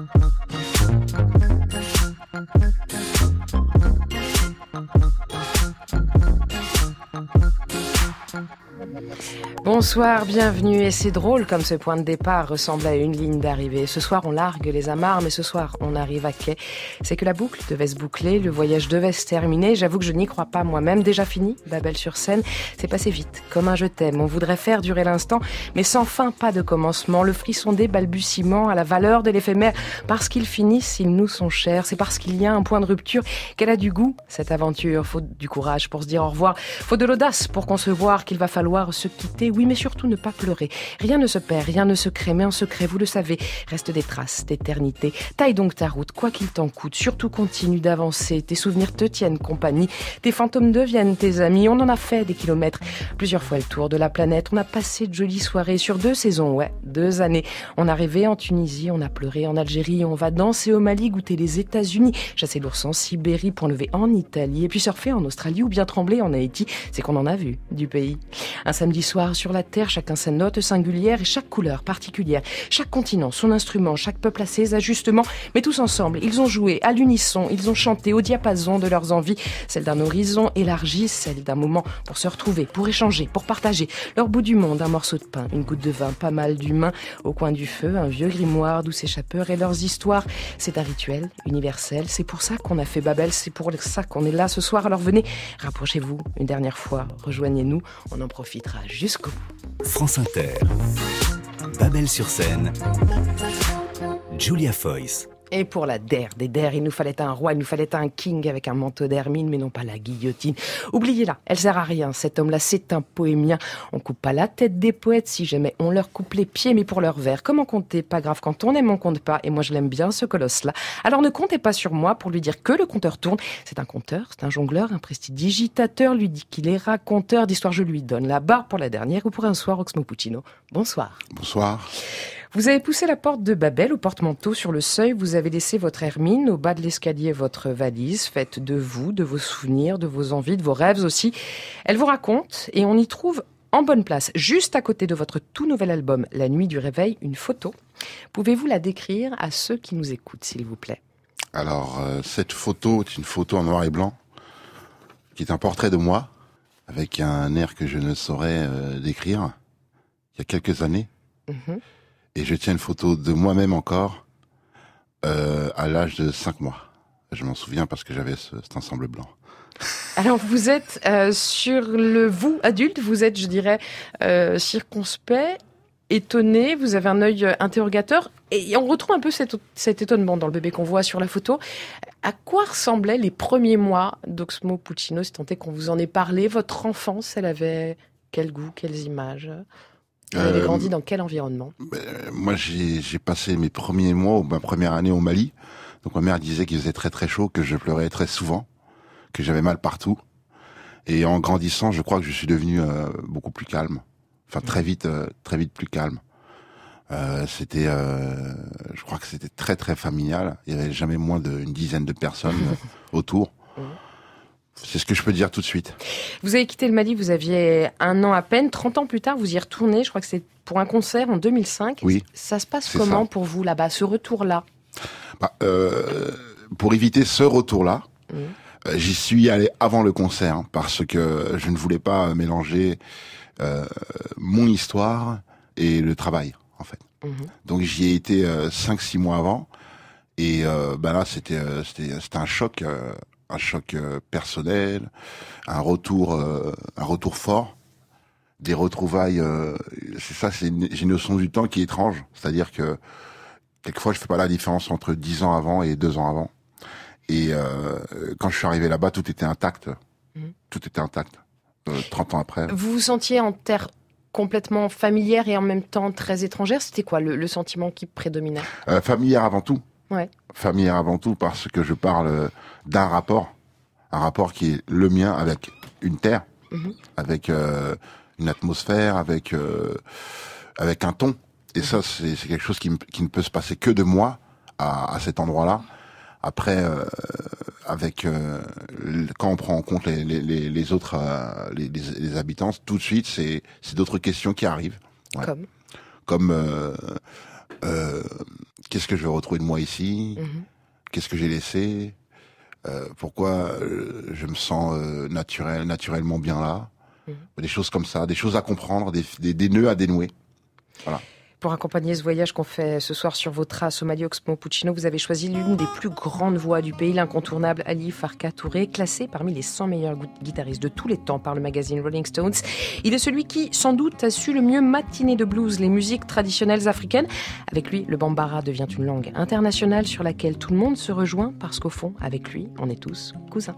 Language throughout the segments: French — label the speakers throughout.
Speaker 1: Mm-hmm. Bonsoir, bienvenue. Et c'est drôle comme ce point de départ ressemble à une ligne d'arrivée. Ce soir, on largue les amarres, mais ce soir, on arrive à quai. C'est que la boucle devait se boucler, le voyage devait se terminer. J'avoue que je n'y crois pas moi-même. Déjà fini, Babel sur scène. C'est passé vite, comme un je t'aime. On voudrait faire durer l'instant, mais sans fin, pas de commencement. Le frisson des balbutiements à la valeur de l'éphémère. Parce qu'ils finissent, ils nous sont chers. C'est parce qu'il y a un point de rupture qu'elle a du goût, cette aventure. Faut du courage pour se dire au revoir. Faut de l'audace pour concevoir qu'il va falloir se quitter oui, mais surtout ne pas pleurer. Rien ne se perd, rien ne se crée, mais en secret, vous le savez, reste des traces d'éternité. Taille donc ta route, quoi qu'il t'en coûte. Surtout continue d'avancer. Tes souvenirs te tiennent compagnie. Tes fantômes deviennent tes amis. On en a fait des kilomètres. Plusieurs fois le tour de la planète. On a passé de jolies soirées sur deux saisons, ouais, deux années. On a rêvé en Tunisie, on a pleuré en Algérie, on va danser au Mali, goûter les États-Unis, chasser l'ours en Sibérie, point lever en Italie, et puis surfer en Australie ou bien trembler en Haïti. C'est qu'on en a vu du pays. Un samedi soir, sur la terre, chacun sa note singulière et chaque couleur particulière. Chaque continent, son instrument, chaque peuple a ses ajustements, mais tous ensemble, ils ont joué à l'unisson, ils ont chanté au diapason de leurs envies, celle d'un horizon élargi, celle d'un moment pour se retrouver, pour échanger, pour partager. Leur bout du monde, un morceau de pain, une goutte de vin, pas mal d'humains, au coin du feu, un vieux grimoire d'où s'échappeurs et leurs histoires. C'est un rituel universel, c'est pour ça qu'on a fait Babel, c'est pour ça qu'on est là ce soir, alors venez, rapprochez-vous. Une dernière fois, rejoignez-nous, on en profitera jusqu'au
Speaker 2: France Inter. Babel sur scène. Julia Foyce.
Speaker 1: Et pour la der des der, il nous fallait un roi, il nous fallait un king avec un manteau d'hermine, mais non pas la guillotine. Oubliez-la, elle sert à rien. Cet homme-là, c'est un poémien. On coupe pas la tête des poètes si jamais on leur coupe les pieds, mais pour leur vers. Comment compter? Pas grave, quand on aime, on compte pas. Et moi, je l'aime bien, ce colosse-là. Alors ne comptez pas sur moi pour lui dire que le compteur tourne. C'est un conteur, c'est un jongleur, un prestidigitateur, lui dit qu'il est raconteur d'histoire. Je lui donne la barre pour la dernière ou pour un soir Oxmo Puccino. Bonsoir.
Speaker 3: Bonsoir.
Speaker 1: Vous avez poussé la porte de Babel au porte-manteau sur le seuil. Vous avez laissé votre hermine au bas de l'escalier, votre valise faite de vous, de vos souvenirs, de vos envies, de vos rêves aussi. Elle vous raconte et on y trouve en bonne place, juste à côté de votre tout nouvel album, La nuit du réveil, une photo. Pouvez-vous la décrire à ceux qui nous écoutent, s'il vous plaît?
Speaker 3: Alors, euh, cette photo est une photo en noir et blanc, qui est un portrait de moi, avec un air que je ne saurais euh, décrire, il y a quelques années.
Speaker 1: Mhm.
Speaker 3: Et je tiens une photo de moi-même encore, euh, à l'âge de 5 mois. Je m'en souviens parce que j'avais ce, cet ensemble blanc.
Speaker 1: Alors vous êtes euh, sur le vous adulte, vous êtes, je dirais, euh, circonspect, étonné, vous avez un œil interrogateur, et on retrouve un peu cet, cet étonnement dans le bébé qu'on voit sur la photo. À quoi ressemblaient les premiers mois d'Oxmo Puccino, si tant est qu'on vous en ait parlé? Votre enfance, elle avait quel goût, quelles images? Vous avez
Speaker 3: Euh,
Speaker 1: grandi dans quel environnement?
Speaker 3: Ben, moi, j'ai passé mes premiers mois, ou ma première année au Mali. Donc ma mère disait qu'il faisait très très chaud, que je pleurais très souvent, que j'avais mal partout. Et en grandissant, je crois que je suis devenu euh, beaucoup plus calme. Enfin très vite, euh, très vite plus calme. Euh, c'était, euh, je crois que c'était très très familial. Il y avait jamais moins d'une dizaine de personnes euh, autour. C'est ce que je peux dire tout de suite.
Speaker 1: Vous avez quitté le Mali, vous aviez un an à peine. 30 ans plus tard, vous y retournez. Je crois que c'est pour un concert en 2005.
Speaker 3: Oui.
Speaker 1: Ça se passe comment
Speaker 3: ça.
Speaker 1: pour vous là-bas, ce retour-là?
Speaker 3: Bah, euh, pour éviter ce retour-là, euh, j'y suis allé avant le concert hein, parce que je ne voulais pas mélanger euh, mon histoire et le travail, en fait.
Speaker 1: Mhm.
Speaker 3: Donc j'y ai été euh, cinq, six mois avant, et euh, bah là c'était euh, un choc, euh, un choc euh, personnel, un retour euh, un retour fort, des retrouvailles. euh, c'est ça, c'est une, j'ai une notion du temps qui est étrange, c'est-à-dire que quelquefois je fais pas la différence entre dix ans avant et deux ans avant. Et quand je suis arrivé là-bas, tout était intact,
Speaker 1: Mhm.
Speaker 3: tout était intact. Euh, 30 ans après.
Speaker 1: Vous vous sentiez en terre complètement familière et en même temps très étrangère? C'était quoi le, le sentiment qui prédominait?
Speaker 3: Euh, familière avant tout.
Speaker 1: Ouais.
Speaker 3: Familière avant tout parce que je parle d'un rapport, un rapport qui est le mien avec une terre,
Speaker 1: Mhm.
Speaker 3: avec euh, une atmosphère, avec euh, avec un ton. Et ça, c'est c'est quelque chose qui, ne peut se passer que de moi à, à cet endroit-là. Après, euh, avec euh, quand on prend en compte les, les, les, les autres euh, les, habitants, tout de suite, c'est c'est d'autres questions qui arrivent. Ouais.
Speaker 1: Comme?
Speaker 3: Comme euh, qu'est-ce que je vais retrouver de moi ici?
Speaker 1: Mhm.
Speaker 3: Qu'est-ce que j'ai laissé? Euh, Pourquoi euh, je me sens naturel, naturellement bien là?
Speaker 1: Mhm.
Speaker 3: Des choses comme ça, des choses à comprendre, des, des, des nœuds à dénouer.
Speaker 1: Pour accompagner ce voyage qu'on fait ce soir sur vos traces au Mali Oxmo Puccino, vous avez choisi l'une des plus grandes voix du pays, l'incontournable Ali Farka Touré, classé parmi les 100 meilleurs gu- guitaristes de tous les temps par le magazine Rolling Stones. Il est celui qui, sans doute, a su le mieux matiner de blues les musiques traditionnelles africaines. Avec lui, le bambara devient une langue internationale sur laquelle tout le monde se rejoint parce qu'au fond, avec lui, on est tous cousins.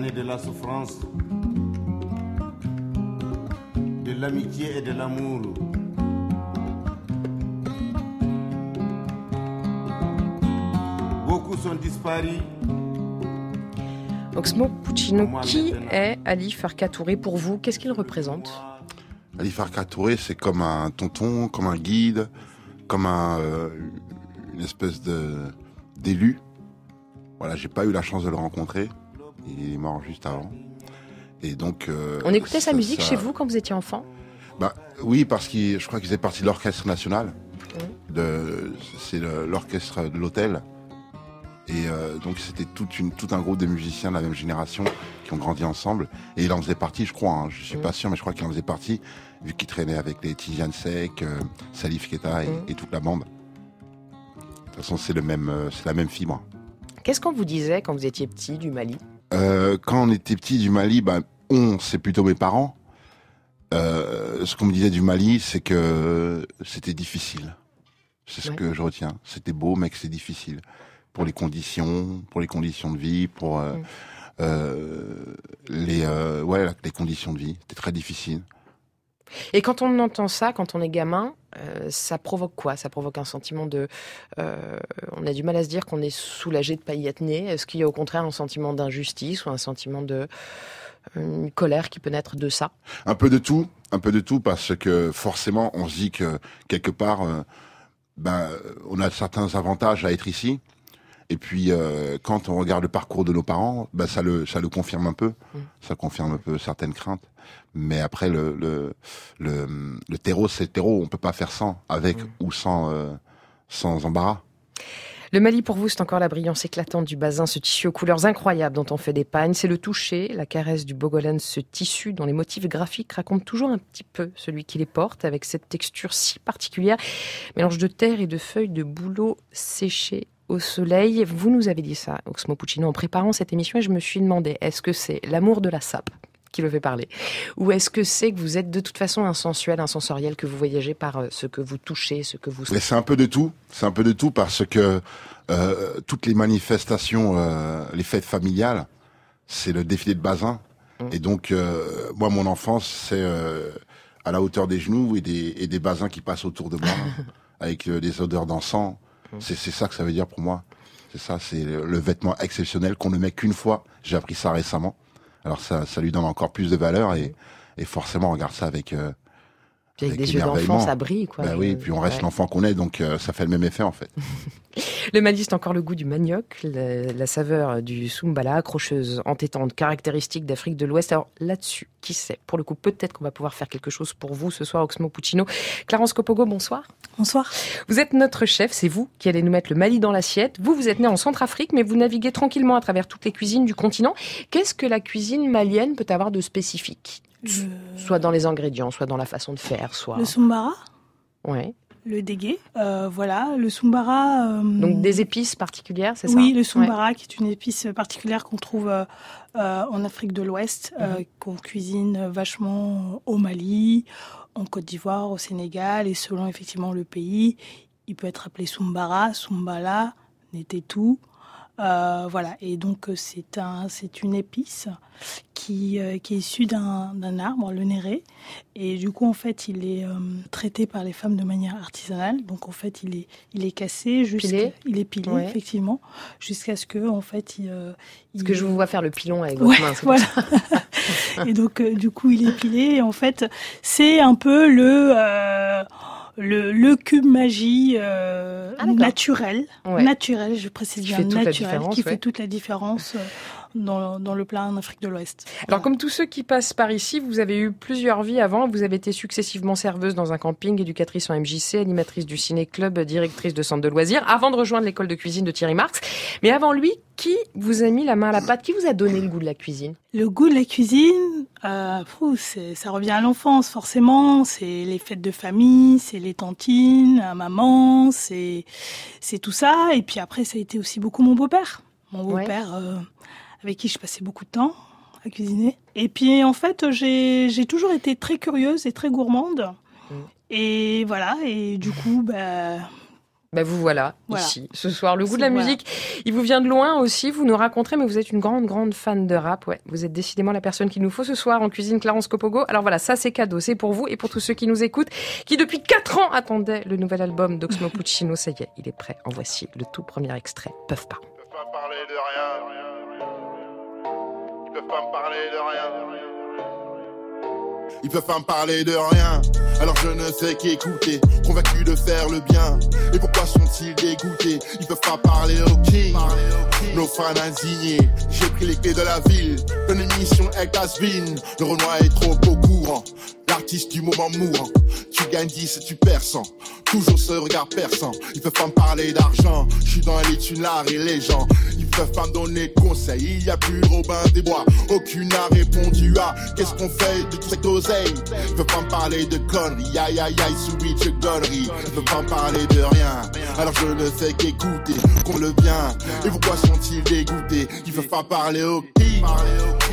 Speaker 4: De la souffrance, de l'amitié et de l'amour. Beaucoup sont disparus.
Speaker 1: Oxmo Puccino, qui est Ali Farka Touré pour vous? Qu'est-ce qu'il représente?
Speaker 3: Ali Farka Touré, c'est comme un tonton, comme un guide, comme un, euh, une espèce de d'élu. Voilà, j'ai pas eu la chance de le rencontrer. Il est mort juste avant. Et donc. euh,
Speaker 1: On écoutait sa musique
Speaker 3: ça-
Speaker 1: chez vous quand vous étiez enfant
Speaker 3: Bah oui, parce qu'il, je crois qu'il faisait partie de l'orchestre national. De, c'est l'orchestre de l'hôtel. Et euh, donc c'était tout un groupe de musiciens de la même génération qui ont grandi ensemble. Et il en faisait partie, je crois. hein. je suis
Speaker 1: Mm.
Speaker 3: pas sûr, mais je crois qu'il en faisait partie, vu qu'il traînait avec les Tidiane Sek, euh, Salif Keita et,
Speaker 1: Mm.
Speaker 3: et toute la bande. De toute façon, euh, c'est la même fibre.
Speaker 1: Qu'est-ce qu'on vous disait quand vous étiez petit du Mali?
Speaker 3: Euh, quand on était petit du Mali, bah, on, c'est plutôt mes parents. Euh, ce qu'on me disait du Mali, c'est que c'était difficile. C'est ce
Speaker 1: Ouais.
Speaker 3: que je retiens. C'était beau, mais que c'est difficile pour les conditions, pour les conditions de vie, pour euh, euh, les, euh, ouais, les conditions de vie. C'était très difficile.
Speaker 1: Et quand on entend ça, quand on est gamin, euh, ça provoque quoi? Ça provoque un sentiment de... euh, on a du mal à se dire qu'on est soulagé de pas y être né. Est-ce qu'il y a au contraire un sentiment d'injustice ou un sentiment de... une colère qui peut naître de ça?
Speaker 3: Un peu de tout, un peu de tout, parce que forcément, on se dit que quelque part, euh, ben, on a certains avantages à être ici. Et puis, euh, quand on regarde le parcours de nos parents, ben, ça le, ça le confirme un peu.
Speaker 1: Mm.
Speaker 3: Ça confirme un peu certaines craintes. Mais après, le, le, le, le terreau, c'est le terreau. On peut pas faire sans, avec
Speaker 1: Mm.
Speaker 3: ou sans, euh, sans embarras.
Speaker 1: Le Mali, pour vous, c'est encore la brillance éclatante du basin, ce tissu aux couleurs incroyables dont on fait des pagnes. C'est le toucher, la caresse du Bogolan, ce tissu dont les motifs graphiques racontent toujours un petit peu celui qui les porte, avec cette texture si particulière, mélange de terre et de feuilles de bouleau séchées au soleil. Vous nous avez dit ça, Oxmo Puccino, en préparant cette émission, et je me suis demandé, est-ce que c'est l'amour de la sape? Qui le fait parler Ou est-ce que c'est que vous êtes de toute façon un sensuel, un sensoriel, que vous voyagez par euh, ce que vous touchez, ce que vous
Speaker 3: Mais c'est un peu de tout. C'est un peu de tout parce que euh, toutes les manifestations, euh, les fêtes familiales, c'est le défilé de Bazin.
Speaker 1: Mm.
Speaker 3: Et donc, euh, moi, mon enfance, c'est à la hauteur des genoux et des, et des bazins qui passent autour de moi avec euh, des odeurs d'encens. C'est c'est ça que ça veut dire pour moi. C'est ça, c'est le, le vêtement exceptionnel qu'on ne met qu'une fois. J'ai appris ça récemment. Alors ça, ça lui donne encore plus de valeur et, et forcément on regarde ça avec. euh,
Speaker 1: Puis avec
Speaker 3: avec
Speaker 1: des yeux d'enfant, ça brille, quoi.
Speaker 3: bah oui, puis on reste
Speaker 1: Ouais.
Speaker 3: l'enfant qu'on est, donc euh, ça fait le même effet en fait.
Speaker 1: Le Mali, c'est encore le goût du manioc, la, la saveur du soumbala, accrocheuse, entêtante, caractéristique d'Afrique de l'Ouest. Alors là-dessus, qui sait? Pour le coup, peut-être qu'on va pouvoir faire quelque chose pour vous ce soir, Oxmo Puccino. Clarence Copogo, bonsoir.
Speaker 5: Bonsoir.
Speaker 1: Vous êtes notre chef, c'est vous qui allez nous mettre le Mali dans l'assiette. Vous, vous êtes né en Centrafrique, mais vous naviguez tranquillement à travers toutes les cuisines du continent. Qu'est-ce que la cuisine malienne peut avoir de spécifique?
Speaker 5: Le,
Speaker 1: Soit dans les ingrédients, soit dans la façon de faire, soit...
Speaker 5: le Sumbara,
Speaker 1: Ouais.
Speaker 5: Le dégué. Euh, voilà, le sumbara. euh,
Speaker 1: Donc des épices particulières, c'est ça
Speaker 5: oui, le
Speaker 1: Ouais.
Speaker 5: sumbara, qui est une épice particulière qu'on trouve euh, en Afrique de l'Ouest,
Speaker 1: Mhm.
Speaker 5: qu'on cuisine vachement au Mali, en Côte d'Ivoire, au Sénégal, et selon effectivement le pays, il peut être appelé sumbara, sumbala, netetu. Euh, voilà, et donc euh, c'est un, c'est une épice qui, euh, qui est issue d'un, d'un arbre, le néré, et du coup en fait il est euh, traité par les femmes de manière artisanale. Donc en fait il est, il est cassé, jusqu'à- il est pilé
Speaker 1: Ouais.
Speaker 5: effectivement, jusqu'à ce que en fait il, il-
Speaker 1: que je vous vois faire le pilon avec votre
Speaker 5: Ouais,
Speaker 1: main.
Speaker 5: voilà. et donc du coup il est pilé. Et en fait c'est un peu le le, le cube magie euh,
Speaker 1: Ah,
Speaker 5: naturel,
Speaker 1: Ouais.
Speaker 5: naturel, je précise bien naturel, qui
Speaker 1: ouais.
Speaker 5: fait toute la différence euh, dans, dans le plat en Afrique de l'Ouest.
Speaker 1: Alors comme tous ceux qui passent par ici, vous avez eu plusieurs vies avant. Vous avez été successivement serveuse dans un camping, éducatrice en MJC, animatrice du ciné-club, directrice de centre de loisirs, avant de rejoindre l'école de cuisine de Thierry Marx. Mais avant lui, qui vous a mis la main à la pâte? Qui vous a donné le goût de la cuisine?
Speaker 5: Le goût de la cuisine, euh, ça revient à l'enfance forcément. C'est les fêtes de famille, c'est les tantines, à maman, c'est c'est tout ça. Et puis après, ça a été aussi beaucoup mon beau-père, mon
Speaker 1: Ouais.
Speaker 5: beau-père euh, avec qui je passais beaucoup de temps à cuisiner. Et puis en fait, j'ai toujours été très curieuse et très gourmande.
Speaker 1: Mm.
Speaker 5: Et voilà. Et du coup, bah,
Speaker 1: Ben vous voilà,
Speaker 5: Voilà.
Speaker 1: ici, ce soir. Le goût de la
Speaker 5: voilà.
Speaker 1: musique, il vous vient de loin aussi, vous nous raconterez, mais vous êtes une grande, grande fan de rap. Ouais, vous êtes décidément la personne qu'il nous faut ce soir en cuisine Clarence Copogo. Alors voilà, ça c'est cadeau, c'est pour vous et pour tous ceux qui nous écoutent, qui depuis 4 ans attendaient le nouvel album d'Oxmo Puccino. Ça y est, il est prêt. En voici le tout premier extrait. Peuvent pas.
Speaker 6: Peuvent pas parler de rien. Ils peuvent pas me parler de rien. Ils peuvent pas me parler de rien. Alors je ne sais qu'écouter, convaincu de faire le bien. Et pourquoi sont-ils dégoûtés? Ils peuvent pas parler au king. Nos fans indignés, j'ai pris les clés de la ville. Ton émission est has-been. Le Renoir est trop au courant. L'artiste du moment mourant. Tu gagnes 10 et tu perds 100. Toujours ce regard perçant. Ils peuvent pas me parler d'argent. Je suis dans les l'art et les gens. Ils peuvent pas me donner de conseils. Il y a plus Robin des Bois. Aucune n'a répondu à qu'est-ce qu'on fait de toute cette oseille. Ils peuvent pas me parler de conneries. Aïe aïe aïe, switch conneries. Ils peuvent pas me parler de rien. Alors je ne fais qu'écouter, qu'on le bien. Et pourquoi sont-ils dégoûtés? Ils peuvent pas parler au king.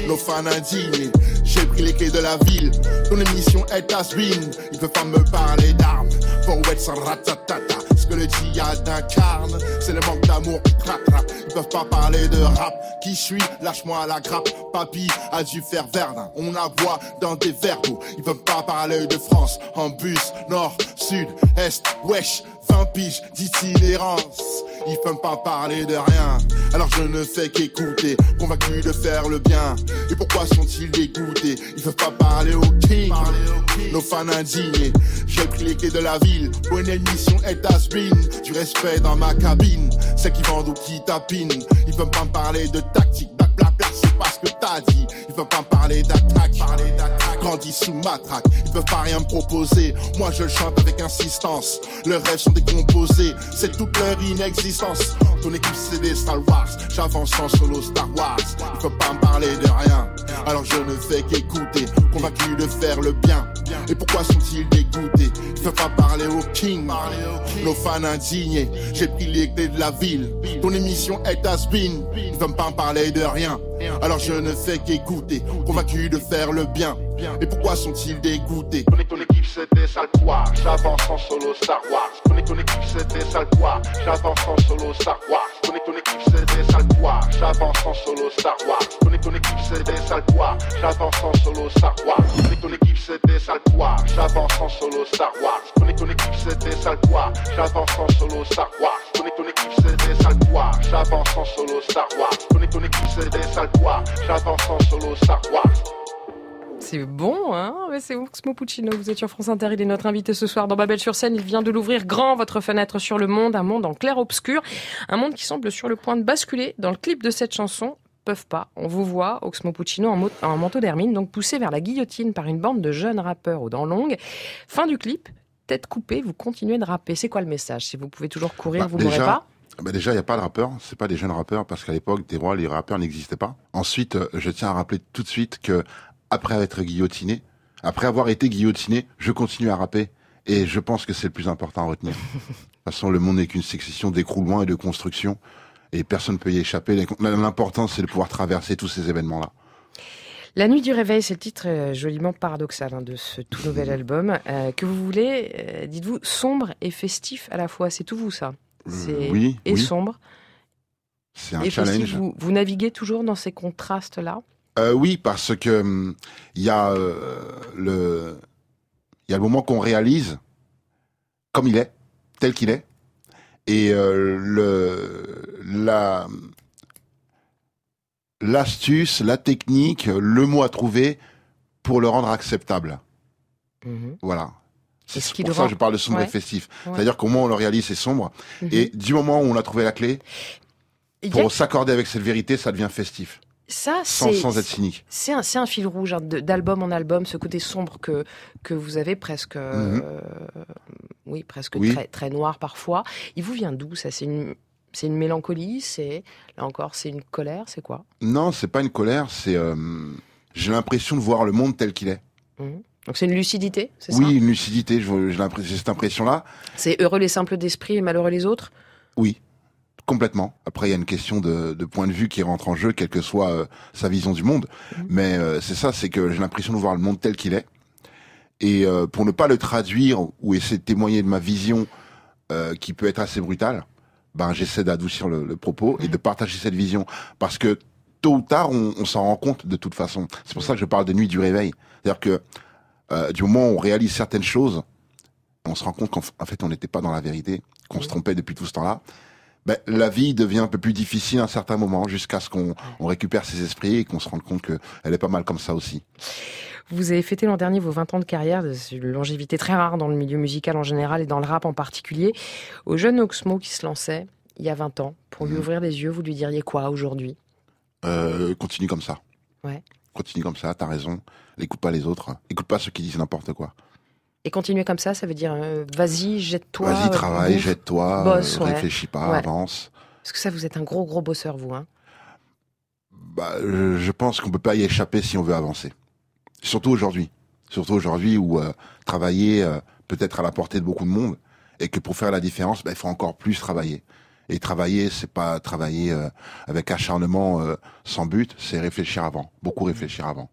Speaker 6: Nos fans indignés. J'ai pris les clés de la ville. Ton émission est has-been. Ils peuvent pas me parler d'armes. Pour être sans ratatata. Que le djihad incarne, c'est le manque d'amour. Ils peuvent pas parler de rap. Qui je suis? Lâche-moi la grappe. Papy a dû faire Verdun. On la voit dans des verres. Ils peuvent pas parler de France. En bus, nord, sud, est, wesh. 20 piges d'itinérance. Ils peuvent pas parler de rien. Alors je ne fais qu'écouter, convaincu de faire le bien. Et pourquoi sont-ils dégoûtés? Ils peuvent pas parler au king. Nos fans indignés. Les clés de la ville. Une émission est has been. Du respect dans ma cabine. Ceux qui vendent ou qui tapinent. Ils peuvent pas me parler de tactique. Pas ce que t'as dit. Ils peuvent pas me parler d'attaque. Parler d'attaque. Grandis sous matraque. Ils peuvent pas rien me proposer. Moi je chante avec insistance. Leurs rêves sont décomposés. C'est toute leur inexistence. Ton équipe c'est des Star Wars. J'avance en solo Star Wars. Ils peuvent pas me parler de rien. Alors je ne fais qu'écouter. Convaincu de faire le bien. Et pourquoi sont-ils dégoûtés? Ils peuvent pas parler au king. Nos fans indignés. J'ai pris les clés de la ville. Ton émission est has-been. Ils peuvent pas me parler de rien. Alors je ne fais qu'écouter. Convaincu de faire le bien. Et pourquoi sont-ils dégoûtés? Ton, ton équipe c'était sale quoi J'avance en solo Star Wars. Ton, ton équipe c'était sale quoi J'avance en solo Star Wars. Ton, ton équipe c'était sale quoi J'avance en solo Star Wars. Ton, ton équipe c'était sale quoi J'avance en solo Star Wars. Ton, équipe c'était sale quoi J'avance en solo Star Wars. Ton, équipe c'était sale quoi J'avance en solo Star Wars. Ton, équipe c'était sale quoi J'avance en solo Star Wars. Ton, équipe c'était sale quoi J'avance en solo Star Wars.
Speaker 1: C'est bon, hein Ouais, C'est Oxmo Puccino, vous êtes sur France Inter, il est notre invité ce soir dans Babel sur scène. Il vient de l'ouvrir grand, votre fenêtre sur le monde, un monde en clair-obscur, un monde qui semble sur le point de basculer. Dans le clip de cette chanson, peuvent pas. On vous voit, Oxmo Puccino, en, manteau d'hermine, donc poussé vers la guillotine par une bande de jeunes rappeurs aux dents longues. Fin du clip, tête coupée, vous continuez de rapper. C'est quoi le message? Si vous pouvez toujours courir,
Speaker 3: Bah,
Speaker 1: vous mourrez
Speaker 3: déjà,
Speaker 1: pas?
Speaker 3: Bah déjà, il n'y a pas de rappeurs, c'est pas des jeunes rappeurs, parce qu'à l'époque, des rois, les rappeurs n'existaient pas. Ensuite, euh, je tiens à rappeler tout de suite que, après être guillotiné, après avoir été guillotiné, je continue à rapper. Et je pense que c'est le plus important à retenir. de toute façon, le monde n'est qu'une succession d'écroulements et de constructions, et personne ne peut y échapper. L'important, c'est de pouvoir traverser tous ces événements-là.
Speaker 1: La nuit du réveil, c'est le titre euh, joliment paradoxal hein, de ce tout nouvel album euh, que vous voulez, euh, dites-vous, sombre et festif à la fois. C'est tout vous ça. C'est
Speaker 3: oui,
Speaker 1: et
Speaker 3: oui.
Speaker 1: sombre
Speaker 3: C'est un
Speaker 1: et festif.
Speaker 3: challenge.
Speaker 1: Vous, vous naviguez toujours dans ces contrastes-là?
Speaker 3: Euh, oui, parce que hum, il y a euh, le il y a le moment qu'on réalise comme il est, tel qu'il est, et euh, le la l'astuce, la technique, le mot à trouver pour le rendre acceptable.
Speaker 1: Mhm.
Speaker 3: Voilà.
Speaker 1: Ce
Speaker 3: C'est
Speaker 1: qui
Speaker 3: pour ça
Speaker 1: rend-
Speaker 3: que je parle de sombre
Speaker 1: Ouais.
Speaker 3: et festif.
Speaker 1: Ouais.
Speaker 3: C'est-à-dire qu'au moment où on le réalise, c'est sombre.
Speaker 1: Mhm.
Speaker 3: Et du moment où on a trouvé la clé, pour s'accorder avec cette vérité, ça devient festif.
Speaker 1: Ça,
Speaker 3: Sans,
Speaker 1: c'est
Speaker 3: sans être cynique.
Speaker 1: c'est un, fil rouge hein, d'album en album, ce côté sombre que que vous avez presque, euh, oui, presque
Speaker 3: Mhm. Oui.
Speaker 1: très très noir parfois. Il vous vient d'où ça? C'est une c'est une mélancolie, c'est là encore, c'est une colère, c'est quoi?
Speaker 3: Non, c'est pas une colère, c'est euh, j'ai l'impression de voir le monde tel qu'il est.
Speaker 1: Mhm. Donc c'est une lucidité, c'est
Speaker 3: Oui,
Speaker 1: ça?
Speaker 3: une lucidité, j'ai cette impression-là.
Speaker 1: C'est heureux les simples d'esprit et malheureux les autres?
Speaker 3: Oui, complètement. Après, il y a une question de, de point de vue qui rentre en jeu, quelle que soit euh, sa vision du monde.
Speaker 1: Mhm.
Speaker 3: Mais euh, c'est ça, c'est que j'ai l'impression de voir le monde tel qu'il est. Et euh, pour ne pas le traduire ou essayer de témoigner de ma vision, euh, qui peut être assez brutale, ben j'essaie d'adoucir le, le propos et de partager cette vision, parce que tôt ou tard, on, on s'en rend compte de toute façon. C'est pour ça que je parle de nuit du réveil. C'est-à-dire que euh, du moment où on réalise certaines choses, on se rend compte qu'en fait, on n'était pas dans la vérité, qu'on se trompait depuis tout ce temps-là. Ben, la vie devient un peu plus difficile à un certain moment, jusqu'à ce qu'on on récupère ses esprits et qu'on se rende compte qu'elle est pas mal comme ça aussi.
Speaker 1: Vous avez fêté l'an dernier vos 20 ans de carrière, une longévité très rare dans le milieu musical en général et dans le rap en particulier. Au jeune Oxmo qui se lançait il y a 20 ans, pour lui
Speaker 3: Mhm.
Speaker 1: ouvrir les yeux, vous lui diriez quoi aujourd'hui?
Speaker 3: Euh, continue comme ça.
Speaker 1: Ouais.
Speaker 3: Continue comme ça, t'as raison. Écoute pas les autres. Écoute pas ceux qui disent n'importe quoi.
Speaker 1: Et continuer comme ça, ça veut dire euh, vas-y, jette-toi.
Speaker 3: Vas-y, travaille, jette-toi,
Speaker 1: bosse,
Speaker 3: euh,
Speaker 1: ouais.
Speaker 3: réfléchis pas,
Speaker 1: Ouais.
Speaker 3: avance.
Speaker 1: Parce que ça, vous êtes un gros, gros bosseur, vous. Hein.
Speaker 3: Bah, je, pense qu'on peut pas y échapper si on veut avancer. Surtout aujourd'hui. Surtout aujourd'hui où euh, travailler euh, peut être à la portée de beaucoup de monde et que pour faire la différence, bah, il faut encore plus travailler. Et travailler, c'est pas travailler euh, avec acharnement sans but, c'est réfléchir avant, beaucoup réfléchir avant.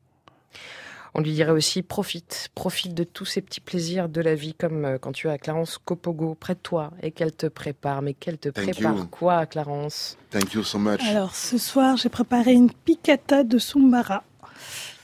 Speaker 1: On lui dirait aussi profite, profite de tous ces petits plaisirs de la vie, comme euh, quand tu as Clarence Copogo près de toi et qu'elle te prépare. Mais qu'elle te
Speaker 3: Thank
Speaker 1: prépare
Speaker 3: you.
Speaker 1: quoi, Clarence?
Speaker 3: Thank you so much.
Speaker 5: Alors ce soir, j'ai préparé une piccata de Sumbara.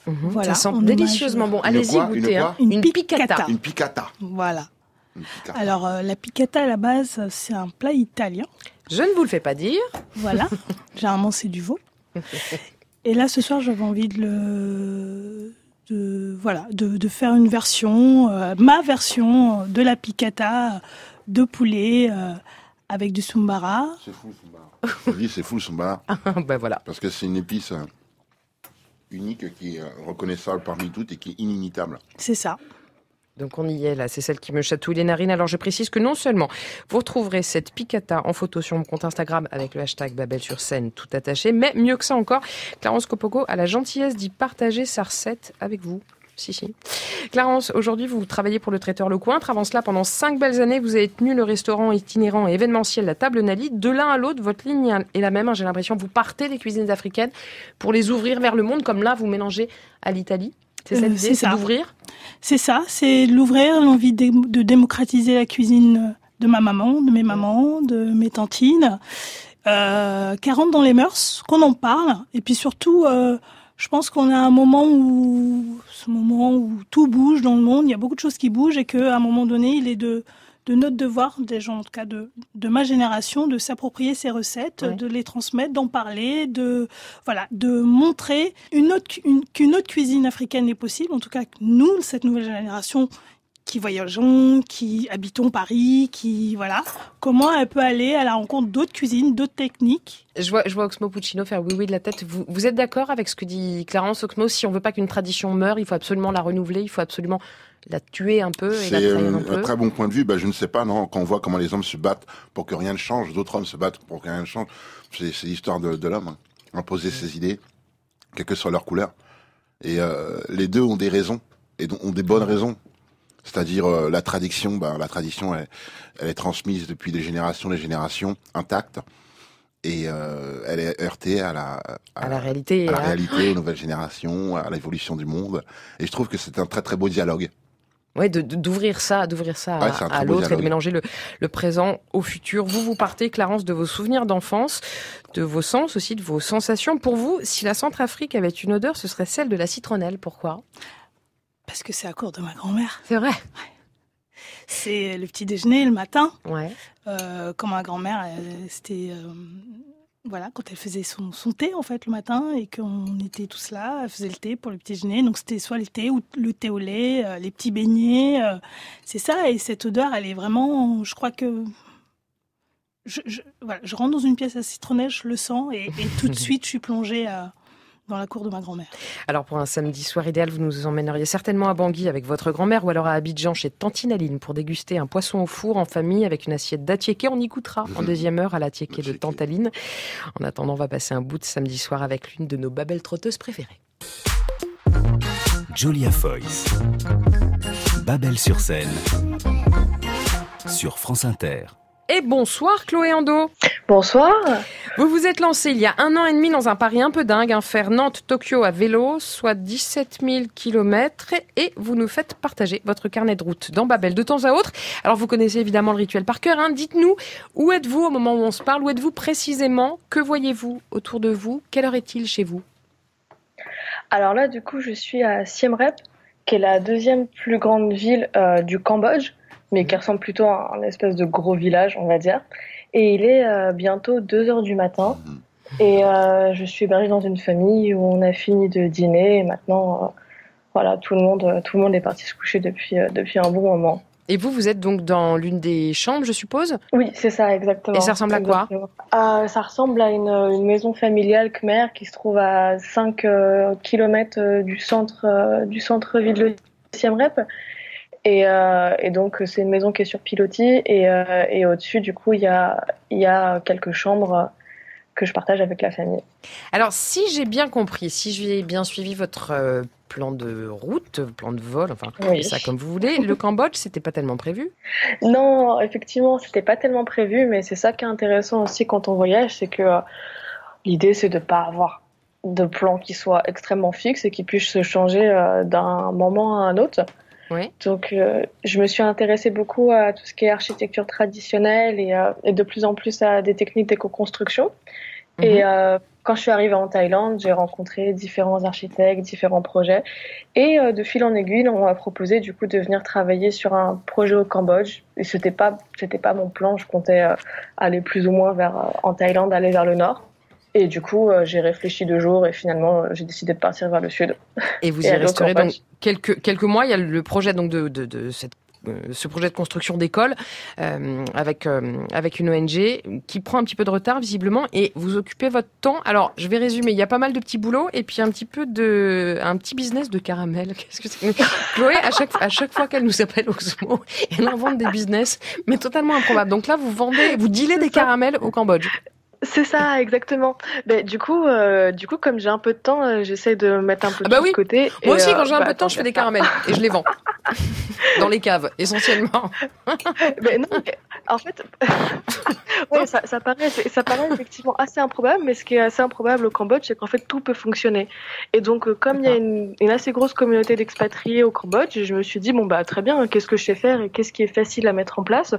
Speaker 1: Mhm.
Speaker 5: Voilà,
Speaker 1: Ça sent délicieusement bon. Allez-y, goûtez.
Speaker 3: une
Speaker 1: hein.
Speaker 5: Une
Speaker 1: Une
Speaker 5: piccata.
Speaker 1: piccata.
Speaker 3: Une picata.
Speaker 5: Voilà.
Speaker 3: Une picata.
Speaker 5: Alors euh, la piccata à la base, c'est un plat italien.
Speaker 1: Je ne vous le fais pas dire.
Speaker 5: Voilà. Généralement, c'est du veau. Et là, ce soir, j'avais envie de le. De, voilà, de, de faire une version, euh, ma version de la piccata de poulet euh, avec du sumbara.
Speaker 3: C'est fou le sombara. Je dis c'est fou le sombara
Speaker 1: ben voilà.
Speaker 3: parce que c'est une épice euh, unique qui est reconnaissable parmi toutes et qui est inimitable.
Speaker 5: C'est ça.
Speaker 1: Donc on y est là, c'est celle qui me chatouille les narines. Alors je précise que non seulement vous retrouverez cette piccata en photo sur mon compte Instagram avec le hashtag Babel sur scène tout attaché, mais mieux que ça encore, Clarence Copoco a la gentillesse d'y partager sa recette avec vous. Si, si. Clarence, aujourd'hui, vous travaillez pour le traiteur Le Cointre. Avant cela, pendant cinq belles années, vous avez tenu le restaurant itinérant et événementiel La Table Nali. De l'un à l'autre, votre ligne est la même. hein, J'ai l'impression vous partez des cuisines africaines pour les ouvrir vers le monde, comme là, vous mélangez à l'Italie. C'est
Speaker 5: Euh,
Speaker 1: cette
Speaker 5: c'est ça.
Speaker 1: d'ouvrir
Speaker 5: C'est ça, c'est l'ouvrir, l'envie de, démocratiser la cuisine de ma maman, de mes mamans, de mes tantines, euh, qui rentre dans les mœurs, qu'on en parle, et puis surtout, euh, je pense qu'on a un moment où, ce moment où tout bouge dans le monde, il y a beaucoup de choses qui bougent, et qu'à un moment donné, il est de, de notre devoir, des gens en tout cas de, de ma génération, de s'approprier ces recettes,
Speaker 1: Ouais.
Speaker 5: de les transmettre, d'en parler, de voilà, de montrer une autre, cu- une- qu'une autre cuisine africaine est possible. En tout cas, que nous, cette nouvelle génération qui voyageons, qui habitons Paris, qui voilà, comment elle peut aller à la rencontre d'autres cuisines, d'autres techniques?
Speaker 1: Je vois, je vois Oxmo Puccino faire oui oui de la tête. Vous, vous êtes d'accord avec ce que dit Clarence Oxmo? Si on veut pas qu'une tradition meure, il faut absolument la renouveler, il faut absolument la tuer un peu et la
Speaker 3: C'est
Speaker 1: trahir
Speaker 3: euh,
Speaker 1: un
Speaker 3: un
Speaker 1: peu.
Speaker 3: très bon point de vue. Bah, je ne sais pas, non. Quand on voit comment les hommes se battent pour que rien ne change, d'autres hommes se battent pour que rien ne change. C'est l'histoire de, de l'homme. hein. Imposer ses idées, quelle que soit leur couleur. Et euh, les deux ont des raisons, et ont des bonnes raisons. C'est-à-dire euh, la tradition, ben, la tradition, elle, elle, est transmise depuis des générations, des générations, intacte, et euh, elle est heurtée à la,
Speaker 1: à, la réalité,
Speaker 3: à la réalité, aux nouvelles générations, à l'évolution du monde. Et je trouve que c'est un très très beau dialogue.
Speaker 1: Oui, d'ouvrir ça, d'ouvrir ça à, l'autre et de mélanger le, le, présent au futur. Vous, vous partez, Clarence, de vos souvenirs d'enfance, de vos sens aussi, de vos sensations. Pour vous, si la Centrafrique avait une odeur, ce serait celle de la citronnelle. Pourquoi?
Speaker 5: Parce que c'est à court de ma grand-mère.
Speaker 1: C'est vrai.
Speaker 5: C'est le petit déjeuner le matin.
Speaker 1: Ouais.
Speaker 5: Euh, quand ma grand-mère, c'était euh, voilà, quand elle faisait son, son, thé en fait le matin et qu'on était tous là, elle faisait le thé pour le petit déjeuner. Donc c'était soit le thé ou le thé au lait, euh, les petits beignets. C'est ça. Et cette odeur, elle est vraiment, je crois que je, je, voilà, je rentre dans une pièce à citronnelle, je le sens et, et tout de suite je suis plongée à, dans la cour de ma grand-mère.
Speaker 1: Alors pour un samedi soir idéal, vous nous emmèneriez certainement à Bangui avec votre grand-mère ou alors à Abidjan chez Tantine Aline pour déguster un poisson au four en famille avec une assiette d'attiéké. On y goûtera en deuxième heure à l'attiéké de Tantaline. En attendant, on va passer un bout de samedi soir avec l'une de nos babelles trotteuses préférées.
Speaker 2: Julia Foyce. Babel sur scène. Sur France Inter.
Speaker 1: Et bonsoir Chloé Ando.
Speaker 7: Bonsoir.
Speaker 1: Vous vous êtes lancé il y a un an et demi dans un pari un peu dingue, un faire Nantes-Tokyo à vélo, soit 17 000 kilomètres, et vous nous faites partager votre carnet de route dans Babel de temps à autre. Alors vous connaissez évidemment le rituel par cœur. Hein. Dites-nous, où êtes-vous au moment où on se parle? Où êtes-vous précisément? Que voyez-vous autour de vous? Quelle heure est-il chez vous?
Speaker 7: Alors là, du coup, je suis à Siem Reap, qui est la deuxième plus grande ville euh, du Cambodge mais qui ressemble plutôt à un espèce de gros village, on va dire. Et il est euh, bientôt 2 heures du matin. Et euh, je suis hébergée dans une famille où on a fini de dîner et maintenant, euh, voilà, tout le monde, tout le monde est parti se coucher depuis depuis un bon moment.
Speaker 1: Et vous, vous êtes donc dans l'une des chambres, je suppose?
Speaker 7: Oui, c'est ça, exactement.
Speaker 1: Et ça ressemble à quoi?
Speaker 7: Ça ressemble à une, une, maison familiale khmer qui se trouve à 5 km du centre du centre-ville de Siem Reap. Et, euh, et, donc c'est une maison qui est sur pilotis et, euh, et au-dessus du coup il y a, y a quelques chambres que je partage avec la famille.
Speaker 1: Alors si j'ai bien compris, si j'ai bien suivi votre euh, plan de route, plan de vol, enfin oui. ça comme vous voulez, le Cambodge c'était pas tellement prévu?
Speaker 7: Non, effectivement c'était pas tellement prévu, mais c'est ça qui est intéressant aussi quand on voyage, c'est que euh, l'idée c'est de pas avoir de plan qui soit extrêmement fixe et qui puisse se changer d'un moment à un autre.
Speaker 1: Oui.
Speaker 7: Donc, euh, je me suis intéressée beaucoup à tout ce qui est architecture traditionnelle et, euh, et de plus en plus à des techniques d'éco-construction. -hmm. Et euh, quand je suis arrivée en Thaïlande, j'ai rencontré différents architectes, différents projets. Et euh, de fil en aiguille, on m'a proposé du coup de venir travailler sur un projet au Cambodge. Et c'était pas, c'était pas mon plan. Je comptais euh, aller plus ou moins vers en Thaïlande, aller vers le nord. Et du coup, euh, j'ai réfléchi deux jours et finalement, j'ai décidé de partir vers le sud.
Speaker 1: Et vous y resterez donc quelques, quelques mois. Il y a le projet donc de, de, de cette euh, ce projet de construction d'école euh, avec euh, avec une ONG qui prend un petit peu de retard visiblement et vous occupez votre temps. Alors je vais résumer. Il y a pas mal de petits boulots et puis un petit peu de un petit business de caramel. Qu'est-ce que c'est Chloé à chaque à chaque fois qu'elle nous appelle Osmo, elle invente des business mais totalement improbables. Donc là vous vendez vous dealez des caramels au Cambodge.
Speaker 7: C'est ça, exactement. Ben, du coup, euh, du coup, comme j'ai un peu de temps, euh, j'essaie de mettre un peu
Speaker 1: ah bah
Speaker 7: de
Speaker 1: oui.
Speaker 7: côté.
Speaker 1: Moi
Speaker 7: et,
Speaker 1: aussi,
Speaker 7: euh,
Speaker 1: quand j'ai un
Speaker 7: bah,
Speaker 1: peu de temps, je fais des caramels et je les vends dans les caves, essentiellement.
Speaker 7: ben non, mais en fait, ouais, ça, ça, paraît, ça paraît effectivement assez improbable, mais ce qui est assez improbable au Cambodge, c'est qu'en fait tout peut fonctionner. Et donc, euh, comme il y a une, une assez grosse communauté d'expatriés au Cambodge, je me suis dit bon bah très bien, qu'est-ce que je sais faire et qu'est-ce qui est facile à mettre en place?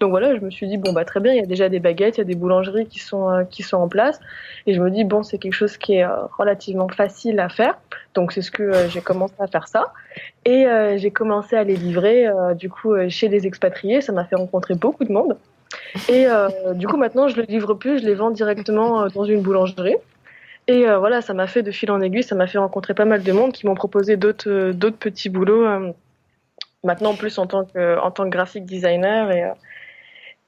Speaker 7: Donc voilà, je me suis dit bon bah très bien, il y a déjà des baguettes, il y a des boulangeries qui sont euh, qui sont en place, et je me dis bon c'est quelque chose qui est euh, relativement facile à faire. Donc c'est ce que euh, j'ai commencé à faire ça, et j'ai commencé à les livrer du coup chez les expatriés. Ça m'a fait rencontrer beaucoup de monde. Et du coup maintenant je le livre plus, je les vends directement dans une boulangerie. Et voilà, ça m'a fait de fil en aiguille, ça m'a fait rencontrer pas mal de monde qui m'ont proposé d'autres petits boulots. Maintenant, plus en tant que en tant que graphic designer et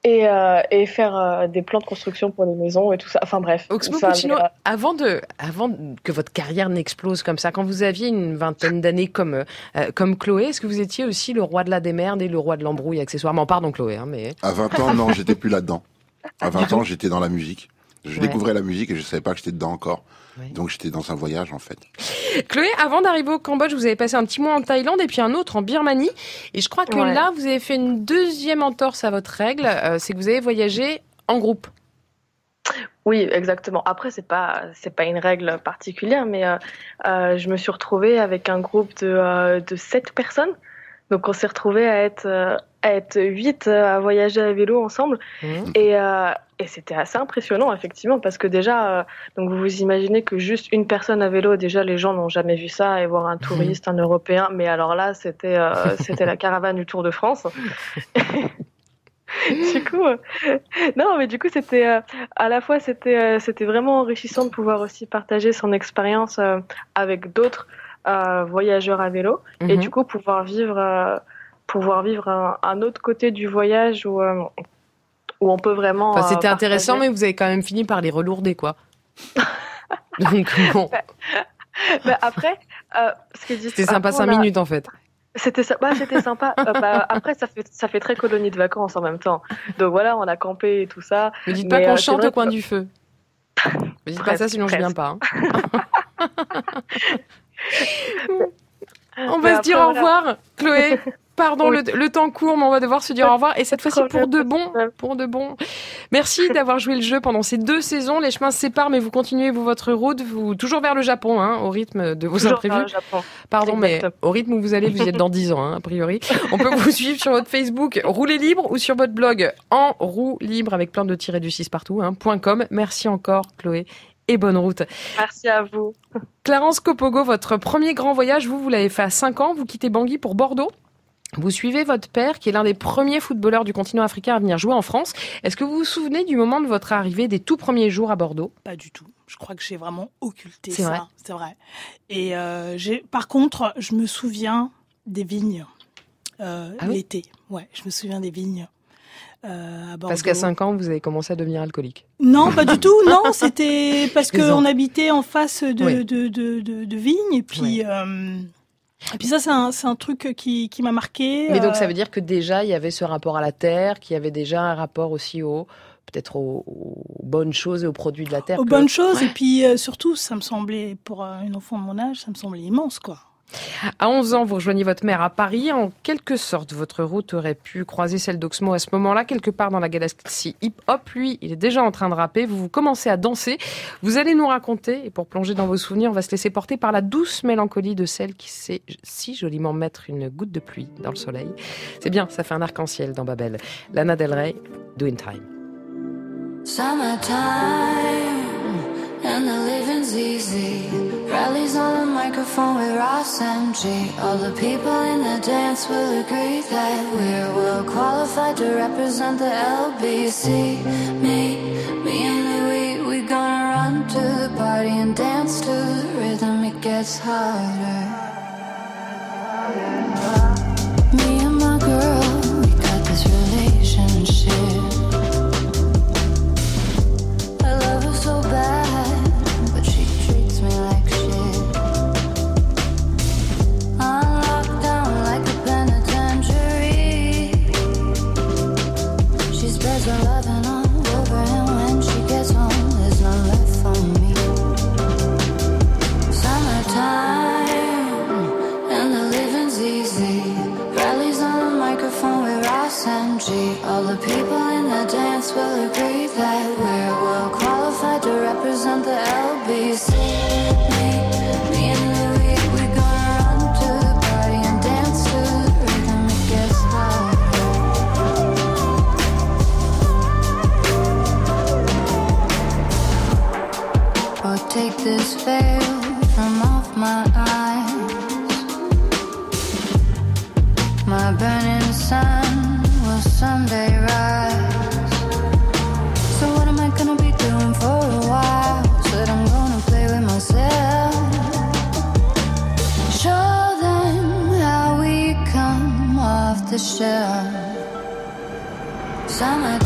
Speaker 7: et, et faire des plans de construction pour les maisons et tout ça. Enfin bref.
Speaker 1: Oxmo
Speaker 7: ça,
Speaker 1: Puccino, avant de avant que votre carrière n'explose comme ça, quand vous aviez une vingtaine d'années comme comme Chloé, est-ce que vous étiez aussi le roi de la démerde et le roi de l'embrouille accessoirement? Pardon Chloé, hein, mais
Speaker 3: à 20 ans non, j'étais plus là-dedans. À 20 ans, j'étais dans la musique. Je
Speaker 1: Ouais.
Speaker 3: découvrais la musique et je savais pas que j'étais dedans encore.
Speaker 1: Ouais.
Speaker 3: Donc j'étais dans un voyage en fait.
Speaker 1: Chloé, avant d'arriver au Cambodge, vous avez passé un petit mois en Thaïlande et puis un autre en Birmanie. Et je crois que
Speaker 7: Ouais.
Speaker 1: là, vous avez fait une deuxième entorse à votre règle. euh, c'est que vous avez voyagé en groupe.
Speaker 7: Oui, exactement. Après, c'est pas c'est pas une règle particulière, mais euh, euh, je me suis retrouvée avec un groupe de euh, de sept personnes. Donc, on s'est retrouvés à être euh, à être huit euh, à voyager à vélo ensemble,
Speaker 1: Mhm.
Speaker 7: et euh, et c'était assez impressionnant effectivement parce que déjà, euh, donc vous vous imaginez que juste une personne à vélo, déjà les gens n'ont jamais vu ça et voir un touriste, un Européen, mais alors là, c'était euh, c'était la caravane du Tour de France. du coup, euh, non, mais du coup, c'était euh, à la fois c'était euh, c'était vraiment enrichissant de pouvoir aussi partager son expérience avec d'autres voyageurs à vélo et
Speaker 1: Mhm.
Speaker 7: du coup pouvoir vivre pouvoir vivre un, un autre côté du voyage où euh, où on peut vraiment.
Speaker 1: Enfin,
Speaker 7: euh,
Speaker 1: c'était intéressant, mais vous avez quand même fini par les relourder, quoi. Donc, bon,
Speaker 7: après, euh, ce qui est
Speaker 1: c'était sympa
Speaker 7: après,
Speaker 1: cinq
Speaker 7: on a-
Speaker 1: minutes, en fait.
Speaker 7: C'était bah, c'était sympa. Euh, bah, après, ça fait ça fait très colonie de vacances en même temps. Donc voilà, on a campé et tout ça.
Speaker 1: Me dites pas qu'on
Speaker 7: euh,
Speaker 1: chante au coin
Speaker 7: que-
Speaker 1: du feu. Me dites pas
Speaker 7: Presque,
Speaker 1: ça, sinon je viens
Speaker 7: presque.
Speaker 1: pas. hein. On va se dire
Speaker 7: après,
Speaker 1: au revoir, Chloé. Pardon,
Speaker 7: Oui.
Speaker 1: le, le temps court, mais on va devoir se dire au revoir. Et cette fois-ci pour de bon, pour de bon. Merci d'avoir joué le jeu pendant ces deux saisons. Les chemins se séparent, mais vous continuez vous votre route, vous toujours vers le Japon, hein, au rythme de vos
Speaker 7: Toujours
Speaker 1: imprévus.
Speaker 7: vers le Japon.
Speaker 1: Pardon, mais au rythme où vous allez, vous y êtes dans 10 ans, hein, a priori. On peut vous suivre sur votre Facebook Roulez Libre ou sur votre blog en roue libre avec plein de tirés du 6 partout, hein, point .com. Merci encore, Chloé, et bonne route.
Speaker 7: Merci à vous.
Speaker 1: Clarence Copogo, votre premier grand voyage, vous, vous l'avez fait à 5 ans. Vous quittez Bangui pour Bordeaux. Vous suivez votre père, qui est l'un des premiers footballeurs du continent africain à venir jouer en France. Est-ce que vous vous souvenez du moment de votre arrivée, des tout premiers jours à Bordeaux?
Speaker 5: Pas du tout. Je crois que j'ai vraiment occulté ça.
Speaker 1: vrai
Speaker 5: C'est vrai. Et euh, par contre, je me souviens des vignes euh,
Speaker 1: Ah oui?
Speaker 5: l'été. Ouais, je me souviens des vignes euh, à Bordeaux.
Speaker 1: Parce qu'à 5 ans, vous avez commencé à devenir alcoolique.
Speaker 5: Non, pas du tout. Non, c'était parce qu'on habitait en face de,
Speaker 1: Oui.
Speaker 5: de, de, de, de vignes. Et puis, euh, et puis ça, c'est un, c'est un truc qui, qui m'a marqué.
Speaker 1: Mais donc
Speaker 5: euh,
Speaker 1: ça veut dire que déjà, il y avait ce rapport à la terre, qu'il y avait déjà un rapport aussi au peut-être aux, aux bonnes choses et aux produits de la terre.
Speaker 5: aux
Speaker 1: que-
Speaker 5: bonnes choses.
Speaker 1: Ouais.
Speaker 5: Et puis euh, surtout, ça me semblait, pour euh, une enfant de mon âge, ça me semblait immense, quoi.
Speaker 1: À 11 ans, vous rejoignez votre mère à Paris. En quelque sorte, votre route aurait pu croiser celle d'Oxmo à ce moment-là, quelque part dans la galaxie hip-hop. Lui, il est déjà en train de rapper. Vous, vous commencez à danser. Vous allez nous raconter, et pour plonger dans vos souvenirs, on va se laisser porter par la douce mélancolie de celle qui sait si joliment mettre une goutte de pluie dans le soleil. C'est bien, ça fait un arc-en-ciel dans Babel. Lana Del Rey, Do in Time.
Speaker 8: Summertime and the living's easy. Rallies on the microphone with Ross and G. All the people in the dance will agree that we're well qualified to represent the LBC. Me, me and Louis, we gonna run to the party and dance to the rhythm. It gets harder. Me and my girl, we got this relationship. All the people in the dance will agree that we're well qualified to represent the LBC. Me, me and Louis, we gonna run to the party and dance to the rhythm. It gets harder. Or oh, take this veil off the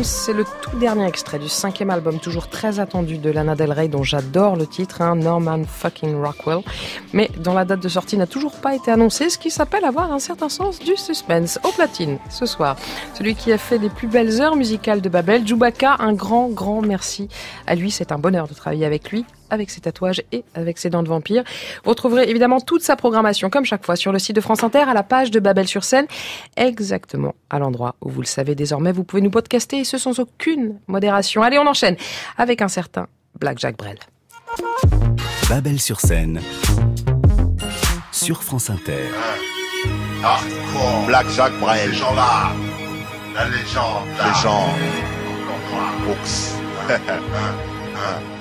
Speaker 1: C'est le tout dernier extrait du cinquième album, toujours très attendu de Lana Del Rey, dont j'adore le titre, hein, Norman fucking Rockwell. Mais dont la date de sortie n'a toujours pas été annoncée, ce qui s'appelle avoir un certain sens du suspense. Au platine, ce soir, celui qui a fait les plus belles heures musicales de Babel, Djoubaka, un grand, grand merci à lui. C'est un bonheur de travailler avec lui avec ses tatouages et avec ses dents de vampire. Vous retrouverez évidemment toute sa programmation, comme chaque fois, sur le site de France Inter, à la page de Babel sur scène, exactement à l'endroit où vous le savez désormais. Vous pouvez nous podcaster, et ce sans aucune modération. Allez, on enchaîne avec un certain Black Jack Brel.
Speaker 2: Babel sur scène, sur France Inter.
Speaker 6: Hardcore. Black Jack Brel. Ces gens-là. La légende. Légende. Brooks. Black.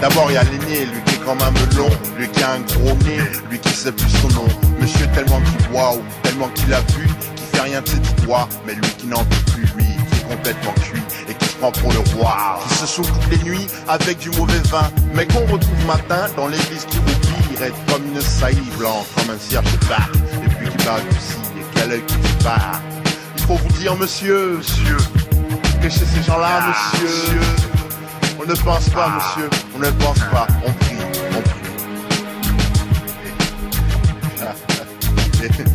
Speaker 6: D'abord, il y a l'aîné, lui qui est quand même long, lui qui a un gros nez, lui qui sait plus son nom. Monsieur tellement qu'il ou tellement qu'il a bu, qui fait rien de ses doigts, mais lui qui n'en peut plus, lui qui est complètement cuit et qui prend pour le roi, qui se saoule toutes les nuits avec du mauvais vin, mais qu'on retrouve matin dans l'église qui roupille, raide comme une saillie blanche, comme un cierge de bar, et puis qui bat du et quel œil qui disparaît. Il faut vous dire, monsieur, monsieur, que chez ces gens-là, monsieur, on ne pense pas, monsieur, on ne pense pas, on prie, on prie.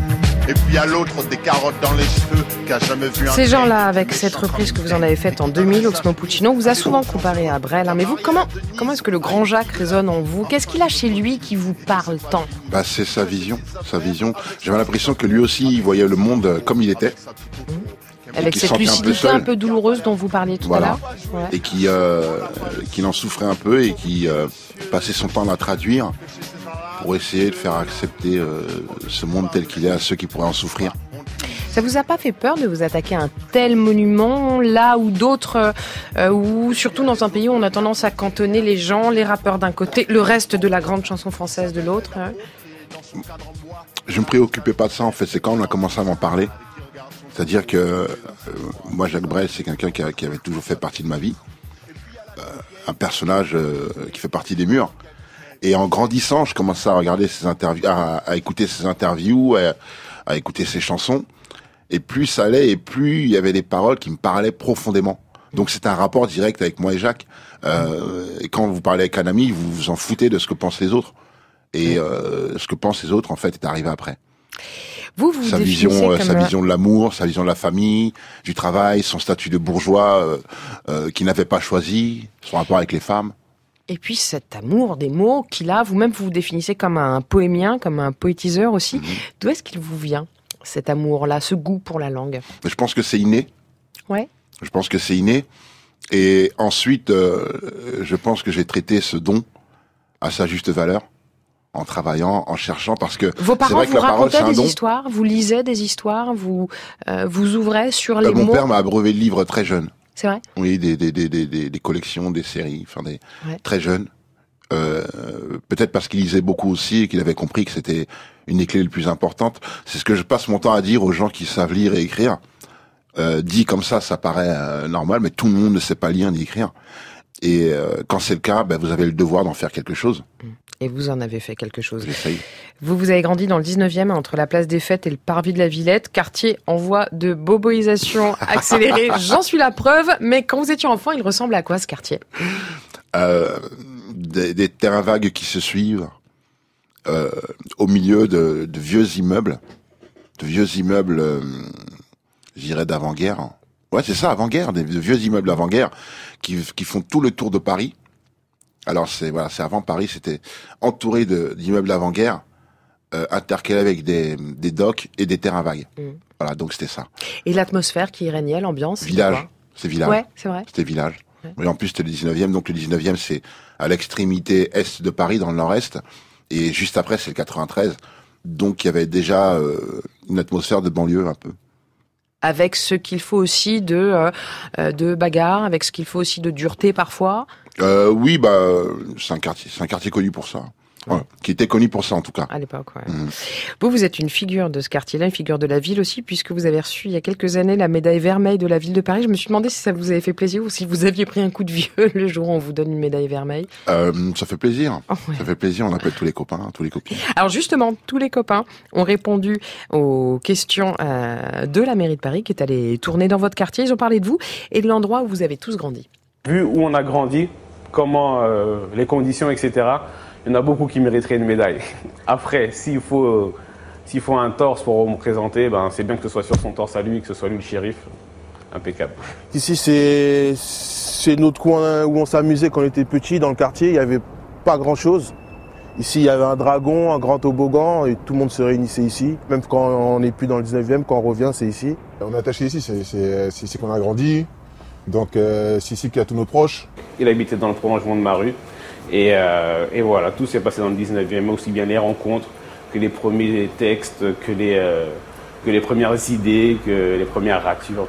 Speaker 6: Et puis à l'autre des carottes dans les cheveux qui a jamais vu un
Speaker 1: Ces gens-là, avec cette reprise que vous en avez faite en 2000, Oxmo Puccino, vous a souvent comparé à Brel. hein. Mais vous, comment, comment est-ce que le grand Jacques résonne en vous? Qu'est-ce qu'il a chez lui qui vous parle tant?
Speaker 3: Bah, c'est sa vision, sa vision. J'avais l'impression que lui aussi, il voyait le monde euh, comme il était.
Speaker 1: Avec
Speaker 3: qui
Speaker 1: cette
Speaker 3: sentait un peu
Speaker 1: lucidité un peu douloureuse dont vous parliez tout
Speaker 3: Voilà.
Speaker 1: à l'heure Ouais.
Speaker 3: Et qui, euh, qu'il en souffrait un peu et qui euh, passait son temps à la traduire pour essayer de faire accepter euh, ce monde tel qu'il est à ceux qui pourraient en souffrir.
Speaker 1: Ça vous a pas fait peur de vous attaquer à un tel monument, là où d'autres, euh, ou surtout dans un pays où on a tendance à cantonner les gens, les rappeurs d'un côté, le reste de la grande chanson française de l'autre hein?
Speaker 3: Je me préoccupais pas de ça en fait, c'est quand on a commencé à m'en parler. C'est-à-dire que euh, moi, Jacques Brel, c'est quelqu'un qui, avait toujours fait partie de ma vie. Euh, un personnage qui fait partie des murs. Et en grandissant, je commençais à regarder ses interviews, à, à écouter ses interviews, à, à écouter ses chansons. Et plus ça allait, et plus il y avait des paroles qui me parlaient profondément. Donc c'est un rapport direct avec moi et Jacques. Euh, et quand vous parlez avec un ami, vous vous en foutez de ce que pensent les autres. Et euh, ce que pensent les autres, en fait, est arrivé après.
Speaker 1: Vous, vous
Speaker 3: sa
Speaker 1: définissez
Speaker 3: vision, euh,
Speaker 1: comme
Speaker 3: sa
Speaker 1: un-
Speaker 3: vision de l'amour, sa vision de la famille, du travail, son statut de bourgeois euh, euh, qu'il n'avait pas choisi, son rapport avec les femmes.
Speaker 1: Et puis cet amour des mots qu'il a, vous-même vous vous définissez comme un poémien, comme un poétiseur aussi.
Speaker 3: Mhm.
Speaker 1: D'où est-ce qu'il vous vient cet amour-là, ce goût pour la langue?
Speaker 3: Je pense que c'est inné.
Speaker 1: Ouais.
Speaker 3: Je pense que c'est inné. Et ensuite, euh, je pense que j'ai traité ce don à sa juste valeur en travaillant, en cherchant, parce que
Speaker 1: Vos parents
Speaker 3: vrai que
Speaker 1: vous
Speaker 3: parole,
Speaker 1: racontaient des histoires, vous lisez des histoires, vous euh, vous ouvrez sur les
Speaker 3: Euh, mon
Speaker 1: mots?
Speaker 3: père m'a abreuvé de livres très jeune.
Speaker 1: C'est vrai
Speaker 3: Oui, des, des, des, des, collections, des séries, enfin des
Speaker 1: Ouais.
Speaker 3: très jeunes. Euh, Peut-être parce qu'il lisait beaucoup aussi et qu'il avait compris que c'était une des clés les plus importantes. C'est ce que je passe mon temps à dire aux gens qui savent lire et écrire. Euh, dit comme ça, ça paraît euh, normal, mais tout le monde ne sait pas lire ni écrire. Et euh, quand c'est le cas, ben, vous avez le devoir d'en faire quelque chose.
Speaker 1: Et vous en avez fait quelque chose.
Speaker 3: J'essaye.
Speaker 1: Vous, vous avez grandi dans le 19e, entre la place des Fêtes et le parvis de la Villette, quartier en voie de boboisation accélérée. J'en suis la preuve. Mais quand vous étiez enfant, il ressemble à quoi ce quartier?
Speaker 3: Euh, des, des terrains vagues qui se suivent euh, au milieu de, de vieux immeubles, de vieux immeubles, euh, je dirais d'avant-guerre. Ouais, c'est ça, avant-guerre, des de vieux immeubles d'avant-guerre qui, qui font tout le tour de Paris. Alors c'est voilà, c'est avant Paris, c'était entouré d'immeubles d'avant-guerre, euh, intercalés avec des, des docks et des terrains vagues.
Speaker 1: Mm.
Speaker 3: Voilà, donc c'était ça.
Speaker 1: Et l'atmosphère qui régnait, l'ambiance
Speaker 3: Village, c'est village.
Speaker 1: Ouais, c'est vrai.
Speaker 3: C'était village.
Speaker 1: Ouais.
Speaker 3: Et en plus, c'était le 19e. Donc, le 19e, c'est à l'extrémité est de Paris, dans le nord-est. Et juste après, c'est le 93. Donc, il y avait déjà euh, une atmosphère de banlieue un peu.
Speaker 1: Avec ce qu'il faut aussi de, euh, euh, de bagarre, avec ce qu'il faut aussi de dureté parfois?
Speaker 3: Euh, oui, bah, c'est un quartier, c'est un quartier connu pour ça. Ouais, qui était connu pour ça en tout cas.
Speaker 1: À l'époque, ouais.
Speaker 3: Mhm.
Speaker 1: Vous, vous êtes une figure de ce quartier-là, une figure de la ville aussi, puisque vous avez reçu il y a quelques années la médaille vermeille de la ville de Paris. Je me suis demandé si ça vous avait fait plaisir ou si vous aviez pris un coup de vieux le jour où on vous donne une médaille vermeille.
Speaker 3: Euh, ça fait plaisir.
Speaker 1: Oh, ouais.
Speaker 3: Ça fait plaisir. On appelle tous les copains, tous les copines.
Speaker 1: Alors justement, tous les copains ont répondu aux questions euh, de la mairie de Paris qui est allée tourner dans votre quartier. Ils ont parlé de vous et de l'endroit où vous avez tous grandi.
Speaker 9: Vu où on a grandi, comment euh, les conditions, etc., il y en a beaucoup qui mériteraient une médaille. Après, s'il faut, euh, s'il faut un torse pour me présenter, ben, c'est bien que ce soit sur son torse à lui, que ce soit lui le shérif. Impeccable.
Speaker 10: Ici, c'est c'est notre coin où on s'amusait quand on était petit dans le quartier. Il n'y avait pas grand-chose. Ici, il y avait un dragon, un grand toboggan et tout le monde se réunissait ici. Même quand on n'est plus dans le 19e, quand on revient, c'est ici.
Speaker 11: On est attaché ici, c'est c'est- c'est ici qu'on a grandi. Donc euh, c'est ici qu'il y a tous nos proches.
Speaker 9: Il habitait dans le prolongement de ma rue. Et, euh, et voilà, tout s'est passé dans le 19e, aussi bien les rencontres que les premiers textes, que les, euh, que les premières idées, que les premières ratures.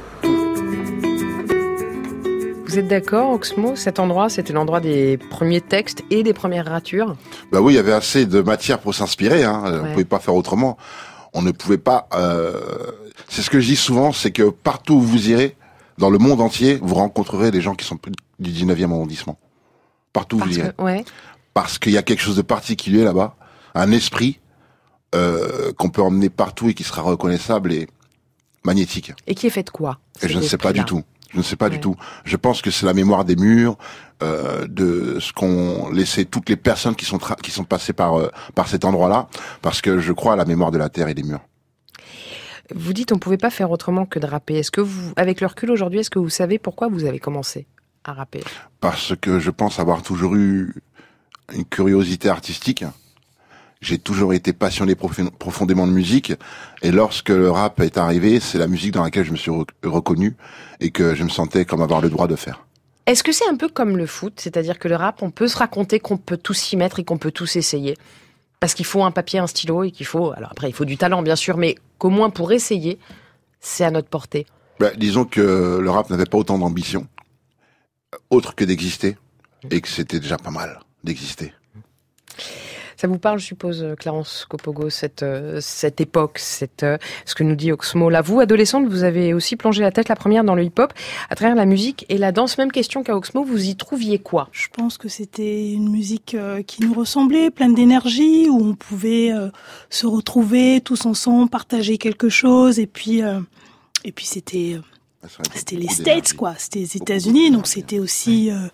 Speaker 1: Vous êtes d'accord, Oxmo? Cet endroit, c'était l'endroit des premiers textes et des premières ratures?
Speaker 3: Bah oui, il y avait assez de matière pour s'inspirer. Hein. On
Speaker 1: Ouais.
Speaker 3: pouvait pas faire autrement. On ne pouvait pas. euh, C'est ce que je dis souvent, c'est que partout où vous irez, dans le monde entier, vous rencontrerez des gens qui sont plus du 19e arrondissement. Partout où
Speaker 1: Parce
Speaker 3: vous irez.
Speaker 1: que, ouais.
Speaker 3: Parce qu'il y a quelque chose de particulier là-bas, un esprit euh, qu'on peut emmener partout et qui sera reconnaissable et magnétique.
Speaker 1: Et qui est fait de quoi
Speaker 3: Et je ne sais pas du tout. Je ne sais pas
Speaker 1: Ouais.
Speaker 3: du tout. Je pense que c'est la mémoire des murs, euh, de ce qu'ont laissé toutes les personnes qui sont qui sont passées par euh, par cet endroit-là, parce que je crois à la mémoire de la terre et des murs.
Speaker 1: Vous dites on pouvait pas faire autrement que de rapper. Est-ce que vous, avec le recul aujourd'hui, est-ce que vous savez pourquoi vous avez commencé? À rapper
Speaker 3: Parce que je pense avoir toujours eu une curiosité artistique. J'ai toujours été passionné profondément de musique, et lorsque le rap est arrivé, c'est la musique dans laquelle je me suis re- reconnu et que je me sentais comme avoir le droit de faire.
Speaker 1: Est-ce que c'est un peu comme le foot, c'est-à-dire que le rap, on peut se raconter qu'on peut tous s'y mettre et qu'on peut tous essayer Parce qu'il faut un papier, un stylo et qu'il faut. Alors après, il faut du talent, bien sûr, mais qu'au moins pour essayer, c'est à notre portée.
Speaker 3: Ben, disons que le rap n'avait pas autant d'ambition, autre que d'exister, et que c'était déjà pas mal d'exister.
Speaker 1: Ça vous parle, je suppose, euh, Clarence Copogo, cette, euh, cette époque, cette, euh, ce que nous dit Oxmo. Là, vous, adolescente, vous avez aussi plongé la tête la première dans le hip-hop à travers la musique et la danse. Même question qu'à Oxmo, vous y trouviez quoi?
Speaker 5: Je pense que c'était une musique euh, qui nous ressemblait, pleine d'énergie, où on pouvait euh, se retrouver tous ensemble, partager quelque chose, et puis euh, et puis c'était euh, c'était les States quoi, c'était les États-Unis, donc c'était aussi euh,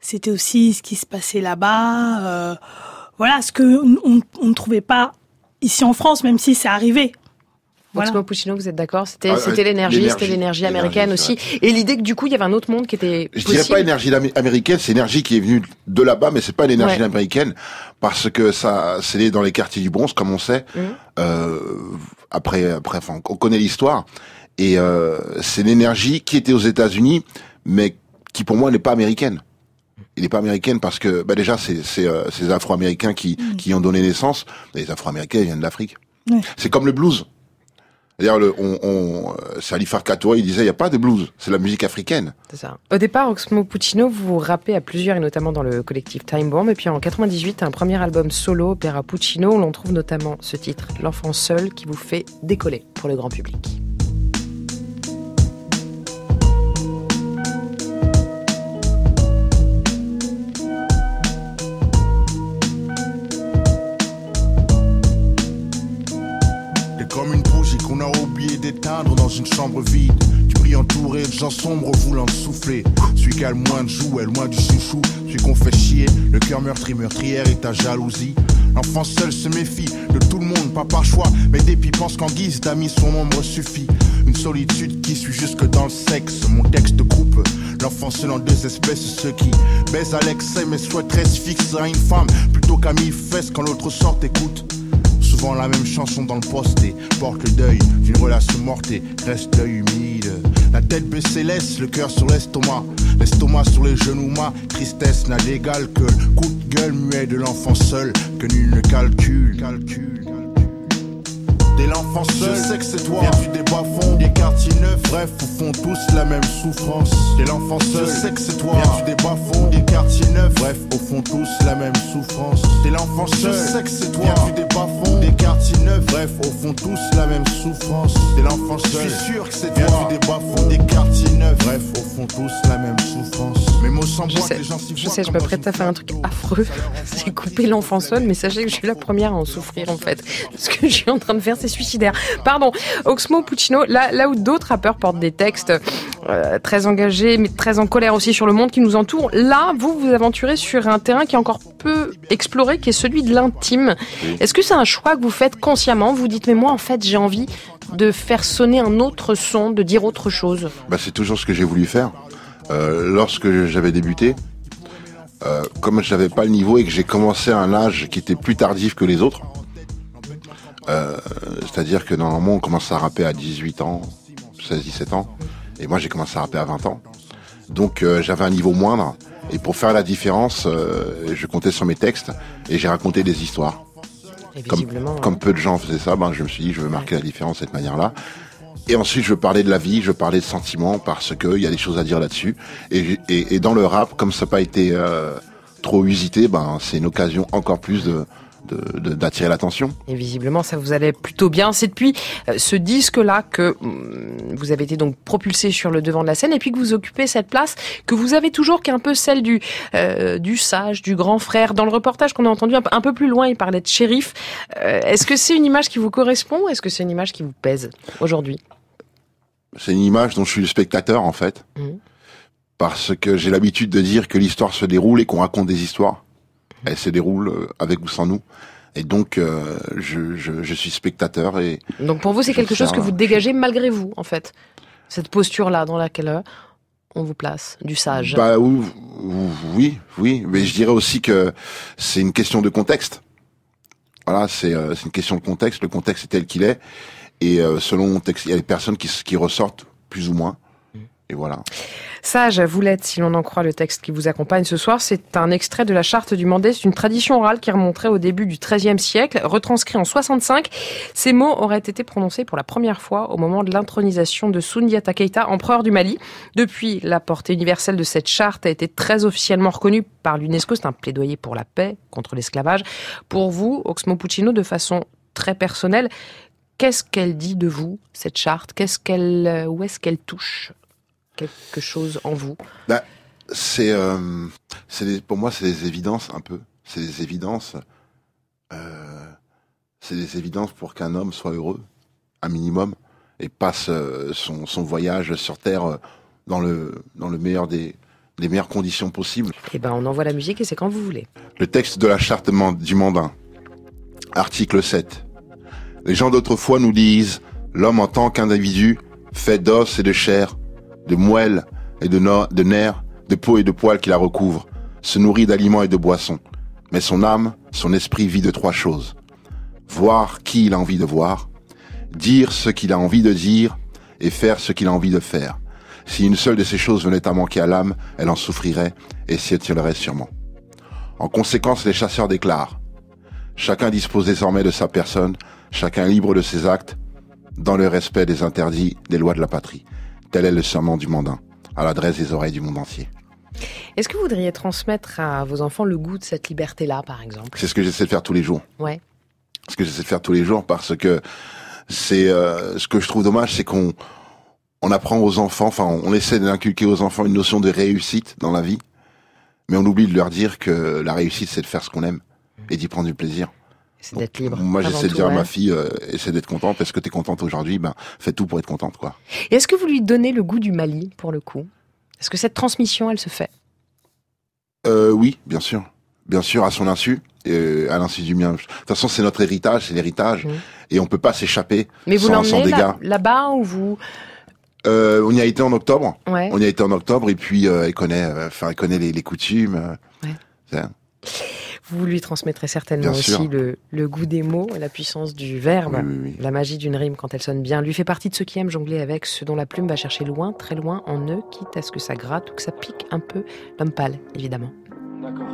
Speaker 5: c'était aussi ce qui se passait là-bas. euh, voilà, ce que on, on ne trouvait pas ici en France, même si c'est arrivé. Voilà.
Speaker 1: Oxmo Puccino, vous êtes d'accord? C'était
Speaker 3: Ah,
Speaker 1: c'était
Speaker 3: euh,
Speaker 1: l'énergie, c'était l'énergie américaine aussi. Et l'idée que du coup, il y avait un autre monde qui était
Speaker 3: Je
Speaker 1: possible.
Speaker 3: dirais pas énergie américaine, c'est énergie qui est venue de là-bas, mais c'est pas l'énergie
Speaker 1: Ouais.
Speaker 3: américaine parce que ça, c'est dans les quartiers du Bronx, comme on sait.
Speaker 1: Mhm.
Speaker 3: Euh, après, après, enfin, on connaît l'histoire et euh, c'est l'énergie qui était aux États-Unis, mais qui pour moi n'est pas américaine. Il n'est pas américaine parce que bah déjà c'est c'est euh, les Afro-Américains qui
Speaker 1: Mm.
Speaker 3: qui y ont donné naissance. Les Afro-Américains ils viennent d'Afrique.
Speaker 5: Ouais.
Speaker 3: C'est comme le blues. D'ailleurs, le, on, on, euh, Salif Katoa, il disait, il n'y a pas de blues, c'est la musique africaine.
Speaker 1: C'est ça. Au départ, Oxmo Puccino, vous rappez à plusieurs, et notamment dans le collectif Time Bomb. Et puis en 98, un premier album solo, Opéra Puccino, où l'on trouve notamment ce titre, L'enfant seul, qui vous fait décoller pour le grand public.
Speaker 12: Dans une chambre vide. Tu brilles entouré de gens sombres voulant souffler. Celui qui a le moins de jouets, loin du chouchou. Celui qu'on fait chier, le cœur meurtri, meurtrière et ta jalousie. L'enfant seul se méfie de tout le monde, pas par choix, mais dépit pense qu'en guise d'amis son ombre suffit. Une solitude qui suit jusque dans le sexe. Mon texte coupe l'enfant seul en deux espèces, ceux qui baisent à l'excès mais souhaiteraient se fixer à une femme plutôt qu'à mille fesses quand l'autre sort écoute. La même chanson dans le poste et porte le deuil d'une relation morte et reste l'œil humide. La tête baissée laisse le cœur sur l'estomac, l'estomac sur les genoux, ma tristesse n'a d'égal que le coup de gueule muet de l'enfant seul que nul ne calcule. calcule. T'es l'enfant seul, je sais que c'est toi. Viens du des bas-fonds, des quartiers neufs, bref, au fond tous la même souffrance. T'es l'enfant seul, je sais que c'est toi. Viens du des bas-fonds, des quartiers neufs, bref, au fond tous la même souffrance. T'es l'enfant seul, je sais que c'est toi. Viens du des bas-fonds, des quartiers neufs, bref, au fond tous la même souffrance. T'es l'enfant seul, je suis sûr que c'est toi. Viens du des bas-fonds, des quartiers neufs, bref, au fond tous la même souffrance. Mes mots sans
Speaker 1: Je sais, je sais, je me prête à faire un truc affreux. C'est couper l'enfant seul, mais sachez que je suis la première à en souffrir en fait. Ce que je suis en train de faire, c'est suicidaire. Pardon, Oxmo Puccino, là, là où d'autres rappeurs portent des textes euh, très engagés, mais très en colère aussi sur le monde qui nous entoure, là, vous vous aventurez sur un terrain qui est encore peu exploré, qui est celui de l'intime. Est-ce que c'est un choix que vous faites consciemment? Vous dites, mais moi, en fait, j'ai envie de faire sonner un autre son, de dire autre chose.
Speaker 3: Bah, c'est toujours ce que j'ai voulu faire. Euh, lorsque j'avais débuté, euh, comme je n'avais pas le niveau et que j'ai commencé à un âge qui était plus tardif que les autres, euh, c'est-à-dire que normalement on commence à rapper à 18 ans, 16-17 ans, et moi j'ai commencé à rapper à 20 ans. Donc euh, j'avais un niveau moindre, et pour faire la différence, euh, je comptais sur mes textes et j'ai raconté des histoires.
Speaker 1: Et
Speaker 3: Comme, peu de gens faisaient ça, ben, je me suis dit je veux marquer la différence de cette manière-là. Et ensuite, je parlais de la vie, je parlais de sentiments parce que il y a des choses à dire là-dessus. Et, et, et dans le rap, comme ça n'a pas été trop usité, ben c'est une occasion encore plus de- d'attirer l'attention.
Speaker 1: Et visiblement, ça vous allait plutôt bien. C'est depuis euh, ce disque-là que hum, vous avez été donc propulsé sur le devant de la scène et puis que vous occupez cette place que vous avez toujours, qui est un peu celle du, euh, du sage, du grand frère. Dans le reportage qu'on a entendu un peu, plus loin, il parlait de shérif. Euh, Est-ce que c'est une image qui vous correspond ou est-ce que c'est une image qui vous pèse aujourd'hui?
Speaker 3: C'est une image dont je suis le spectateur en fait,
Speaker 1: Mhm.
Speaker 3: parce que j'ai l'habitude de dire que l'histoire se déroule et qu'on raconte des histoires. Elle se déroule euh, avec ou sans nous. Et donc, euh, je, je, je suis spectateur et
Speaker 1: Donc pour vous, c'est quelque chose que vous dégagez malgré vous, en fait. Cette posture-là dans laquelle euh, on vous place, du sage.
Speaker 3: Bah oui, oui, mais je dirais aussi que c'est une question de contexte. Voilà, c'est euh, une question de contexte. Le contexte est tel qu'il est, et euh, selon le texte, il y a des personnes qui ressortent plus ou moins. Et voilà.
Speaker 1: Sage, vous l'êtes, si l'on en croit le texte qui vous accompagne ce soir. C'est un extrait de la charte du Mandé. C'est une tradition orale qui remonterait au début du XIIIe siècle, retranscrit en 65. Ces mots auraient été prononcés pour la première fois au moment de l'intronisation de Soundiata Keita, empereur du Mali. Depuis, la portée universelle de cette charte a été très officiellement reconnue par l'UNESCO. C'est un plaidoyer pour la paix, contre l'esclavage. Pour vous, Oxmo Puccino, de façon très personnelle, qu'est-ce qu'elle dit de vous, cette charte? Qu'est-ce euh, où est-ce qu'elle touche? Quelque chose en vous
Speaker 3: Bah, c'est, euh, c'est pour moi, c'est des évidences un peu. C'est des évidences. Euh, c'est des évidences pour qu'un homme soit heureux, un minimum, et passe euh, son, son voyage sur Terre dans le dans le meilleur des des meilleures conditions possibles.
Speaker 1: Eh ben, on envoie la musique et c'est quand vous voulez.
Speaker 3: Le texte de la charte du mandat. Article 7. Les gens d'autrefois nous disent, l'homme en tant qu'individu, fait d'os et de chair, de moelle et de, de nerfs, de peau et de poils qui la recouvrent, se nourrit d'aliments et de boissons. Mais son âme, son esprit vit de trois choses. Voir qui il a envie de voir, dire ce qu'il a envie de dire, et faire ce qu'il a envie de faire. Si une seule de ces choses venait à manquer à l'âme, elle en souffrirait et s'y étirerait sûrement. En conséquence, les chasseurs déclarent Chacun dispose désormais de sa personne, chacun libre de ses actes, dans le respect des interdits des lois de la patrie. Tel est le serment du mandat, à l'adresse des oreilles du monde entier.
Speaker 1: Est-ce que vous voudriez transmettre à vos enfants le goût de cette liberté-là, par exemple?
Speaker 3: C'est ce que j'essaie de faire tous les jours.
Speaker 1: Ouais.
Speaker 3: Ce que j'essaie de faire tous les jours parce que c'est euh, ce que je trouve dommage, c'est qu'on on apprend aux enfants, enfin on essaie d'inculquer aux enfants une notion de réussite dans la vie, mais on oublie de leur dire que la réussite c'est de faire ce qu'on aime et d'y prendre du plaisir.
Speaker 1: C'est d'être libre.
Speaker 3: Moi, j'essaie de dire à ma fille, euh, essaie d'être contente. Est-ce que tu es contente aujourd'hui? Ben, fais tout pour être contente, quoi.
Speaker 1: Et est-ce que vous lui donnez le goût du Mali, pour le coup? Est-ce que cette transmission, elle se fait?
Speaker 3: Euh, oui, bien sûr, bien sûr, à son insu, et à l'insu du mien. De toute façon, c'est notre héritage, c'est l'héritage,
Speaker 1: Mhm.
Speaker 3: et on peut pas s'échapper
Speaker 1: Mais vous
Speaker 3: sans, dégâts.
Speaker 1: là- là-bas ou vous?
Speaker 3: Euh, on y a été en octobre.
Speaker 1: Ouais.
Speaker 3: On y a été en octobre, et puis euh, elle connaît, euh, enfin, elle connaît les, les coutumes. euh,
Speaker 1: Ouais. Vous lui transmettrez certainement
Speaker 3: Bien
Speaker 1: aussi le, le goût des mots, la puissance du verbe,
Speaker 3: Oui, oui, oui.
Speaker 1: la magie d'une rime quand elle sonne bien. Lui fait partie de ceux qui aiment jongler avec ce dont la plume va chercher loin, très loin en eux, quitte à ce que ça gratte ou que ça pique un peu l'homme pâle, évidemment.
Speaker 13: D'accord.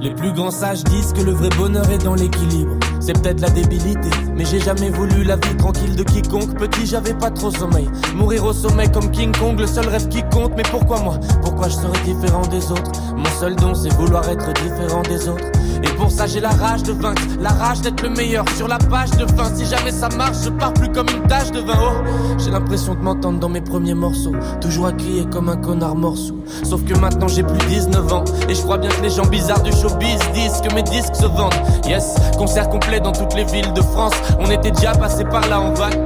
Speaker 13: Les plus grands sages disent que le vrai bonheur est dans l'équilibre. C'est peut-être la débilité, mais j'ai jamais voulu la vie tranquille de quiconque. Petit, j'avais pas trop sommeil. Mourir au sommet comme King Kong, le seul rêve qui compte. Mais pourquoi moi? Pourquoi je serais différent des autres? Mon seul don, c'est vouloir être différent des autres. Et pour ça, j'ai la rage de vaincre, la rage d'être le meilleur sur la page de fin. Si jamais ça marche, je pars plus comme une tache de vin. Oh, j'ai l'impression de m'entendre dans mes premiers morceaux, toujours à crier comme un connard morceau. Sauf que maintenant j'ai plus 19 ans, et je crois bien que les gens bizarres du showbiz disent que mes disques se vendent. Yes, concert complet dans toutes les villes de France. On était déjà passé par là en vague.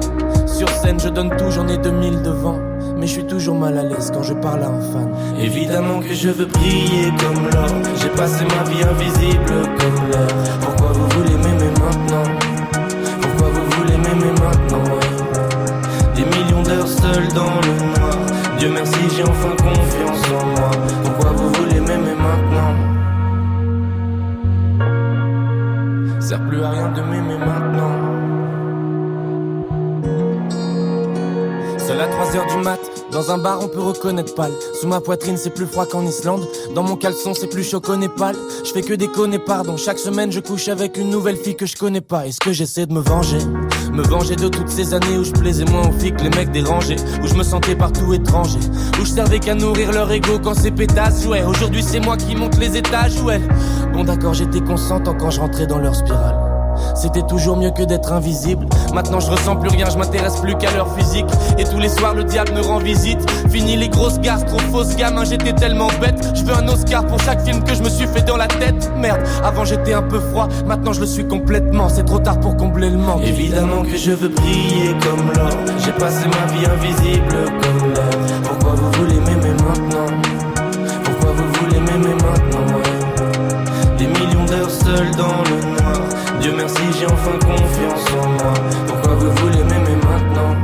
Speaker 13: Sur scène, je donne tout, j'en ai 2000 devant mais je suis toujours mal à l'aise quand je parle à un fan. Évidemment que je veux briller comme l'or. J'ai passé ma vie invisible comme l'air. Pourquoi vous voulez m'aimer maintenant? Pourquoi vous voulez m'aimer maintenant? Des millions d'heures seules dans le noir. Dieu merci, j'ai enfin rien de m'aimer maintenant. Seul à 3h du mat, dans un bar on peut reconnaître pâle. Sous ma poitrine c'est plus froid qu'en Islande. Dans mon caleçon c'est plus chaud qu'au Népal. Je fais que déconner pardon. Chaque semaine je couche avec une nouvelle fille que je connais pas. Est-ce que j'essaie de me venger? Me venger de toutes ces années où je plaisais moins aux filles que les mecs dérangés. Où je me sentais partout étranger. Où je servais qu'à nourrir leur ego quand ces pétasses jouaient. Aujourd'hui c'est moi qui monte les étages elles. Bon d'accord j'étais consentant quand je rentrais dans leur spirale. C'était toujours mieux que d'être invisible. Maintenant je ressens plus rien, je m'intéresse plus qu'à leur physique. Et tous les soirs le diable me rend visite. Fini les grosses gares, trop fausses gamin, j'étais tellement bête. Je veux un Oscar pour chaque film que je me suis fait dans la tête. Merde, avant j'étais un peu froid, maintenant je le suis complètement. C'est trop tard pour combler le manque. Évidemment que je veux briller comme l'or. J'ai passé ma vie invisible comme l'air. Pourquoi vous voulez m'aimer maintenant? Pourquoi vous voulez m'aimer maintenant? Des millions d'heures seules dans le. Dieu merci, j'ai enfin confiance en moi. Pourquoi vous voulez m'aimer maintenant?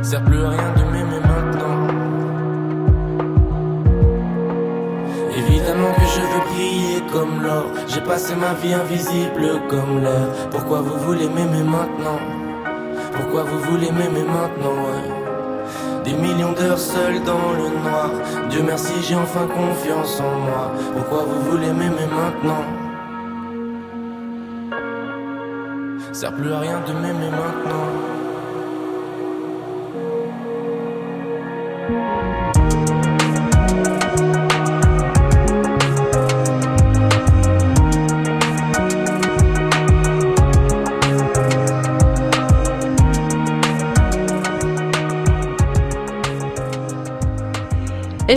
Speaker 13: Sert plus rien de m'aimer maintenant. Évidemment que je veux briller comme l'or. J'ai passé ma vie invisible comme l'air. Pourquoi vous voulez m'aimer maintenant? Pourquoi vous voulez m'aimer maintenant ouais? Des millions d'heures seules dans le noir. Dieu merci, j'ai enfin confiance en moi. Pourquoi vous voulez m'aimer maintenant? Sert plus à rien de m'aimer maintenant.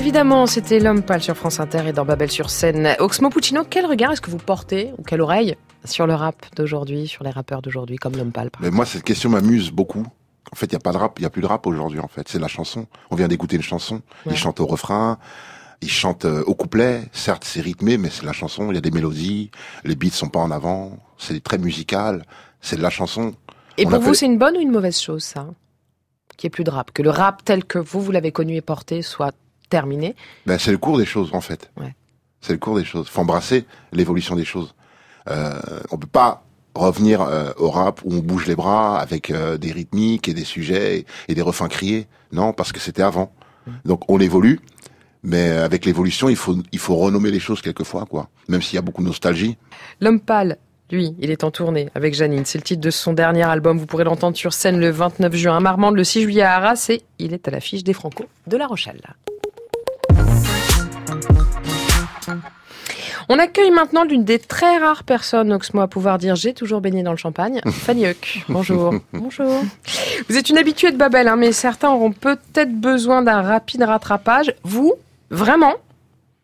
Speaker 1: Évidemment, c'était l'homme pâle sur France Inter et dans Babel sur scène. Oxmo Puccino, quel regard est-ce que vous portez, ou quelle oreille, sur le rap d'aujourd'hui, sur les rappeurs d'aujourd'hui, comme l'homme pâle par
Speaker 3: Mais moi, cette question m'amuse beaucoup. En fait, il y a pas de rap, il y a plus de rap aujourd'hui. En fait, c'est la chanson. On vient d'écouter une chanson.
Speaker 1: Ouais.
Speaker 3: Ils chantent au refrain, ils chantent euh, au couplet. Certes, c'est rythmé, mais c'est la chanson. Il y a des mélodies. Les beats sont pas en avant. C'est très musical. C'est de la chanson.
Speaker 1: Et
Speaker 3: On
Speaker 1: pour vous,
Speaker 3: fait-
Speaker 1: c'est une bonne ou une mauvaise chose, ça? Qu'il n'y ait plus de rap Que le rap tel que vous, vous l'avez connu et porté soit terminé
Speaker 3: Ben, c'est le cours des choses, en fait.
Speaker 1: Ouais.
Speaker 3: C'est le cours des choses. Faut embrasser l'évolution des choses. Euh, on peut pas revenir euh, au rap où on bouge les bras avec euh, des rythmiques et des sujets et, et des refrains criés. Non, parce que c'était avant. Donc on évolue, mais avec l'évolution, il faut il faut renommer les choses quelquefois, quoi. Même s'il y a beaucoup de nostalgie.
Speaker 1: L'homme pâle, lui, il est en tournée avec Janine. C'est le titre de son dernier album. Vous pourrez l'entendre sur scène le 29 juin à Marmande, le 6 juillet à Arras et il est à l'affiche des Franco de La Rochelle. On accueille maintenant l'une des très rares personnes, Oxmo, à pouvoir dire j'ai toujours baigné dans le champagne. Fanny Huck. Bonjour. Bonjour. Vous êtes une habituée de Babel, hein, mais certains auront peut-être besoin d'un rapide rattrapage. Vous, vraiment,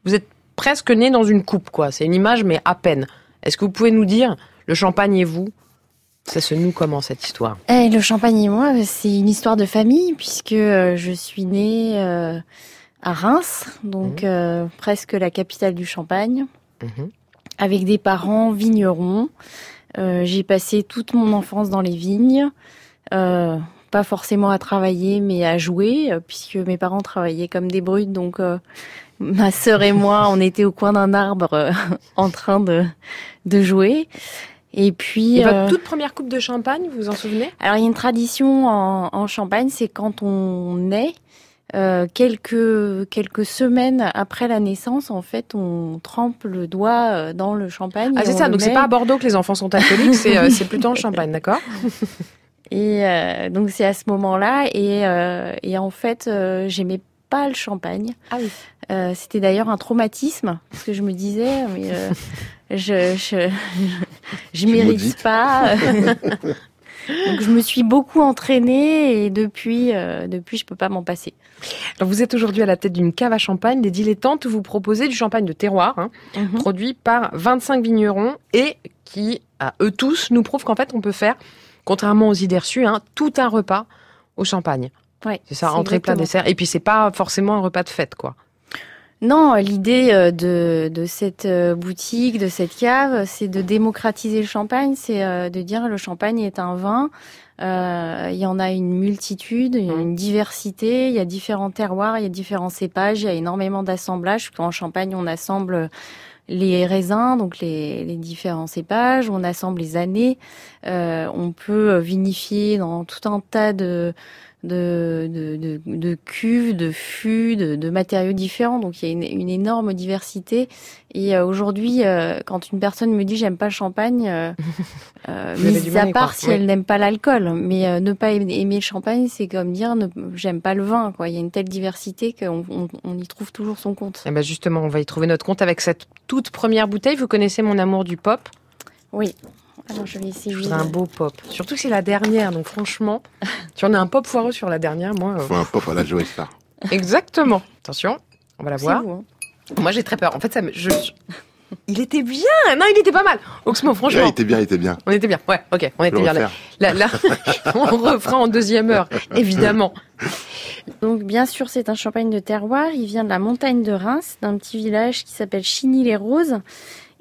Speaker 1: vous êtes presque né dans une coupe, quoi. C'est une image, mais à peine. Est-ce que vous pouvez nous dire, le champagne et vous, ça se noue comment cette histoire?
Speaker 14: Eh, le champagne et moi, c'est une histoire de famille puisque euh, je suis née euh, à Reims, donc euh, presque la capitale du Champagne,
Speaker 1: Mhm.
Speaker 14: avec des parents vignerons. Euh, J'ai passé toute mon enfance dans les vignes, euh, pas forcément à travailler, mais à jouer, euh, puisque mes parents travaillaient comme des brutes, donc euh, ma sœur et moi, on était au coin d'un arbre euh, en train de, de jouer. Et puis,
Speaker 1: Et votre toute première coupe de champagne, vous vous en souvenez?
Speaker 14: alors il y a une tradition en, en Champagne, c'est quand on naît, euh, quelques quelques semaines après la naissance, en fait, on trempe le doigt euh, dans le champagne.
Speaker 1: Ah, c'est ça. Donc, c'est pas à Bordeaux que les enfants sont alcooliques, c'est euh, c'est plutôt en Champagne, d'accord?
Speaker 14: Et euh, donc c'est à ce moment-là et, euh, et en fait euh, j'aimais pas le champagne.
Speaker 1: Ah oui.
Speaker 14: Euh, C'était d'ailleurs un traumatisme parce que je me disais mais euh, je je je
Speaker 3: Tu
Speaker 14: mérite pas. donc je me suis beaucoup entraînée et depuis euh, depuis je peux pas m'en passer.
Speaker 1: Alors, vous êtes aujourd'hui à la tête d'une cave à champagne. Les dilettantes, vous proposez du champagne de terroir, hein,
Speaker 14: Mhm.
Speaker 1: produit par 25 vignerons et qui, à eux tous, nous prouvent qu'en fait, on peut faire, contrairement aux idées reçues, hein, tout un repas au champagne.
Speaker 14: Ouais,
Speaker 1: C'est ça, entrée, plat, dessert. Et puis, c'est pas forcément un repas de fête, quoi.
Speaker 14: Non, l'idée euh, de, cette euh, boutique, de cette cave, c'est de démocratiser le champagne, c'est euh, de dire le champagne est un vin. Il y en a une multitude,
Speaker 1: Mmh.
Speaker 14: une diversité, il y a différents terroirs, il y a différents cépages, il y a énormément d'assemblages. En Champagne, on assemble les raisins, donc les, différents cépages, on assemble les années, on peut vinifier dans tout un tas de de, de, de, de cuves, de fûts, de, de matériaux différents. Donc il y a une, une énorme diversité. Et euh, aujourd'hui, euh, quand une personne me dit j'aime pas le champagne, euh, euh, mis
Speaker 1: à
Speaker 14: part si elle n'aime pas l'alcool, mais ne pas aimer aimer le champagne, c'est comme dire ne- j'aime pas le vin. Quoi. Il y a une telle diversité qu'on on, on y trouve toujours son compte.
Speaker 1: Et ben justement, on va y trouver notre compte avec cette toute première bouteille. Vous connaissez mon amour du pop?
Speaker 14: Oui. Alors je vais essayer.
Speaker 1: Je voudrais un beau pop. Surtout que c'est la dernière, donc franchement, si on a un pop foireux sur la dernière, moi. euh,
Speaker 3: Faut un pop à la Joe Star.
Speaker 1: Exactement. Attention, on va la voir.
Speaker 14: vous, hein.
Speaker 1: Moi, j'ai très peur. En fait, ça me. Je... Il était bien. Non, il était pas mal. Oxmo,
Speaker 3: Ouais,
Speaker 1: franchement.
Speaker 3: il était bien, il était bien.
Speaker 1: On était bien. Ouais, ok, on était bien. Là, là, on refera en deuxième heure, évidemment.
Speaker 14: Donc bien sûr, c'est un champagne de terroir. Il vient de la montagne de Reims, d'un petit village qui s'appelle Chigny-les-Roses.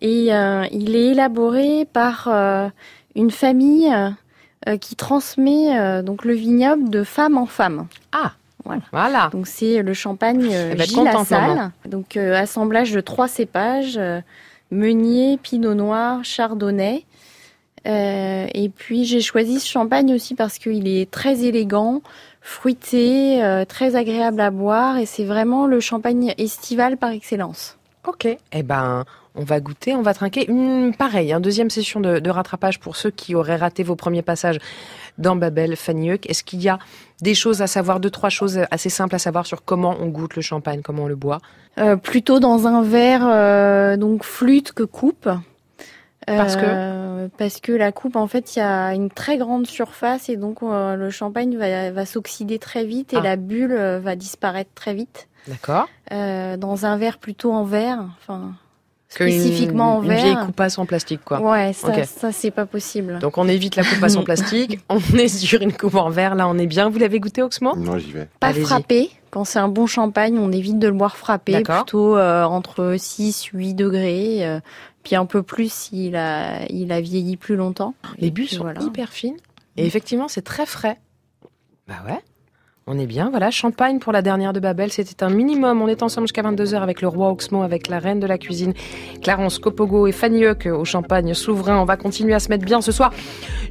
Speaker 14: Et euh, il est élaboré par euh, une famille euh, qui transmet euh, donc le vignoble de femme en femme.
Speaker 1: Ah,
Speaker 14: voilà.
Speaker 1: Voilà.
Speaker 14: Donc c'est le champagne euh, Gilles. Lassalle. Donc euh, assemblage de trois cépages euh, Meunier, Pinot Noir, Chardonnay. Euh, et puis j'ai choisi ce champagne aussi parce qu'il est très élégant, fruité, euh, très agréable à boire et c'est vraiment le champagne estival par excellence.
Speaker 1: Ok. Eh ben, on va goûter, on va trinquer. Hum, pareil, hein, deuxième session de, de rattrapage pour ceux qui auraient raté vos premiers passages dans Babel, Fanny Huck. Est-ce qu'il y a des choses à savoir, deux, trois choses assez simples à savoir sur comment on goûte le champagne, comment on le boit?
Speaker 14: Euh, plutôt dans un verre euh, donc flûte que coupe.
Speaker 1: Parce que
Speaker 14: Euh, parce que la coupe en fait il y a une très grande surface et donc euh, le champagne va, va s'oxyder très vite et
Speaker 1: Ah.
Speaker 14: la bulle euh, va disparaître très vite.
Speaker 1: D'accord.
Speaker 14: Euh, dans un verre plutôt en verre, enfin
Speaker 1: Que une-
Speaker 14: spécifiquement en
Speaker 1: une,
Speaker 14: verre.
Speaker 1: vieille coupasse en plastique, quoi.
Speaker 14: Ouais, ça, ça c'est pas possible.
Speaker 1: Donc on évite la coupasse en plastique, on est sur une coupe en verre, là on est bien. Vous l'avez goûté Oxmo?
Speaker 3: Non, j'y vais.
Speaker 14: Pas frappé. Quand c'est un bon champagne, on évite de le boire frappé,
Speaker 1: D'accord.
Speaker 14: plutôt euh, entre 6 8 degrés, euh, puis un peu plus s'il a il a vieilli plus longtemps.
Speaker 1: Les
Speaker 14: Et
Speaker 1: bulles
Speaker 14: puis
Speaker 1: sont
Speaker 14: voilà.
Speaker 1: hyper fines. Et effectivement, c'est très frais. Bah ouais. On est bien, voilà. Champagne pour la dernière de Babel, c'était un minimum. On est ensemble jusqu'à 22h avec le roi Oxmo, avec la reine de la cuisine, Clarence Copogo et Fanny Huck au champagne souverain. On va continuer à se mettre bien ce soir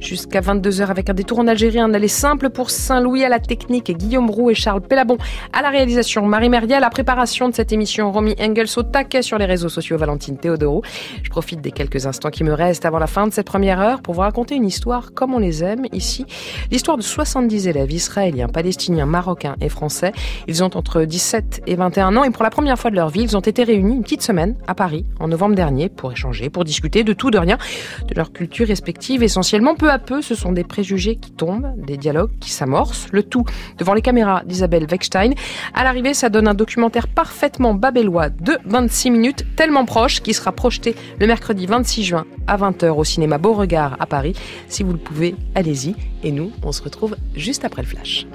Speaker 1: jusqu'à 22h avec un détour en Algérie, un aller simple pour Saint-Louis à la technique, Guillaume Roux et Charles Pellabon à la réalisation, Marie Merrier à la préparation de cette émission, Romy Engels au taquet sur les réseaux sociaux, Valentine Théodoro. Je profite des quelques instants qui me restent avant la fin de cette première heure pour vous raconter une histoire comme on les aime ici. L'histoire de 70 élèves israéliens, palestiniens, marocains et français. Ils ont entre 17 et 21 ans et pour la première fois de leur vie, ils ont été réunis une petite semaine à Paris en novembre dernier pour échanger, pour discuter de tout, de rien, de leur culture respective. Essentiellement, peu à peu, ce sont des préjugés qui tombent, des dialogues qui s'amorcent, le tout devant les caméras d'Isabelle Weckstein. À l'arrivée, ça donne un documentaire parfaitement babellois de 26 minutes, tellement proche, qui sera projeté le mercredi 26 juin à 20h au cinéma Beauregard à Paris. Si vous le pouvez, allez-y. Et nous, on se retrouve juste après le flash.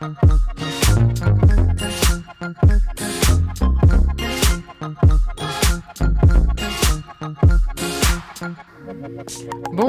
Speaker 1: Thank you.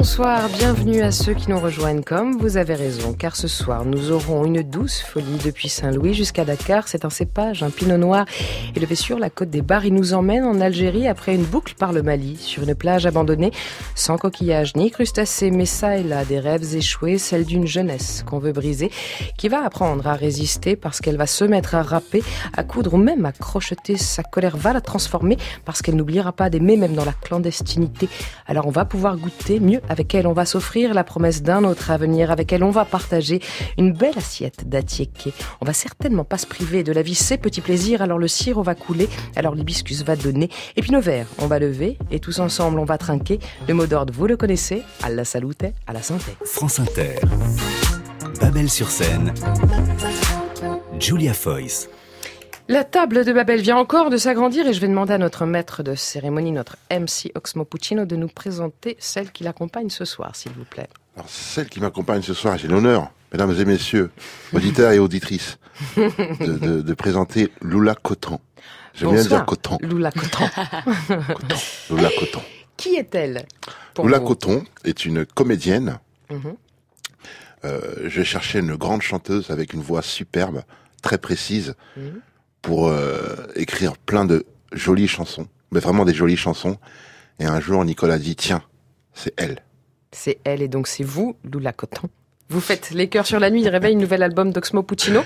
Speaker 1: Bonsoir, bienvenue à ceux qui nous rejoignent comme vous avez raison, car ce soir nous aurons une douce folie depuis Saint-Louis jusqu'à Dakar. C'est un cépage, un pinot noir élevé sur la côte des Bars. Il nous emmène en Algérie après une boucle par le Mali, sur une plage abandonnée, sans coquillage ni crustacés, mais ça et là des rêves échoués, celle d'une jeunesse qu'on veut briser, qui va apprendre à résister parce qu'elle va se mettre à rapper, à coudre ou même à crocheter. Sa colère va la transformer parce qu'elle n'oubliera pas d'aimer même dans la clandestinité. Alors on va pouvoir goûter mieux avec elle on va s'offrir la promesse d'un autre avenir, avec elle on va partager une belle assiette d'attiéké. On va certainement pas se priver de la vie, ses petits plaisirs, alors le sirop va couler, alors l'hibiscus va donner, et puis nos verres, on va lever, et tous ensemble on va trinquer. Le mot d'ordre, vous le connaissez, à la salute, à la santé.
Speaker 2: France Inter. Babel sur scène. Julia Foyce.
Speaker 1: La table de Babel vient encore de s'agrandir et je vais demander à notre maître de cérémonie, notre MC Oxmo Puccino, de nous présenter celle qui l'accompagne ce soir, s'il vous plaît.
Speaker 3: Alors, celle qui m'accompagne ce soir, j'ai l'honneur, mesdames et messieurs, auditeurs et auditrices, de, de, de présenter Lula Coton. J'aime bien dire Coton.
Speaker 1: Lula Coton.
Speaker 3: Coton. Lula Coton.
Speaker 1: Qui est-elle
Speaker 3: Lula Coton est une comédienne.
Speaker 1: Mhm.
Speaker 3: Euh, je cherchais une grande chanteuse avec une voix superbe, très précise,
Speaker 1: Mhm.
Speaker 3: Pour euh, écrire plein de jolies chansons, mais vraiment des jolies chansons. Et un jour, Nicolas dit, tiens, c'est elle.
Speaker 1: C'est elle et donc c'est vous, Lula Coton. Vous faites les cœurs sur la nuit, il réveille un nouvel album d'Oxmo Puccino.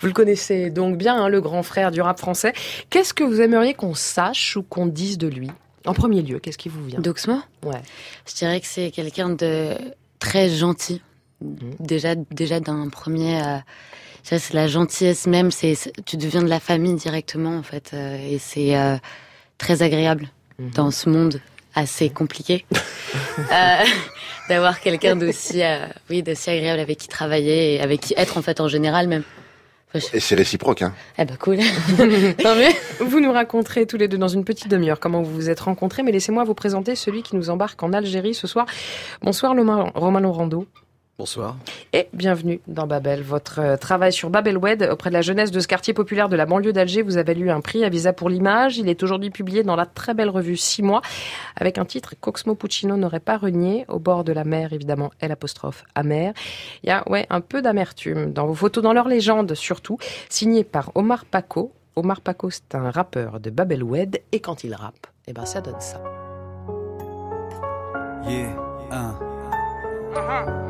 Speaker 1: Vous le connaissez donc bien, hein, le grand frère du rap français. Qu'est-ce que vous aimeriez qu'on sache ou qu'on dise de lui? En premier lieu, qu'est-ce qui vous vient?
Speaker 15: D'Oxmo?
Speaker 1: Ouais.
Speaker 15: Je dirais que c'est quelqu'un de très gentil.
Speaker 1: Mhm.
Speaker 15: Déjà, déjà d'un premier. euh, c'est la gentillesse même. C'est, c'est- tu deviens de la famille directement en fait, euh, et c'est euh, très agréable
Speaker 1: Mhm.
Speaker 15: dans ce monde assez compliqué euh, d'avoir quelqu'un d'aussi, euh, oui, d'aussi agréable avec qui travailler et avec qui être en fait en général même. Enfin, je-
Speaker 3: Et c'est réciproque, hein.
Speaker 15: Eh ben cool. Tant mieux.
Speaker 1: Vous nous raconterez tous les deux dans une petite demi-heure comment vous vous êtes rencontrés, mais laissez-moi vous présenter celui qui nous embarque en Algérie ce soir. Bonsoir Loma- Romano Rando.
Speaker 16: Bonsoir.
Speaker 1: Et bienvenue dans Babel. Votre euh, travail sur Babel Wed auprès de la jeunesse de ce quartier populaire de la banlieue d'Alger, vous avez lu un prix à Visa pour l'image. Il est aujourd'hui publié dans la très belle revue 6 mois avec un titre qu'Oxmo Puccino n'aurait pas renié. Au bord de la mer, évidemment, L apostrophe amère. Il y a ouais, un peu d'amertume dans vos photos, dans leur légende surtout, signé par Omar Paco. Omar Paco, c'est un rappeur de Babel Wed et quand il rappe, eh ben ça donne ça.
Speaker 17: Yeah.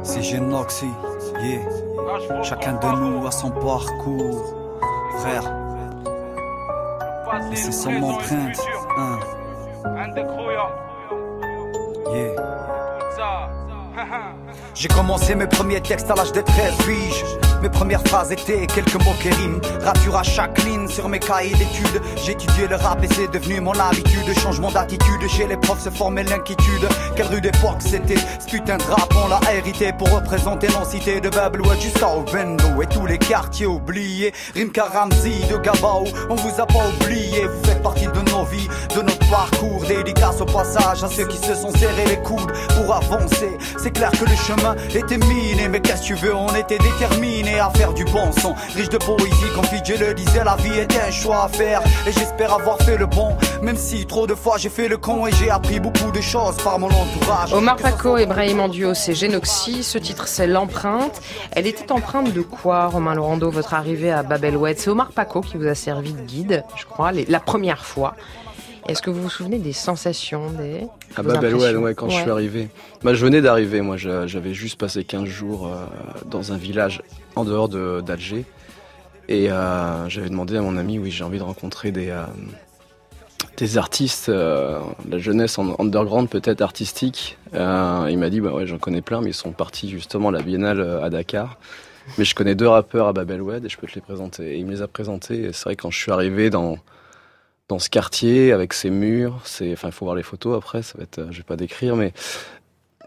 Speaker 17: C'est Genoxy, yeah. Chacun de nous a son parcours, frère. Et c'est son empreinte, hein. Yeah. J'ai commencé mes premiers textes à l'âge de 13 piges. Mes premières phrases étaient quelques mots qui riment. Rappure à chaque ligne sur mes cahiers d'études. Étudié le rap et c'est devenu mon habitude. Changement d'attitude chez les profs se formait l'inquiétude. Quelle rue d'époque c'était Ce putain de rap, on l'a hérité pour représenter nos cités de Babelou jusqu'à Bendo et tous les quartiers oubliés. Rim Karamzi de Gabao, on vous a pas oublié. Vous faites partie de nos vies, de notre parcours. Dédicace au passage à ceux qui se sont serrés les coudes pour avancer. Clair que le chemin était miné, mais qu'est-ce que tu veux, on était déterminés à faire du bon son. Riche de poésie, comme Fidji le disait, la vie était un choix à faire. Et j'espère avoir fait le bon, même si trop de fois j'ai fait le con et j'ai appris beaucoup de choses par mon entourage.
Speaker 1: Omar Paco et Brahim en duo, c'est Génoxy. Ce titre, c'est L'empreinte. Elle était empreinte de quoi, Romain Laurando, votre arrivée à Babel Wed C'est Omar Paco qui vous a servi de guide, je crois, les- la première fois. Est-ce que vous vous souvenez des sensations, des
Speaker 16: ouais,
Speaker 1: impressions
Speaker 16: ouais, quand je suis arrivé. Bah, je venais d'arriver, moi, j'avais juste passé 15 jours euh, dans un village en dehors de- d'Alger. Et euh, j'avais demandé à mon ami, oui, j'ai envie de rencontrer des, euh, des artistes, euh, la jeunesse en underground peut-être artistique. Il m'a dit, bah ouais, j'en connais plein, mais ils sont partis justement à la Biennale à Dakar. Mais je connais deux rappeurs à Babel Wed et je peux te les présenter. Et il me les a présentés. Et c'est vrai, quand je suis arrivé dans, dans ce quartier, avec ses murs, c'est, enfin, il faut voir les photos après, ça va être, euh, je vais pas décrire, mais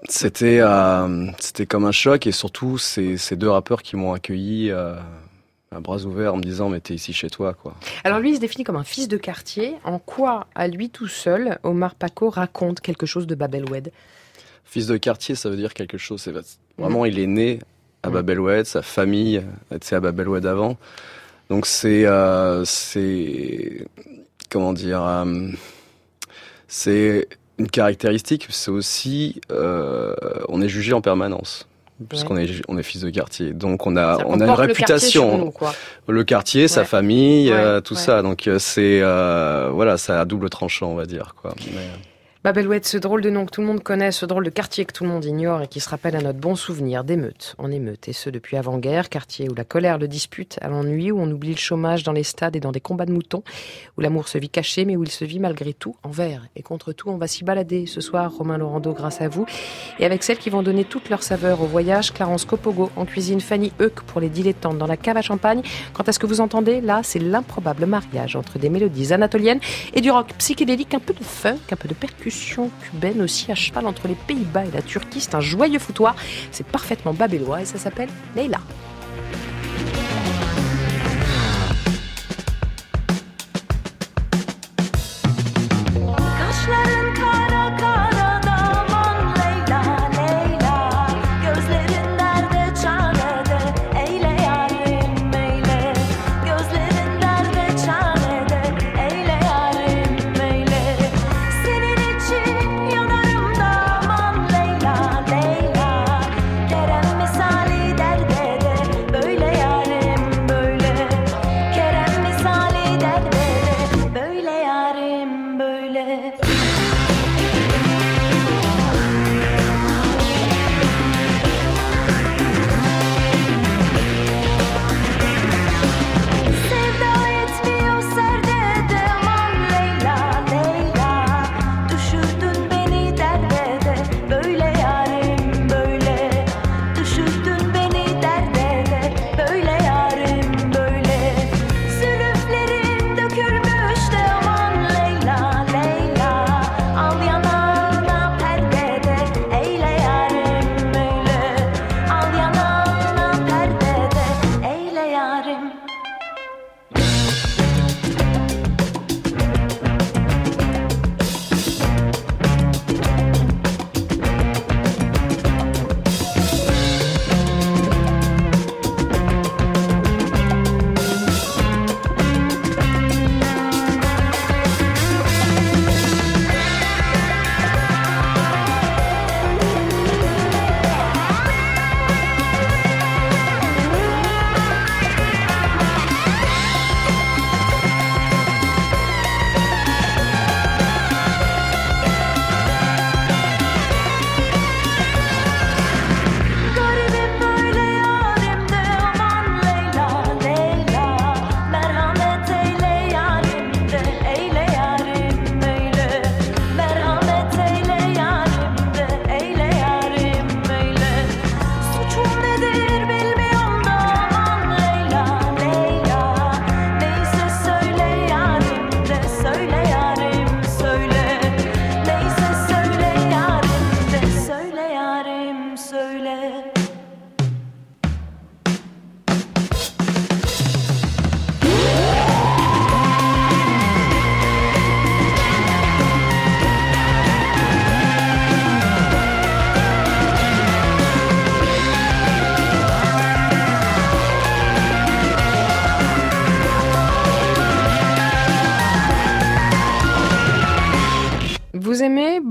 Speaker 16: c'était, euh, c'était comme un choc. Et surtout, ces deux rappeurs qui m'ont accueilli euh, à bras ouverts en me disant, mais t'es ici chez toi, quoi.
Speaker 1: Alors lui, il se définit comme un fils de quartier. En quoi, à lui tout seul, Omar Paco raconte quelque chose de Babel Wed
Speaker 16: Fils de quartier, ça veut dire quelque chose. C'est vraiment, il est né à Babelwed, sa famille était à Babelwed avant. Donc c'est, euh, c'est, comment dire, euh, c'est Une caractéristique, c'est aussi, euh, on est jugé en permanence. Puisqu'on est, on est fils de quartier. Donc on a,
Speaker 1: Ça
Speaker 16: on a une
Speaker 1: le
Speaker 16: réputation.
Speaker 1: quartier chez nous, quoi.
Speaker 16: Le quartier, sa
Speaker 1: Ouais.
Speaker 16: famille, euh, tout ça. Donc c'est, voilà, ça a double tranchant, on va dire, quoi. Mais,
Speaker 1: Babelouette, ce drôle de nom que tout le monde connaît, ce drôle de quartier que tout le monde ignore et qui se rappelle à notre bon souvenir d'émeutes en émeutes, et ce depuis avant-guerre, quartier où la colère le dispute à l'ennui, où on oublie le chômage dans les stades et dans des combats de moutons, où l'amour se vit caché mais où il se vit malgré tout envers. Et contre tout, on va s'y balader ce soir, Romain Laurando, grâce à vous, et avec celles qui vont donner toute leur saveur au voyage, Clarence Copogo en cuisine, Fanny Euck pour les dilettantes dans la cave à champagne. Quant à ce que vous entendez, là, c'est l'improbable mariage entre des mélodies anatoliennes et du rock psychédélique, un peu de funk, un peu de percussion cubaine aussi à cheval entre les Pays-Bas et la Turquie. C'est un joyeux foutoir. C'est parfaitement babélois et ça s'appelle Leila.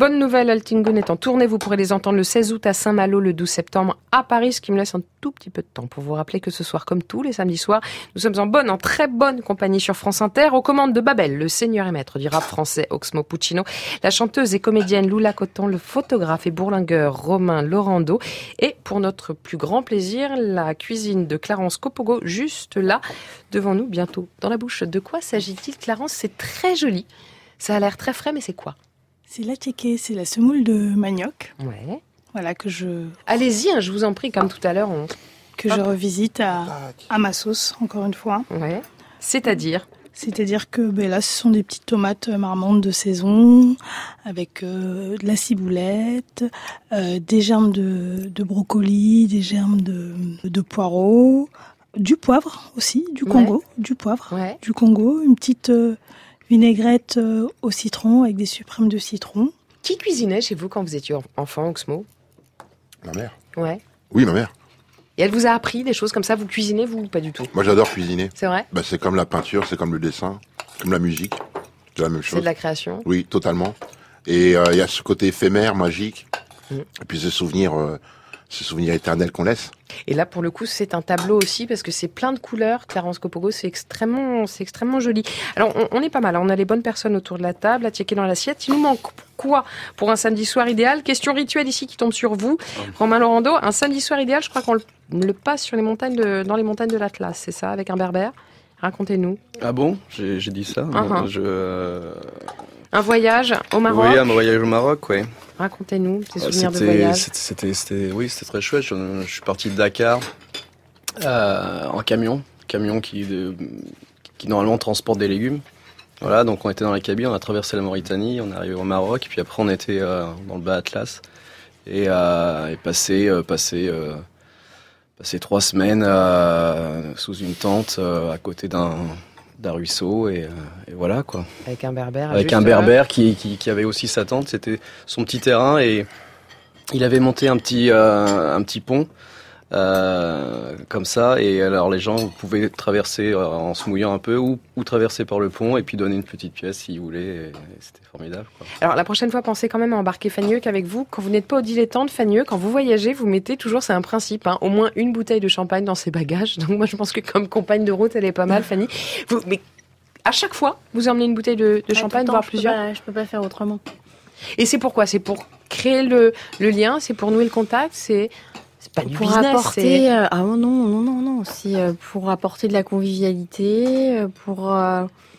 Speaker 1: Bonne nouvelle, Altingun est en tournée. Vous pourrez les entendre le 16 août à Saint-Malo, le 12 septembre à Paris, ce qui me laisse un tout petit peu de temps pour vous rappeler que ce soir, comme tous les samedis soirs, nous sommes en bonne, en très bonne compagnie sur France Inter, aux commandes de Babel, le seigneur et maître du rap français Oxmo Puccino, la chanteuse et comédienne Lula Coton, le photographe et bourlingueur Romain Laurando, et pour notre plus grand plaisir, la cuisine de Clarence Copogo, juste là, devant nous, bientôt dans la bouche. De quoi s'agit-il, Clarence? C'est très joli. Ça a l'air très frais, mais c'est quoi?
Speaker 5: C'est la tchéké, c'est la semoule de manioc.
Speaker 1: Ouais.
Speaker 5: Voilà, que je,
Speaker 1: Allez-y, hein, je vous en prie, comme tout à l'heure. On...
Speaker 5: que je revisite à, à ma sauce, encore une fois.
Speaker 1: Ouais. C'est-à-dire
Speaker 5: C'est-à-dire que ben là, ce sont des petites tomates marmantes de saison, avec euh, de la ciboulette, euh, des germes de, de brocoli, des germes de, de poireaux, du poivre aussi, du
Speaker 1: Ouais.
Speaker 5: Congo, du poivre, du Congo, une petite euh, vinaigrette euh, au citron avec des suprêmes de citron.
Speaker 1: Qui cuisinait chez vous quand vous étiez en- enfant, Oxmo?
Speaker 3: Ma mère.
Speaker 1: Ouais.
Speaker 3: Oui, ma mère.
Speaker 1: Et elle vous a appris des choses comme ça? Vous cuisinez, vous, ou pas du tout?
Speaker 3: Moi, j'adore cuisiner.
Speaker 1: C'est vrai?
Speaker 3: Bah, C'est comme la peinture, c'est comme le dessin, comme la musique. C'est la même chose.
Speaker 1: C'est de la création?
Speaker 3: Oui, totalement. Et euh, il y a ce côté éphémère, magique,
Speaker 1: Mm.
Speaker 3: et puis ce souvenir, euh, ce souvenir éternel qu'on laisse.
Speaker 1: Et là, pour le coup, c'est un tableau aussi parce que c'est plein de couleurs. Clarence Copogo, c'est extrêmement, c'est extrêmement joli. Alors, on, on est pas mal. hein. On a les bonnes personnes autour de la table à checker dans l'assiette. Il nous manque quoi pour un samedi soir idéal? Question rituelle ici qui tombe sur vous, Romain Laurando. Un samedi soir idéal, je crois qu'on le, le passe sur les montagnes de, dans les montagnes de l'Atlas, c'est ça, avec un berbère? Racontez-nous.
Speaker 16: Ah bon? J'ai j'ai dit ça
Speaker 1: Ah, ah.
Speaker 16: Je... euh,
Speaker 1: Un voyage au Maroc.
Speaker 16: Oui, un voyage au Maroc, oui.
Speaker 1: Racontez-nous tes
Speaker 16: Ah,
Speaker 1: souvenirs de voyage.
Speaker 16: c'était- oui, c'était très chouette. Je, je suis parti de Dakar euh, en camion, camion qui, de- qui normalement transporte des légumes. Voilà, donc on était dans la cabine, on a traversé la Mauritanie, on est arrivé au Maroc, puis après on était euh, dans le bas Atlas et, euh, et passé, euh, passé, passé trois semaines sous une tente à côté d'un d'un ruisseau et, euh, et voilà quoi.
Speaker 1: Avec un berbère.
Speaker 16: Avec un berbère qui, qui, qui avait aussi sa tente, c'était son petit terrain et il avait monté un petit, euh, un petit pont euh, comme ça et alors les gens pouvaient traverser euh, en se mouillant un peu ou, ou traverser par le pont et puis donner une petite pièce s'ils voulaient c'était formidable. Quoi.
Speaker 1: Alors la prochaine fois, pensez quand même à embarquer Fagneux qu'avec vous. Quand vous n'êtes pas au dilettante, Fagneux, quand vous voyagez, vous mettez toujours, c'est un principe, hein, au moins une bouteille de champagne dans ses bagages. Donc moi je pense que comme compagne de route, elle est pas mal, Fanny. Vous, mais à chaque fois, vous emmenez une bouteille de, de champagne, voire
Speaker 14: je peux
Speaker 1: plusieurs.
Speaker 14: pas- je peux pas faire autrement.
Speaker 1: Et c'est pourquoi? C'est pour créer le, le lien, c'est pour nouer le contact, c'est c'est pas du
Speaker 14: pour
Speaker 1: business.
Speaker 14: apporter euh, ah non non non non c'est euh, pour apporter de la convivialité euh, pour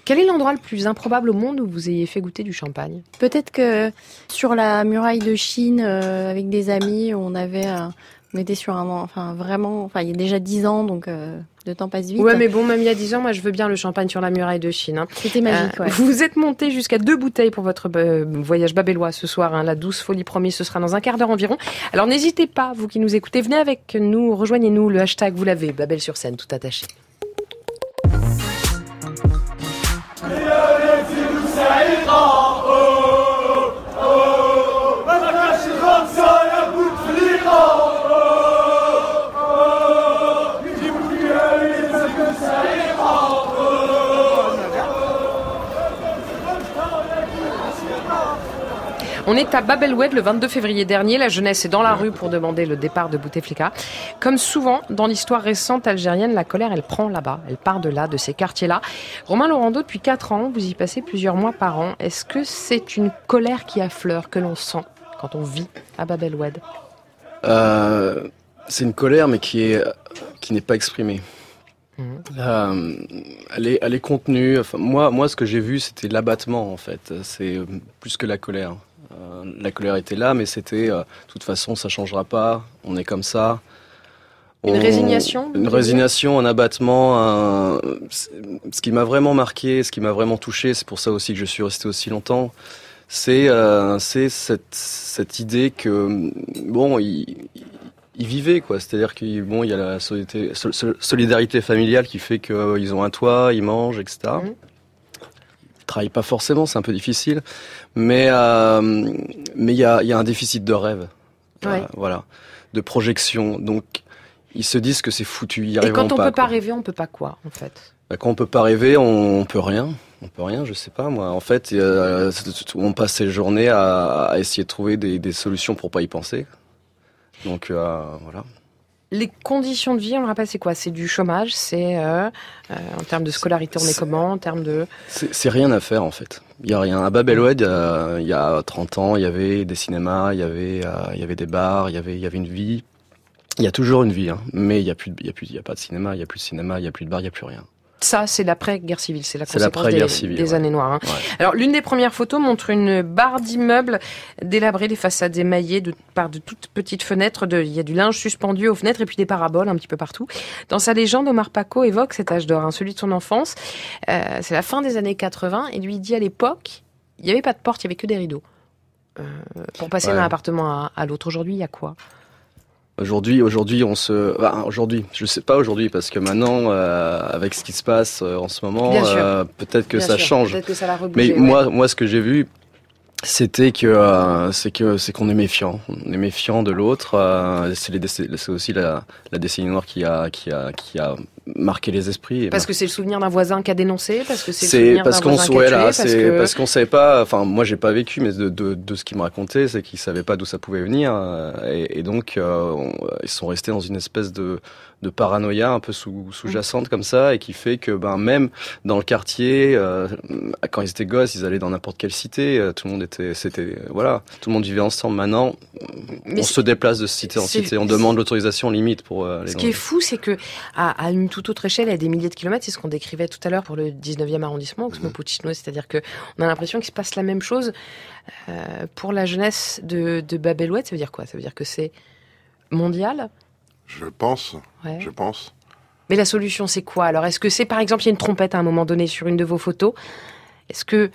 Speaker 1: Quel est l'endroit le plus improbable au monde où vous ayez fait goûter du champagne?
Speaker 14: Peut-être que sur la muraille de Chine euh, avec des amis on avait euh, on était sur un enfin vraiment enfin il y a déjà dix ans donc euh, le temps passe vite
Speaker 1: Ouais, mais bon, même il y a 10 ans, moi je veux bien le champagne sur la muraille de Chine. hein.
Speaker 14: c'était magique
Speaker 1: Euh,
Speaker 14: ouais.
Speaker 1: Vous êtes monté jusqu'à deux bouteilles pour votre euh, voyage babellois ce soir. hein. La douce folie promis, ce sera dans un quart d'heure environ. Alors n'hésitez pas, vous qui nous écoutez, venez avec nous, rejoignez-nous. Le hashtag, vous l'avez, Babel sur scène, tout attaché. On est à Babelwed le 22 février dernier. La jeunesse est dans la rue pour demander le départ de Bouteflika. Comme souvent dans l'histoire récente algérienne, la colère, elle prend là-bas. Elle part de là, de ces quartiers-là. Romain Laurando, depuis 4 ans, vous y passez plusieurs mois par an. Est-ce que c'est une colère qui affleure, que l'on sent quand on vit à Babelwed?
Speaker 16: Euh, c'est une colère mais qui est qui n'est pas exprimée. Euh, elle, est, elle est contenue. Enfin, moi, moi, ce que j'ai vu, c'était l'abattement en fait. C'est plus que la colère. Euh, la colère était là, mais c'était, euh, de toute façon, ça changera pas. On est comme ça.
Speaker 1: Une
Speaker 16: On-
Speaker 1: résignation,
Speaker 16: Une résignation, un abattement. un- Ce qui m'a vraiment marqué, ce qui m'a vraiment touché, c'est pour ça aussi que je suis resté aussi longtemps. C'est euh, c'est cette, cette idée que bon, il, ils vivaient quoi. C'est-à-dire qu'il bon, il y a la solidarité, sol- sol- solidarité familiale qui fait qu'ils ont un toit, ils mangent, etc. travaillent pas forcément, c'est un peu difficile, mais euh, mais il y a, y a un déficit de rêve,
Speaker 1: Ouais.
Speaker 16: Euh, voilà, de projection. Donc ils se disent que c'est foutu, ils
Speaker 1: Et quand on
Speaker 16: pas.
Speaker 1: peut pas
Speaker 16: quoi.
Speaker 1: rêver, on peut pas quoi, en fait?
Speaker 16: Bah, Quand on peut pas rêver, on, on peut rien. On peut rien, je sais pas moi. En fait, euh, on passe ses journées à, à essayer de trouver des, des solutions pour pas y penser. Donc voilà.
Speaker 1: Les conditions de vie, on le rappelle, c'est quoi C'est du chômage, c'est euh, euh, en termes de scolarité, on est comment En termes de...
Speaker 16: C'est rien à faire en fait. Il y a rien. À Babelwed, il y a- il y a 30 ans, il y avait des cinémas, il y avait, euh, il y avait des bars, il y avait, il y avait une vie. Il y a toujours une vie, hein. mais il y a plus, de- il y a plus, il y a pas de cinéma, il y a plus de cinéma, il y a plus de bar, il y a plus rien.
Speaker 1: Ça, c'est l'après-guerre civile, c'est la conséquence des,
Speaker 16: civile,
Speaker 1: des
Speaker 16: ouais.
Speaker 1: années noires. hein.
Speaker 16: Ouais.
Speaker 1: Alors, l'une des premières photos montre une barre d'immeubles délabrés, les façades émaillées de, par de toutes petites fenêtres. De, il y a du linge suspendu aux fenêtres et puis des paraboles un petit peu partout. Dans sa légende, Omar Paco évoque cet âge d'or, hein, celui de son enfance. Euh, c'est la fin des années 80 et lui dit à l'époque, il n'y avait pas de porte, il n'y avait que des rideaux. Euh, pour passer
Speaker 16: Ouais.
Speaker 1: d'un appartement à, à l'autre. Aujourd'hui, il y a quoi?
Speaker 16: Aujourd'hui, aujourd'hui, on se, enfin, aujourd'hui, je sais pas aujourd'hui parce que maintenant, euh, avec ce qui se passe euh, en ce moment, euh, peut-être que ça change.
Speaker 1: que ça
Speaker 16: Mais
Speaker 1: ouais.
Speaker 16: moi, moi, ce que j'ai vu, c'était que euh, c'est que c'est qu'on est méfiant, on est méfiant de l'autre. Euh, c'est les c'est aussi la, la décennie noire qui a qui a qui a marqué les esprits.
Speaker 1: Parce que c'est le souvenir d'un voisin qui a dénoncé, parce que c'est le
Speaker 16: C'est
Speaker 1: souvenir
Speaker 16: parce
Speaker 1: d'un
Speaker 16: qu'on
Speaker 1: voisin qui
Speaker 16: ouais,
Speaker 1: a tué,
Speaker 16: là,
Speaker 1: parce que...
Speaker 16: parce qu'on savait pas. Enfin, moi, j'ai pas vécu, mais de, de, de ce qu'il me racontait, c'est qu'ils savaient pas d'où ça pouvait venir, euh, et, et donc euh, on- ils sont restés dans une espèce de de paranoïa un peu sous, sous-jacente comme ça, et qui fait que ben même dans le quartier, euh, quand ils étaient gosses, ils allaient dans n'importe quelle cité, euh, tout le monde était, c'était voilà, tout le monde vivait ensemble. Maintenant,
Speaker 1: Mais
Speaker 16: on se déplace de cité en cité, on demande l'autorisation limite pour euh, aller
Speaker 1: Ce qui est fou, c'est que à, à une toute autre échelle, à des milliers de kilomètres, c'est ce qu'on décrivait tout à l'heure pour le 19e arrondissement, Puccino, c'est-à-dire que on a l'impression qu'il se passe la même chose euh, pour la jeunesse de, de Babelouette. Ça veut dire quoi? Ça veut dire que c'est mondial?
Speaker 3: Je pense.
Speaker 1: Ouais.
Speaker 3: Je pense.
Speaker 1: Mais la solution, c'est quoi Alors, est-ce que c'est, par exemple, il y a une trompette à un moment donné sur une de vos photos? Est-ce que,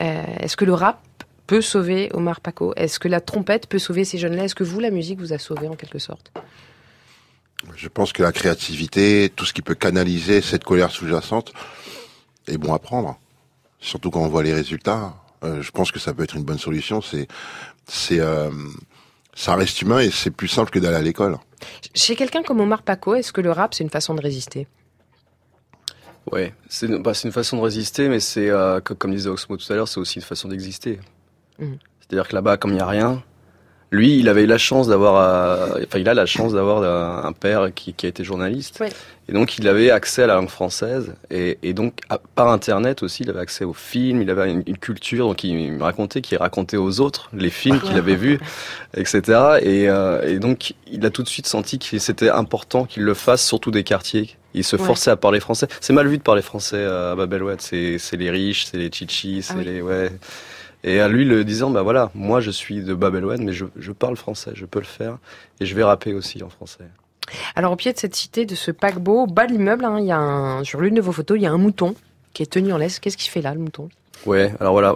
Speaker 1: euh, est-ce que le rap peut sauver Omar Paco? Est-ce que la trompette peut sauver ces jeunes-là? Est-ce que vous, la musique, vous a sauvé en quelque sorte?
Speaker 3: Je pense que la créativité, tout ce qui peut canaliser cette colère sous-jacente, est bon à prendre. Surtout quand on voit les résultats. Euh, je pense que ça peut être une bonne solution. C'est, c'est, euh, ça reste humain et c'est plus simple que d'aller à l'école.
Speaker 1: Chez quelqu'un comme Omar Paco, est-ce que le rap, c'est une façon de résister?
Speaker 16: Ouais, c'est bah, c'est une façon de résister, mais c'est euh, co- comme disait Oxmo tout à l'heure, c'est aussi une façon d'exister.
Speaker 1: Mhm.
Speaker 16: C'est-à-dire que là-bas, comme il n'y a rien, lui, il avait la chance d'avoir, euh, enfin, il a la chance d'avoir un, père qui, qui a été journaliste, et donc il avait accès à la langue française, et, et donc à- par Internet aussi, il avait accès aux films, il avait une, une culture, donc il me racontait, qu'il racontait aux autres les films qu'il avait vus, etc. Et, euh, et donc il a tout de suite senti que c'était important qu'il le fasse, surtout des quartiers. Il se
Speaker 1: Ouais.
Speaker 16: forçait à parler français. C'est mal vu de parler français euh, à Babelouette. C'est c'est les riches, c'est les chichis, c'est
Speaker 1: Ah oui.
Speaker 16: les ouais. Et à lui le disant, bah voilà, moi je suis de Babelouette, mais je, je parle français, je peux le faire, et je vais rapper aussi en français.
Speaker 1: Alors, au pied de cette cité, de ce paquebot, au bas de l'immeuble, hein, il y a un, sur l'une de vos photos, il y a un mouton qui est tenu en laisse. Qu'est-ce qu'il fait là, le mouton?
Speaker 16: Ouais, alors voilà,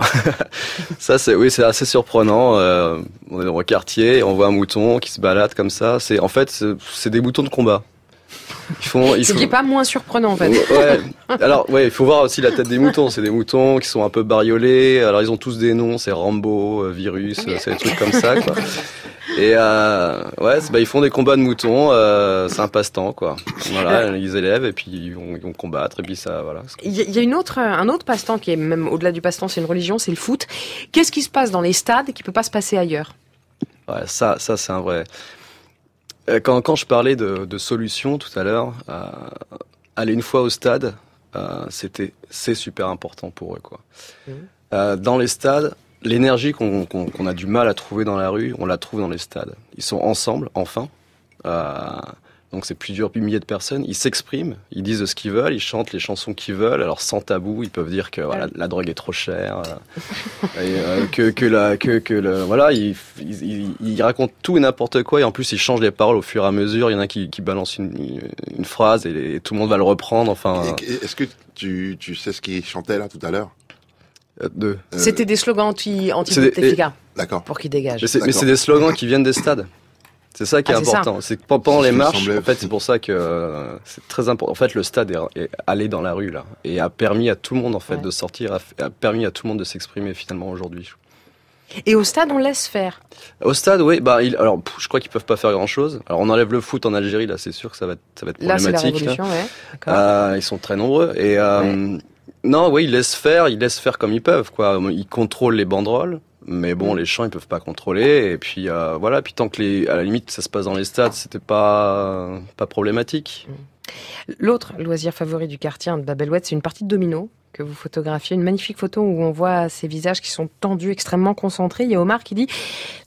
Speaker 16: ça c'est oui, c'est assez surprenant. Euh, on est dans le quartier, on voit un mouton qui se balade comme ça. C'est en fait c'est des moutons de combat. Ils font, ils
Speaker 1: Ce qui n'est pas moins surprenant, en fait.
Speaker 16: Ouais. Alors, ouais, il faut voir aussi la tête des moutons. C'est des moutons qui sont un peu bariolés. Alors, ils ont tous des noms. C'est Rambo, euh, Virus, c'est des trucs comme ça, quoi. Et euh, ouais, bah, ils font des combats de moutons. euh, c'est un passe-temps, quoi. Voilà, ils élèvent et puis ils vont, ils vont combattre et puis ça, voilà.
Speaker 1: Il y a- il y a une autre, un autre passe-temps qui est même au-delà du passe-temps, c'est une religion, c'est le foot. Qu'est-ce qui se passe dans les stades qui peut pas se passer ailleurs?
Speaker 16: Ouais, ça, ça c'est un vrai. Euh, Quand, quand je parlais de, de solutions tout à l'heure, euh, aller une fois au stade, euh, c'était, c'est super important pour eux, quoi. Euh, dans les stades, l'énergie qu'on qu'on- qu'on a du mal à trouver dans la rue, on la trouve dans les stades. Ils sont ensemble, enfin. Donc c'est plusieurs milliers de personnes. Ils s'expriment, ils disent ce qu'ils veulent, ils chantent les chansons qu'ils veulent. Alors sans tabou, ils peuvent dire que voilà, la drogue est trop chère, euh, et, euh, que que la que que le voilà, ils, ils, ils- ils racontent tout et n'importe quoi et en plus ils changent les paroles au fur et à mesure. Il y en a qui, qui balancent une, une phrase et, les- tout le monde va le reprendre. Enfin,
Speaker 3: Est-ce que tu, tu sais ce qu'il chantait là tout à l'heure?
Speaker 16: Euh, deux.
Speaker 1: C'était des slogans anti anti
Speaker 3: D'accord.
Speaker 1: pour qu'ils dégagent.
Speaker 16: Mais c'est des slogans qui viennent des stades. C'est ça qui est
Speaker 1: Ah,
Speaker 16: important. C'est que pendant les marches, en fait, c'est pour ça que euh, c'est très important. En fait, le stade est, est allé dans la rue là et a permis à tout le monde en fait
Speaker 1: Ouais.
Speaker 16: de sortir, a, a permis à tout le monde de s'exprimer finalement aujourd'hui.
Speaker 1: Et au stade, on laisse faire?
Speaker 16: Au stade, oui, bah, il, alors, pff, je crois qu'ils peuvent pas faire grand chose. Alors, on enlève le foot en Algérie, là, c'est sûr que ça va être, ça va être
Speaker 1: Là, c'est la
Speaker 16: problématique.
Speaker 1: révolution, ouais. D'accord.
Speaker 16: Euh, ils sont très nombreux et euh, non, oui, ils laissent faire, ils laissent faire comme ils peuvent, quoi. Ils contrôlent les banderoles, mais bon, les champs ils peuvent pas contrôler. Et puis euh, voilà, puis tant que les, à la limite, ça se passe dans les stades, c'était pas pas problématique.
Speaker 1: L'autre loisir favori du quartier hein, de Babelouette, c'est une partie de domino que vous photographiez, une magnifique photo où on voit ces visages qui sont tendus, extrêmement concentrés. Il y a Omar qui dit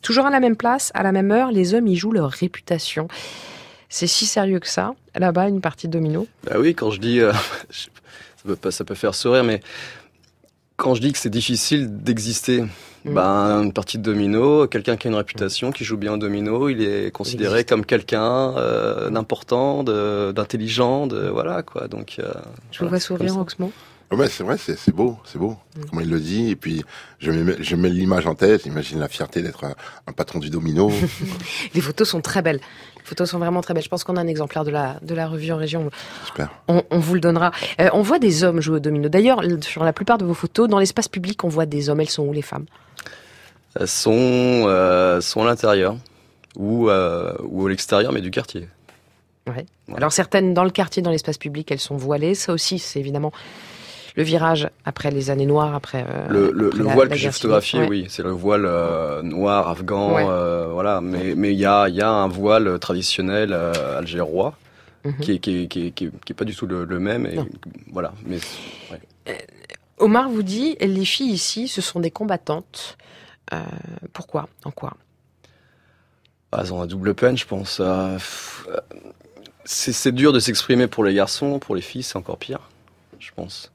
Speaker 1: toujours à la même place, à la même heure, les hommes y jouent leur réputation. C'est si sérieux que ça. Là-bas, une partie de domino.
Speaker 16: Bah oui, quand je dis, euh, ça, peut pas, ça peut faire sourire, mais quand je dis que c'est difficile d'exister,
Speaker 1: Mm.
Speaker 16: ben, une partie de domino, quelqu'un qui a une réputation, qui joue bien au domino, il est considéré comme quelqu'un euh, d'important, de- d'intelligent, de, voilà quoi. Donc, euh,
Speaker 1: Je vous
Speaker 16: voilà,
Speaker 1: vois
Speaker 16: c'est comme
Speaker 1: sourire. Oxmo.
Speaker 3: Ouais, c'est vrai, c'est c'est beau, c'est beau.
Speaker 1: Mm.
Speaker 3: Comment il le dit, et puis je mets, je mets l'image en tête, j'imagine la fierté d'être un, un patron du domino.
Speaker 1: Les photos sont très belles. Les photos sont vraiment très belles. Je pense qu'on a un exemplaire de la, de la revue en région.
Speaker 3: J'espère.
Speaker 1: On, on vous le donnera. Euh, on voit des hommes jouer au domino. D'ailleurs, sur la plupart de vos photos, dans l'espace public, on voit des hommes. Elles sont où les femmes?
Speaker 16: Elles sont, euh, sont à l'intérieur ou, euh, ou à l'extérieur, mais du quartier.
Speaker 1: Ouais. Alors certaines dans le quartier, dans l'espace public, elles sont voilées. Ça aussi, c'est évidemment le virage après les années noires, après. euh,
Speaker 16: Le, le,
Speaker 1: après
Speaker 16: le
Speaker 1: la-
Speaker 16: voile
Speaker 1: la
Speaker 16: que j'ai photographié,
Speaker 1: Ouais.
Speaker 16: oui, c'est le voile euh, noir, afghan,
Speaker 1: Ouais.
Speaker 16: euh, voilà. Mais mais il y a, y a un voile traditionnel algérois qui, est, qui, est, qui, est, qui, est, qui est pas du tout le, le même. Et,
Speaker 1: Non.
Speaker 16: voilà. Mais ouais.
Speaker 1: Omar vous dit, les filles ici, ce sont des combattantes. Euh, pourquoi? En quoi?
Speaker 16: Ah, elles ont un double peine, je pense. Euh, c'est dur de s'exprimer pour les garçons, pour les filles, c'est encore pire, je pense.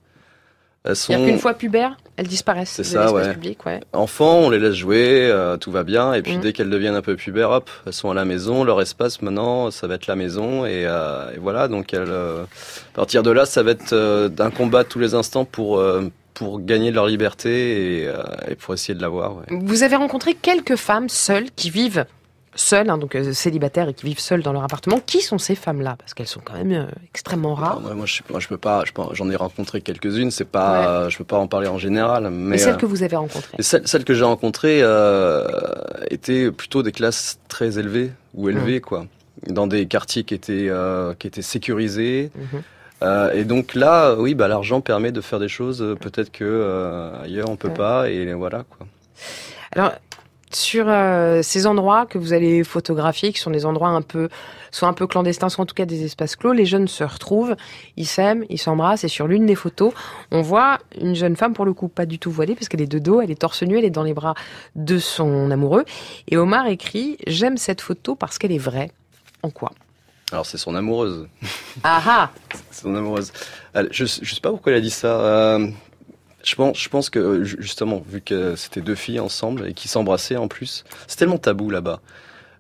Speaker 16: Elles sont
Speaker 1: C'est-à-dire qu'une fois pubères, elles disparaissent
Speaker 16: C'est
Speaker 1: de
Speaker 16: ça,
Speaker 1: l'espace
Speaker 16: ouais.
Speaker 1: public. Ouais.
Speaker 16: Enfants, on les laisse jouer, euh, tout va bien, et puis
Speaker 1: Mhm.
Speaker 16: dès qu'elles deviennent un peu pubères, hop, elles sont à la maison, leur espace maintenant, ça va être la maison, et, euh, et voilà, donc elles, euh, à partir de là, ça va être d'un combat tous les instants pour, pour gagner leur liberté et, et pour essayer de l'avoir. ouais.
Speaker 1: Vous avez rencontré quelques femmes seules qui vivent seules, hein, donc euh, célibataires et qui vivent seules dans leur appartement. Qui sont ces femmes-là? Parce qu'elles sont quand même euh, extrêmement rares.
Speaker 16: Moi, moi, je, moi, je peux pas, j'en ai rencontré quelques-unes, c'est pas, je peux pas en parler en général, mais,
Speaker 1: celles
Speaker 16: euh,
Speaker 1: que vous avez rencontrées?
Speaker 16: Celles, celles que j'ai rencontrées euh, étaient plutôt des classes très élevées ou élevées, quoi, dans des quartiers qui étaient euh, qui étaient sécurisés. Euh, et donc là, oui, bah l'argent permet de faire des choses euh, peut-être que euh, ailleurs on peut
Speaker 1: Ouais.
Speaker 16: pas. Et voilà quoi.
Speaker 1: Alors, sur euh, ces endroits que vous allez photographier, qui sont des endroits un peu, soit un peu clandestins, soit en tout cas des espaces clos, les jeunes se retrouvent, ils s'aiment, ils s'embrassent, et sur l'une des photos, on voit une jeune femme, pour le coup, pas du tout voilée, parce qu'elle est de dos, elle est torse nu, elle est dans les bras de son amoureux, et Omar écrit « J'aime cette photo parce qu'elle est vraie ». En quoi?
Speaker 16: Alors c'est son amoureuse.
Speaker 1: Ah ah
Speaker 16: C'est son amoureuse. Je, je sais pas pourquoi elle a dit ça. Euh, je pense, je pense que ju- justement, vu que c'était deux filles ensemble et qui s'embrassaient en plus, c'est tellement tabou là-bas.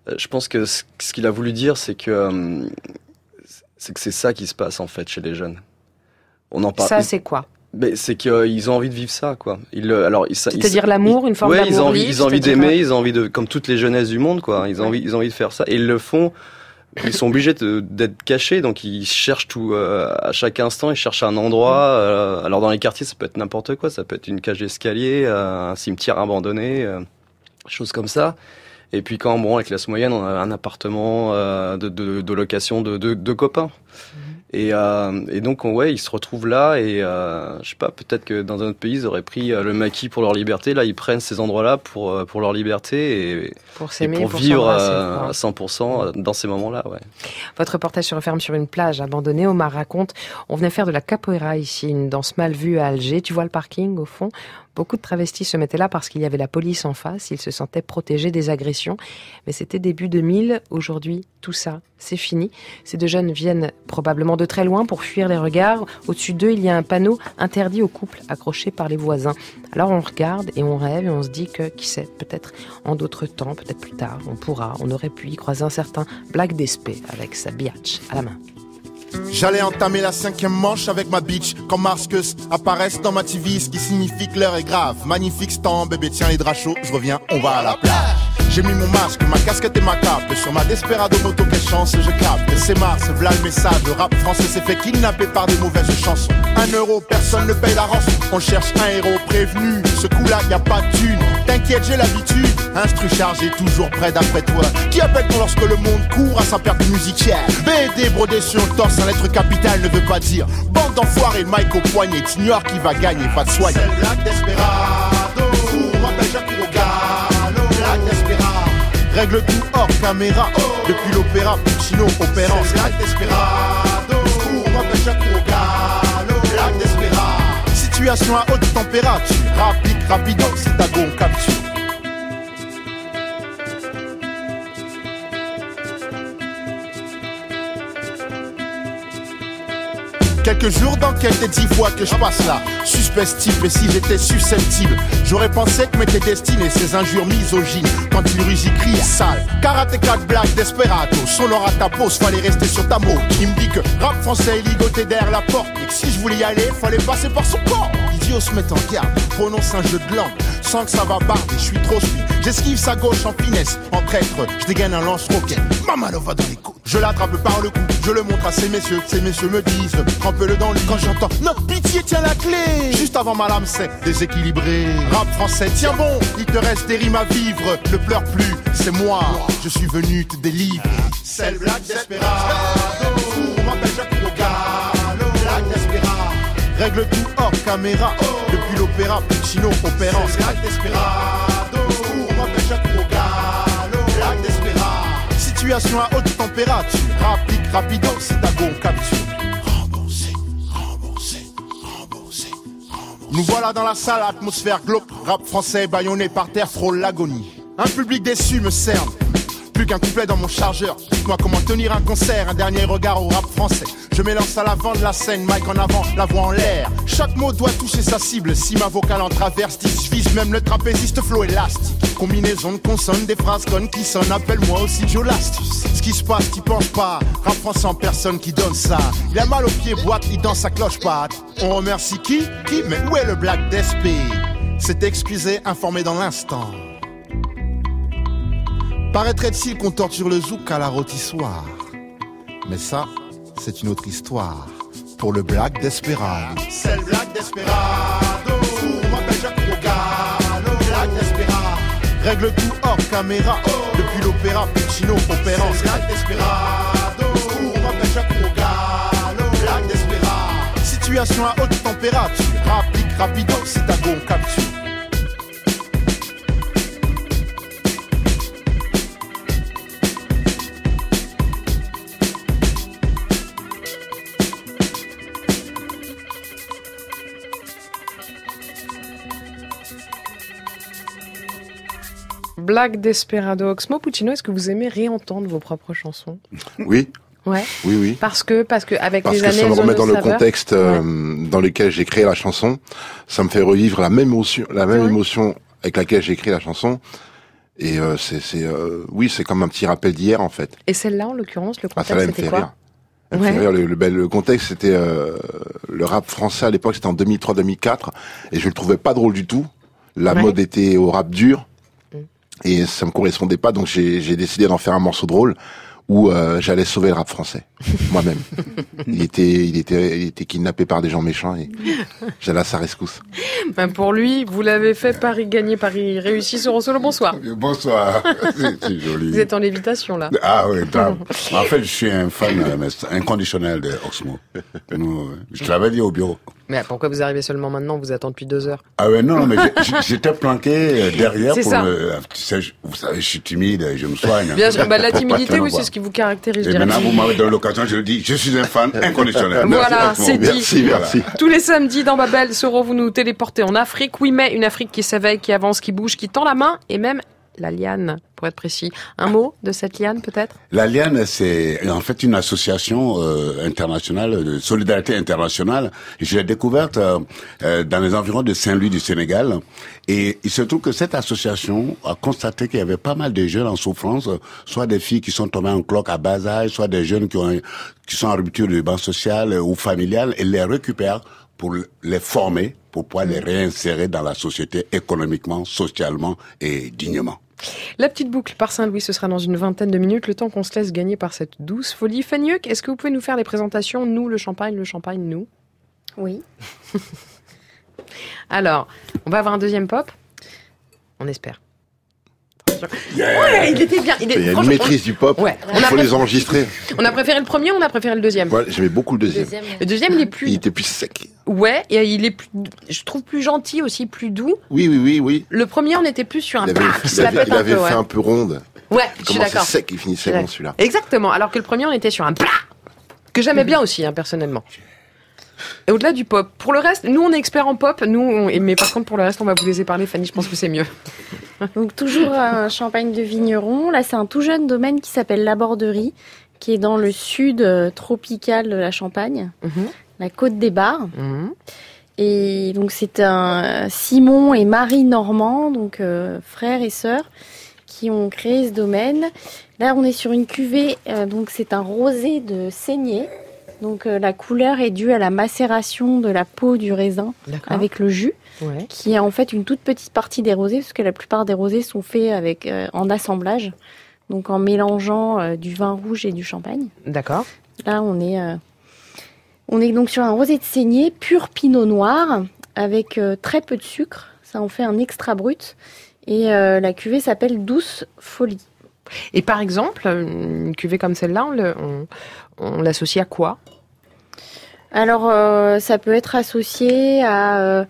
Speaker 16: Euh, Je pense que ce, ce qu'il a voulu dire, c'est que euh, c'est que c'est ça qui se passe en fait chez les jeunes. On en parle.
Speaker 1: Ça, c'est quoi?
Speaker 16: Mais c'est qu'ils ont envie de vivre ça, quoi. Ils, euh, alors, ils, ils-
Speaker 1: C'est-à-dire l'amour, une forme
Speaker 16: ouais, ils
Speaker 1: d'amour
Speaker 16: ont envie, ils ont envie d'aimer,
Speaker 1: euh,
Speaker 16: ils ont envie de, comme toutes les jeunesses du monde, quoi. Ils ont envie, ils ont envie de faire ça, et ils le font. Ils sont obligés d'être cachés, donc ils cherchent tout euh, à chaque instant. Ils cherchent un endroit. euh, alors dans les quartiers, ça peut être n'importe quoi. Ça peut être une cage d'escalier, euh, un cimetière abandonné, euh, choses comme ça. Et puis quand bon, avec la classe moyenne, on a un appartement euh, de, de, de location de, de, de copains. Et, euh, et donc, on- ouais, ils se retrouvent là et euh, je sais pas, peut-être que dans un autre pays, ils auraient pris euh, le maquis pour leur liberté. Là, ils prennent ces endroits-là pour, euh, pour leur liberté et
Speaker 1: Pour
Speaker 16: et
Speaker 1: s'aimer,
Speaker 16: pour,
Speaker 1: pour
Speaker 16: vivre à 100% dans ces moments-là, ouais.
Speaker 1: Votre reportage se referme sur une plage abandonnée. Omar raconte, on venait faire de la capoeira ici, une danse mal vue à Alger. Tu vois le parking au fond? Beaucoup de travestis se mettaient là parce qu'il y avait la police en face. Ils se sentaient protégés des agressions. Mais c'était début 2000. Aujourd'hui, tout ça, c'est fini. Ces deux jeunes viennent probablement de très loin pour fuir les regards. Au-dessus d'eux, il y a un panneau interdit aux couples accroché par les voisins. Alors on regarde et on rêve et on se dit que, qui sait, peut-être en d'autres temps, peut-être plus tard, on pourra, on aurait pu y croiser un certain Black Despé avec sa biatch à la main.
Speaker 12: J'allais entamer la cinquième manche avec ma bitch quand Marscus apparaissent dans ma TV, ce qui signifie que l'heure est grave. Magnifique stand, bébé, tiens les draps chauds, je reviens, on va à la plage. J'ai mis mon masque, ma casquette et ma cape. Sur ma Desperado moto, quelle chance, je capte. C'est Mars, v'là le message. Le rap français s'est fait kidnapper par des mauvaises chansons. Un euro, personne ne paye la rançon. On cherche un héros prévenu. Ce coup-là, y a pas de thune. T'inquiète, j'ai l'habitude. Instru chargé, toujours près d'après toi. Qui appelle-t-on lorsque le monde court à sa perte musicière BD brodé sur le torse, un lettre capitale ne veut pas dire. Bande d'enfoirés, Mike au poignet. T'ignores qui va gagner, pas de soigner. C'est Black Desperado. M'appelle Jacques Rogalo. Black Desperado. Règle tout hors caméra. Depuis l'opéra, Puccino opérant. C'est Black Desperado. M'appelle Jacques Rogalo. Black Desperado. Situation à haute température. Rapide, rapido, c'est ta go, on capture. Quelques jours d'enquête et dix fois que je passe là. Suspect type, et si j'étais susceptible, j'aurais pensé que m'étaient destinées ces injures misogynes. Quand il rugit, crie sale. Karatéka de blague, desperado. Sonore à ta pose, fallait rester sur ta mot. Il me dit que rap français ligoté derrière la porte. Si je voulais y aller, fallait passer par son corps. Idiot se met en garde, prononce un jeu de langue. Sans que ça va barder, je suis trop speed. J'esquive sa gauche en finesse. En traître, je dégaine un lance-roquette. Maman va dans les côtes. Je l'attrape par le cou, je le montre à ces messieurs. Ces messieurs me disent, tremble un peu le dans le quand j'entends Non, pitié, tiens la clé. Juste avant ma lame, c'est déséquilibré. Rap français, tiens bon, il te reste des rimes à vivre. Ne pleure plus, c'est moi, je suis venu te délivrer. C'est Black Desperado. Règle tout hors caméra. Depuis l'opéra, Puccino opérant. C'est Black Desperado. On m'appelle Jacques Rogalo. Black Desperado. Situation à haute température. Rapide, rapido, c'est on capture. Nous voilà dans la salle, atmosphère glauque, rap français, baïonné par terre, frôle l'agonie. Un public déçu me cerne, plus qu'un couplet dans mon chargeur. Dites-moi comment tenir un concert, un dernier regard au rap français. Je m'élance à l'avant de la scène, mic en avant, la voix en l'air. Chaque mot doit toucher sa cible, si ma vocale en traverse, vise même le trapéziste flow élastique. Combinaison de consonnes, des phrases connes qui sonnent, appelle-moi aussi Joe Lastus. Ce qui se passe, qui pense pas, rap en personne qui donne ça. Il a mal aux pieds, boîte, il danse sa cloche patte. On remercie qui? Qui? Mais où est le Black Despé C'est excusé, informé dans l'instant. Paraîtrait-il qu'on torture le zouk à la rôtissoire? Mais ça, c'est une autre histoire. Pour le Black Desperado. C'est le Black Desperado. On m'appelle Jacques Rogalo. Black Desperado. Règle tout hors caméra. Depuis l'opéra, Puccino opérant. C'est Black Desperado. On m'appelle Jacques Rogalo. Black Desperado. Situation à haute température. Rapide, rapido, c'est ta go, on capture.
Speaker 1: Black Desperado. Oxmo Puccino, est-ce que vous aimez réentendre vos propres chansons?
Speaker 3: Oui.
Speaker 1: Ouais.
Speaker 3: Oui, oui.
Speaker 1: Parce que, parce que avec
Speaker 3: Parce
Speaker 1: les
Speaker 3: que
Speaker 1: années,
Speaker 3: ça me remet dans le
Speaker 1: saveurs.
Speaker 3: contexte euh, dans lequel j'ai créé la chanson. Ça me fait revivre la même émotion, la même émotion avec laquelle j'ai écrit la chanson. Et euh, c'est, c'est, euh, oui, c'est comme un petit rappel d'hier en fait.
Speaker 1: Et celle-là, en l'occurrence, le
Speaker 3: Ah,
Speaker 1: contexte,
Speaker 3: elle me
Speaker 1: c'était
Speaker 3: fait
Speaker 1: quoi?
Speaker 3: rire.
Speaker 1: Ouais.
Speaker 3: rire. Le, le, ben, le contexte, c'était euh, le rap français à l'époque, c'était en 2003-2004, et je le trouvais pas drôle du tout. La
Speaker 1: Ouais.
Speaker 3: mode était au rap dur. Et ça me correspondait pas, donc j'ai décidé d'en faire un morceau drôle où euh, j'allais sauver le rap français moi-même. il était, il était, il était kidnappé par des gens méchants et j'allais à sa rescousse.
Speaker 1: Ben, pour lui, vous l'avez fait Paris gagner, Paris réussi sur solo. Bonsoir.
Speaker 18: Bonsoir. C'est joli.
Speaker 1: Vous êtes en lévitation là.
Speaker 18: Ah oui. En fait, je suis un fan euh, inconditionnel de Oxmo. Euh, je te l'avais dit au bureau.
Speaker 1: Mais pourquoi vous arrivez seulement maintenant Vous attendez depuis deux heures?
Speaker 18: Ah ouais, non, mais j'ai- j'ai- j'étais planqué euh, derrière pour
Speaker 1: ça.
Speaker 18: me... Tu sais, je- vous savez, je suis timide, je me soigne.
Speaker 1: Bien sûr, bah, la timidité, oui, c'est ce qui vous caractérise.
Speaker 18: Et maintenant, vous m'avez donné l'occasion, je le dis, je suis un fan inconditionnel.
Speaker 1: Voilà, c'est dit. Tous les samedis dans Babel, Soro, vous nous téléportez en Afrique. Oui, mais une Afrique qui s'éveille, qui avance, qui bouge, qui tend la main et même la liane, pour être précis. Un mot de cette liane, peut-être?
Speaker 18: La Liane, c'est en fait une association euh, internationale de solidarité internationale. Je l'ai découverte euh, euh, dans les environs de Saint-Louis du Sénégal. Et il se trouve que cette association a constaté qu'il y avait pas mal de jeunes en souffrance, soit des filles qui sont tombées en cloque à bas âge, soit des jeunes qui, ont, qui sont en rupture de banc social ou familial, et les récupère pour les former, pour pouvoir les réinsérer dans la société économiquement, socialement et dignement.
Speaker 1: La petite boucle par Saint-Louis, ce sera dans une vingtaine de minutes, le temps qu'on se laisse gagner par cette douce folie. Fagnuc, est-ce que vous pouvez nous faire les présentations Nous, le champagne, le champagne, nous?
Speaker 14: Oui.
Speaker 1: Alors, on va avoir un deuxième pop? On espère.
Speaker 3: Yeah.
Speaker 1: Ouais, il était bien.
Speaker 3: Il y a une maîtrise du pop.
Speaker 1: Ouais.
Speaker 3: Il faut les enregistrer.
Speaker 1: On a préféré le premier ou on a préféré le deuxième?
Speaker 3: Ouais, j'aimais beaucoup le deuxième.
Speaker 1: Le deuxième, il est plus.
Speaker 3: Il était plus sec.
Speaker 1: Ouais, et il est plus. Je trouve plus gentil aussi, plus doux.
Speaker 3: Oui, oui, oui, oui.
Speaker 1: Le premier, on était plus sur un.
Speaker 3: Il avait,
Speaker 1: paf,
Speaker 3: il avait- il
Speaker 1: un
Speaker 3: avait
Speaker 1: peu,
Speaker 3: fait
Speaker 1: ouais.
Speaker 3: un peu ronde.
Speaker 1: Ouais,
Speaker 3: Il
Speaker 1: je suis d'accord.
Speaker 3: sec, il finissait bon celui-là.
Speaker 1: Exactement. Alors que le premier, on était sur un plat que j'aimais bien aussi, hein, personnellement. Et au-delà du pop. Pour le reste, nous, on est experts en pop. Nous, on- mais par contre, pour le reste, on va vous laisser parler. Fanny, je pense que c'est mieux.
Speaker 14: Donc toujours un champagne de vigneron. Là, c'est un tout jeune domaine qui s'appelle La Borderie, qui est dans le sud euh, tropical de la Champagne, la côte des Bars. Et donc c'est un Simon et Marie Normand, donc euh, frères et sœurs, qui ont créé ce domaine. Là, on est sur une cuvée, euh, donc c'est un rosé de saignée. Donc euh, la couleur est due à la macération de la peau du raisin avec le jus
Speaker 1: Ouais.
Speaker 14: qui est en fait une toute petite partie des rosés, parce que la plupart des rosés sont faits avec euh, en assemblage, donc en mélangeant euh, du vin rouge et du champagne.
Speaker 1: D'accord.
Speaker 14: Là, on est, On est donc sur un rosé de saignée pur pinot noir avec très peu de sucre. Ça en fait un extra brut. Et la cuvée s'appelle Douce Folie.
Speaker 1: Et par exemple, une cuvée comme celle-là, on le- on- on l'associe à quoi?
Speaker 14: Alors, euh, ça peut être associé à euh,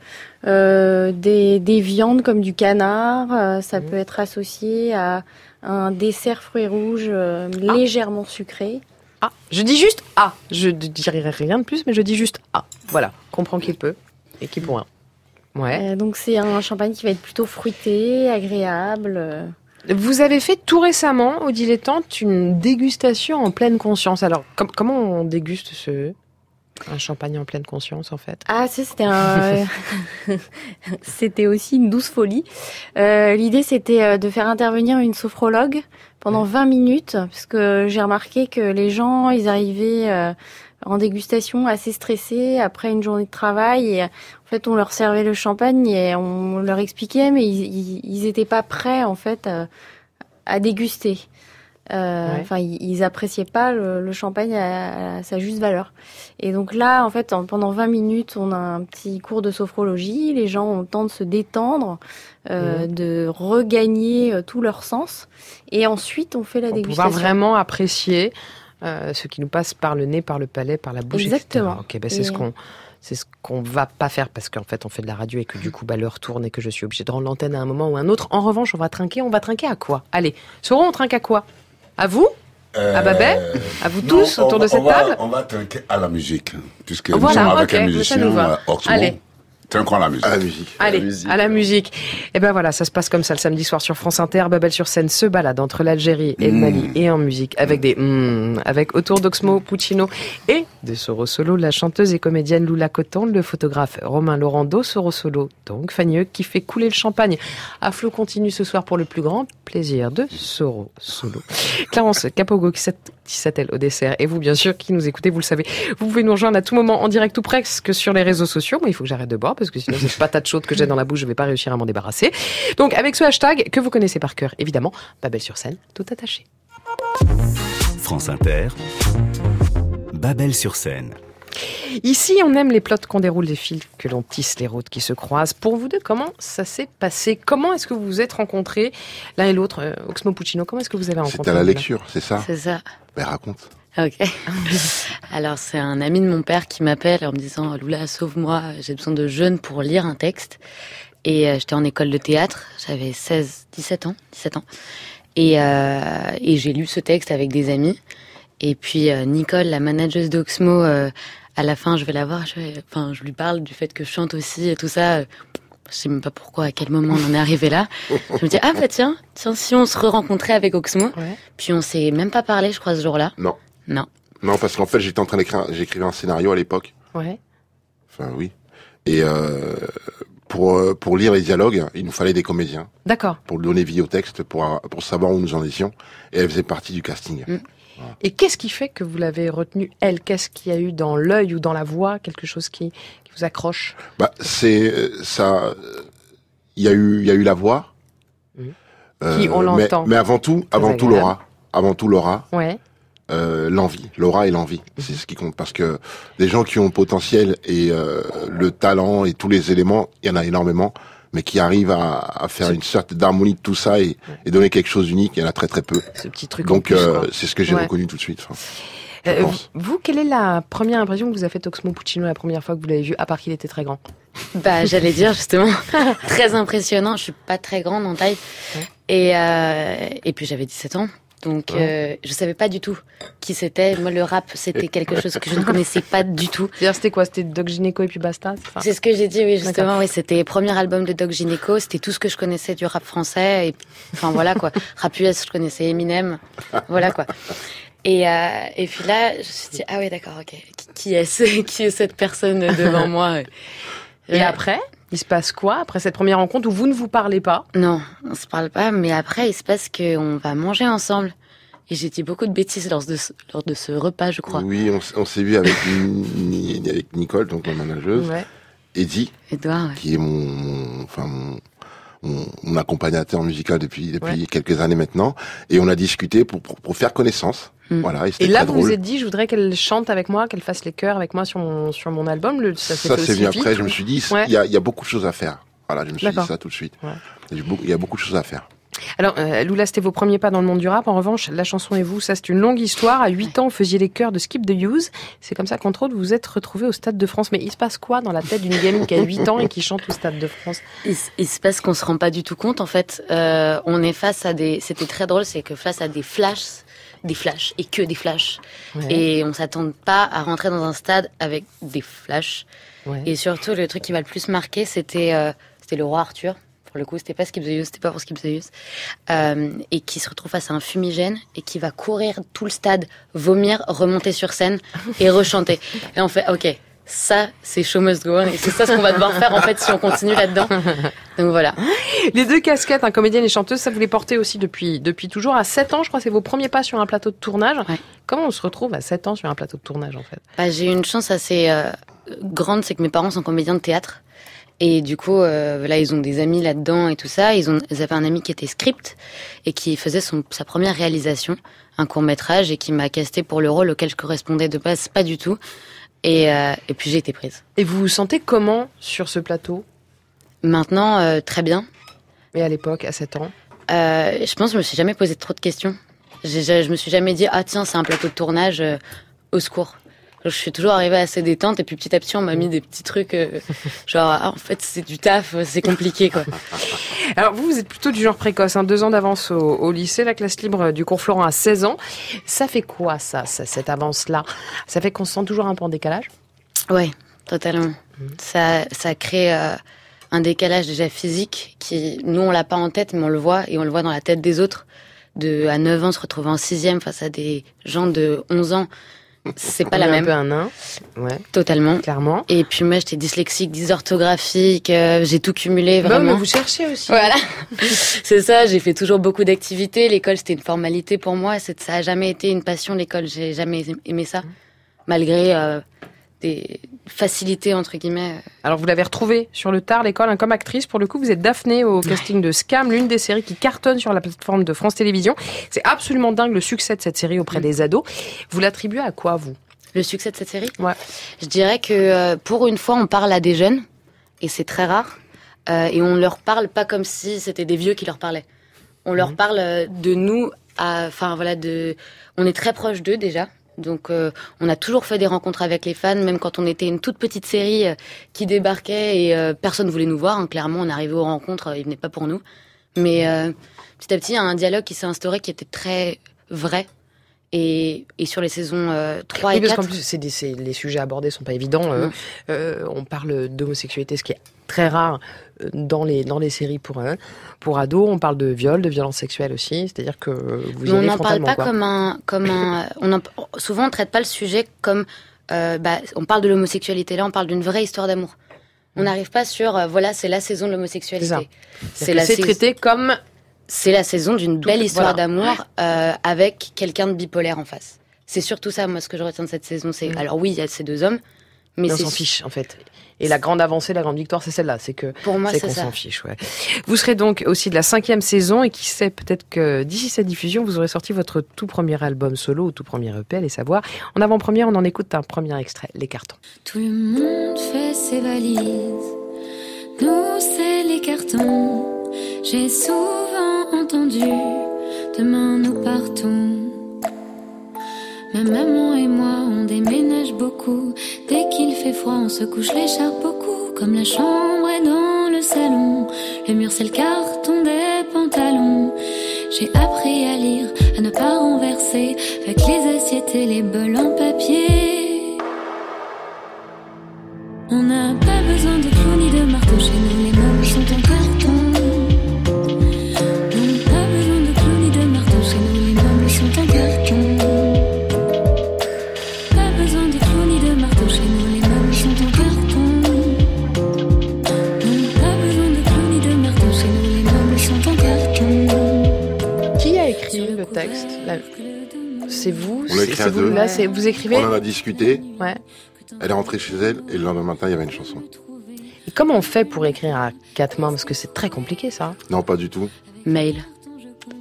Speaker 14: euh, des, des viandes comme du canard. ça peut être associé à un dessert fruits rouges euh, légèrement sucré.
Speaker 1: Ah, je dis juste A. Je ne dirai rien de plus, mais je dis juste A. Voilà, comprends qui peut et qui pourra. Ouais.
Speaker 14: Donc, c'est un champagne qui va être plutôt fruité, agréable.
Speaker 1: Vous avez fait tout récemment, au dilettante, une dégustation en pleine conscience. Alors, com- comment on déguste ce un champagne en pleine conscience, en fait
Speaker 14: Ah, ça, c'était un... c'était aussi une douce folie. Euh, L'idée, c'était euh, de faire intervenir une sophrologue pendant 20 minutes, parce que j'ai remarqué que les gens, ils arrivaient euh, en dégustation assez stressés après une journée de travail. Et en fait, on leur servait le champagne et on leur expliquait, mais ils, ils, ils étaient pas prêts, en fait, à, à déguster. Euh,
Speaker 1: Ouais.
Speaker 14: Enfin, ils, ils appréciaient pas le, le champagne à, à sa juste valeur. Et donc là, en fait, en- pendant 20 minutes, on a un petit cours de sophrologie. Les gens ont le temps de se détendre, euh,
Speaker 1: Mhm.
Speaker 14: de regagner euh, tout leur sens. Et ensuite, on fait la
Speaker 1: Pour
Speaker 14: dégustation.
Speaker 1: pouvoir vraiment apprécier euh, ce qui nous passe par le nez, par le palais, par la bouche,
Speaker 14: Exactement.
Speaker 1: etc. Ok, ben c'est
Speaker 14: Et-
Speaker 1: ce qu'on c'est ce qu'on va pas faire parce qu'en fait on fait de la radio et que du coup bah, l'heure tourne et que je suis obligée de rendre l'antenne à un moment ou à un autre. En revanche, on va trinquer. On va trinquer à quoi? Allez, Soro, on trinque à quoi? À vous À Babet À vous
Speaker 18: Euh, Non,
Speaker 1: tous autour
Speaker 18: va-
Speaker 1: de cette
Speaker 18: on va-
Speaker 1: table
Speaker 18: On va trinquer à la musique, puisque
Speaker 1: Voilà,
Speaker 18: nous sommes avec
Speaker 1: ok,
Speaker 18: un musicien,
Speaker 1: nous
Speaker 18: euh, Oxmo.
Speaker 1: Allez.
Speaker 18: Trinquons à la musique.
Speaker 3: À la musique.
Speaker 1: Allez, à la musique. Et ben voilà, ça se passe comme ça le samedi soir sur France Inter. Babel sur scène se balade entre l'Algérie et le. Mali et en musique avec des mm, avec autour d'Oxmo Puccino et de Soro Solo, la chanteuse et comédienne Lula Coton, le photographe Romain Laurando, Soro Solo, donc Fanny Huck, qui fait couler le champagne à flot continu ce soir pour le plus grand plaisir de Soro Solo. Clarence Capogo qui s'attelle au dessert et vous bien sûr qui nous écoutez, vous le savez, vous pouvez nous rejoindre à tout moment en direct ou presque sur les réseaux sociaux. Moi, il faut que j'arrête de boire parce que sinon cette patate chaude que j'ai dans la bouche, je vais pas réussir à m'en débarrasser. Donc avec ce hashtag que vous connaissez par cœur, évidemment, Babel sur scène, tout attaché.
Speaker 2: France Inter, Babel sur scène.
Speaker 1: Ici, on aime les plots qu'on déroule, les fils que l'on tisse, les routes qui se croisent. Pour vous deux, comment ça s'est passé? Comment est-ce que vous vous êtes rencontrés l'un et l'autre? Euh, Oxmo Puccino, comment est-ce que vous avez rencontré
Speaker 3: C'était à la lecture, c'est ça?
Speaker 15: C'est ça.
Speaker 3: Ben raconte.
Speaker 15: Ok. Alors c'est un ami de mon père qui m'appelle en me disant Lula sauve-moi, j'ai besoin de jeunes pour lire un texte. Et euh, j'étais en école de théâtre, j'avais 16, 17 ans, 17 ans. Et, euh, et j'ai lu ce texte avec des amis. Et puis euh, Nicole, la manageuse d'Oxmo, euh, à la fin je vais la voir, je, vais- enfin je lui parle du fait que je chante aussi et tout ça. Je sais même pas pourquoi, à quel moment on en est arrivé là. Je me dis ah bah tiens, tiens si on se re-rencontrait avec Oxmo. Puis on s'est même pas parlé, je crois ce jour-là.
Speaker 3: Non.
Speaker 15: Non.
Speaker 3: Non, parce qu'en fait, j'étais en train d'écrire, j'écrivais un scénario à l'époque.
Speaker 1: Ouais.
Speaker 3: Enfin, oui. Et euh, pour, euh, pour lire les dialogues, il nous fallait des comédiens.
Speaker 1: D'accord.
Speaker 3: Pour donner vie au texte, pour, pour savoir où nous en étions. Et elle faisait partie du casting.
Speaker 1: Et qu'est-ce qui fait que vous l'avez retenue, elle? Qu'est-ce qu'il y a eu dans l'œil ou dans la voix? Quelque chose qui, qui vous accroche?
Speaker 3: Bah, c'est euh, ça. euh, Il y a eu, il y a eu la voix. Euh,
Speaker 1: Qui, on
Speaker 3: mais-
Speaker 1: l'entend.
Speaker 3: Mais, avant tout, avant tout. Laura. Avant tout Laura.
Speaker 1: Ouais.
Speaker 3: Euh, l'envie, l'aura et l'envie, c'est ce qui compte parce que des gens qui ont le potentiel et euh, le talent et tous les éléments, il y en a énormément, mais qui arrivent à, à faire une sorte d'harmonie de tout ça et, et donner quelque chose d'unique, il y en a très très peu.
Speaker 1: Ce petit truc
Speaker 3: Donc euh, c'est ce que j'ai
Speaker 1: Ouais.
Speaker 3: reconnu tout de suite. enfin,
Speaker 1: Euh, vous, quelle est la première impression que vous a fait Oxmo Puccino la première fois que vous l'avez vu, à part qu'il était très grand?
Speaker 15: Bah, j'allais dire justement, très impressionnant. Je suis pas très grande en taille. Et, euh, et puis j'avais 17 ans. Donc euh, je savais pas du tout qui c'était. Moi, le rap, c'était quelque chose que je ne connaissais pas du tout.
Speaker 1: C'est-à-dire, c'était quoi? C'était Doc Gynéco et puis basta c'est ça?
Speaker 15: C'est ce que j'ai dit, oui, justement. Oui, c'était le premier album de Doc Gynéco. C'était tout ce que je connaissais du rap français. Et puis, enfin, voilà, quoi. Rap US, je connaissais Eminem. Voilà, quoi. Et, euh, et puis là, je me suis dit, ah oui, d'accord, ok. Qui, qui est ce, qui est cette personne devant moi?
Speaker 1: Et après, il se passe quoi après cette première rencontre où vous ne vous parlez pas?
Speaker 15: Non, on se parle pas, mais après, il se passe qu'on va manger ensemble. Et j'ai dit beaucoup de bêtises lors de ce, lors de ce repas, je crois.
Speaker 3: Oui, on, s'est vu avec, avec Nicole, donc ma manageuse,
Speaker 1: Ouais.
Speaker 3: Eddie,
Speaker 15: Edouard, ouais.
Speaker 3: qui est mon, mon- enfin mon, mon, mon accompagnateur musical depuis depuis quelques années maintenant, et on a discuté pour pour, pour faire connaissance.
Speaker 1: Mm.
Speaker 3: Voilà, et,
Speaker 1: là, vous
Speaker 3: drôle.
Speaker 1: vous êtes dit, je voudrais qu'elle chante avec moi, qu'elle fasse les chœurs avec moi sur mon, sur mon album. Le, ça s'est
Speaker 3: Ça c'est venu après. Je me suis dit, il
Speaker 1: Ouais.
Speaker 3: y a y a beaucoup de choses à faire. Voilà, je me suis dit ça tout de suite. Il y a beaucoup de choses à faire.
Speaker 1: Alors, euh, Lula, c'était vos premiers pas dans le monde du rap. En revanche, la chanson et vous, ça c'est une longue histoire. À 8 ans, vous faisiez les chœurs de Skip the Use. C'est comme ça qu'entre autres, vous vous êtes retrouvé au Stade de France. Mais il se passe quoi dans la tête d'une gamine qui a 8 ans et qui chante au Stade de France?
Speaker 15: Il, se passe qu'on se rend pas du tout compte en fait. Euh, on est face à des. C'était très drôle, c'est que face à des flashs, des flashs et que des flashs.
Speaker 1: Ouais.
Speaker 15: Et on s'attend pas à rentrer dans un stade avec des flashs.
Speaker 1: Ouais.
Speaker 15: Et surtout, le truc qui m'a le plus marqué, c'était euh, c'était le roi Arthur. Pour le coup, c'était pas Skip c'était pas pour Skip. Euh, et qui se retrouve face à un fumigène et qui va courir tout le stade, vomir, remonter sur scène et rechanter. Et on fait, ok, ça, c'est show must go on. Et c'est ça ce qu'on va devoir faire en fait si on continue là-dedans. Donc voilà.
Speaker 1: Les deux casquettes, un comédienne et chanteuse, ça vous les portez aussi depuis, depuis toujours. À 7 ans, je crois, c'est vos premiers pas sur un plateau de tournage. Comment on se retrouve à 7 ans sur un plateau de tournage, en fait?
Speaker 15: Bah, j'ai eu une chance assez euh, grande, c'est que mes parents sont comédiens de théâtre. Et du coup, euh, là, ils ont des amis là-dedans et tout ça. Ils, ont, ils avaient un ami qui était script et qui faisait son, sa première réalisation, un court métrage, et qui m'a casté pour le rôle auquel je correspondais de base pas du tout. Et, euh, et puis j'ai été prise.
Speaker 1: Et vous vous sentez comment sur ce plateau?
Speaker 15: Maintenant, euh, très bien.
Speaker 1: Et à l'époque, à 7 ans?
Speaker 15: Je pense que je me suis jamais posé trop de questions. J'ai- Je, je me suis jamais dit, ah tiens, c'est un plateau de tournage, au secours. Je suis toujours arrivée assez détente et puis petit à petit, on m'a mis des petits trucs, euh, genre, ah, en fait, c'est du taf, c'est compliqué, quoi.
Speaker 1: Alors vous, vous êtes plutôt du genre précoce, hein, deux ans d'avance au, au lycée, la classe libre du cours Florent à 16 ans. Ça fait quoi, ça, ça cette avance-là? Ça fait qu'on se sent toujours un peu en décalage?
Speaker 15: Ouais, totalement. Ça, ça crée euh, un décalage déjà physique qui, nous, on l'a pas en tête, mais on le voit et on le voit dans la tête des autres. De à 9 ans se retrouver en sixième face à des gens de 11 ans, c'est pas
Speaker 1: On
Speaker 15: la
Speaker 1: est un
Speaker 15: même.
Speaker 1: peu un nain, ouais.
Speaker 15: Totalement.
Speaker 1: Clairement.
Speaker 15: Et puis moi, j'étais dyslexique, dysorthographique, euh, j'ai tout cumulé
Speaker 1: Bah,
Speaker 15: vraiment.
Speaker 1: mais vous cherchez aussi.
Speaker 15: Voilà. c'est ça, j'ai fait toujours beaucoup d'activités. L'école, c'était une formalité pour moi. Ça a jamais été une passion, l'école. J'ai jamais aimé ça. Malgré euh, des facilités, entre guillemets.
Speaker 1: Alors vous l'avez retrouvé sur le tard, l'école, hein, comme actrice. Pour le coup, vous êtes Daphné au casting de Scam, l'une des séries qui cartonne sur la plateforme de France Télévisions. C'est absolument dingue le succès de cette série auprès des ados. Vous l'attribuez à quoi, vous?
Speaker 15: Le succès de cette série?
Speaker 1: Ouais.
Speaker 15: Je dirais que euh, pour une fois, on parle à des jeunes, et c'est très rare. Euh, et on leur parle pas comme si c'était des vieux qui leur parlaient. On leur parle euh, de nous, enfin voilà, de, on est très proche d'eux déjà. Donc euh, on a toujours fait des rencontres avec les fans, même quand on était une toute petite série euh, qui débarquait et euh, personne voulait nous voir. hein. Clairement, on arrivait aux rencontres, euh, ils venaient pas pour nous. Mais petit à petit, a un dialogue qui s'est instauré qui était très vrai. Et, et sur les saisons euh, 3
Speaker 1: Oui,
Speaker 15: et
Speaker 1: parce
Speaker 15: 4,
Speaker 1: qu'en plus, c'est des- c'est- les sujets abordés sont pas évidents. euh,
Speaker 15: Mm.
Speaker 1: euh, on parle d'homosexualité, ce qui est très rare euh, dans les dans les séries pour pour ados. On parle de viol, de violence sexuelle aussi. C'est-à-dire que vous y
Speaker 15: Mais on
Speaker 1: allez
Speaker 15: n'en parle pas
Speaker 1: quoi.
Speaker 15: comme un, comme un. On en- souvent, on traite pas le sujet comme. bah, on parle de l'homosexualité. Là, on parle d'une vraie histoire d'amour. On n'arrive pas sur. voilà, c'est la saison de l'homosexualité.
Speaker 1: C'est traité comme
Speaker 15: C'est la saison d'une belle histoire
Speaker 1: voilà.
Speaker 15: d'amour euh, avec quelqu'un de bipolaire en face. C'est surtout ça, moi, ce que je retiens de cette saison. C'est alors oui, il y a ces deux hommes, mais
Speaker 1: Mais on s'en fiche en fait. Et la grande avancée, la grande victoire, c'est celle-là. C'est que
Speaker 15: Pour moi, c'est
Speaker 1: qu'on
Speaker 15: ça.
Speaker 1: s'en fiche. Ouais. Vous serez donc aussi de la cinquième saison et qui sait peut-être que d'ici cette diffusion, vous aurez sorti votre tout premier album solo ou tout premier EP, allez savoir. En avant-première, on en écoute un premier extrait, les cartons.
Speaker 8: Tout le monde fait ses valises. Nous, c'est les cartons. J'ai souvent entendu. Demain, nous partons. Ma maman et moi, on déménage beaucoup. Dès qu'il fait froid, on se couche l'écharpe au cou. Comme la chambre est dans le salon. Le mur, c'est le carton des pantalons. J'ai appris à lire, à ne pas renverser. Avec les assiettes et les bols en papier. On n'a pas besoin de clous ni de marteau chez nous, les meubles sont en carton.
Speaker 1: Texte C'est vous
Speaker 3: On l'a
Speaker 1: C'est
Speaker 3: écrit
Speaker 1: c'est
Speaker 3: à
Speaker 1: vous
Speaker 3: deux.
Speaker 1: là vous écrivez
Speaker 3: On en a discuté.
Speaker 1: Ouais.
Speaker 3: Elle est rentrée chez elle et le lendemain matin, il y avait une chanson.
Speaker 1: Et Comment on fait pour écrire à quatre mains? Parce que c'est très compliqué ça.
Speaker 3: Non, pas du tout.
Speaker 15: Mail.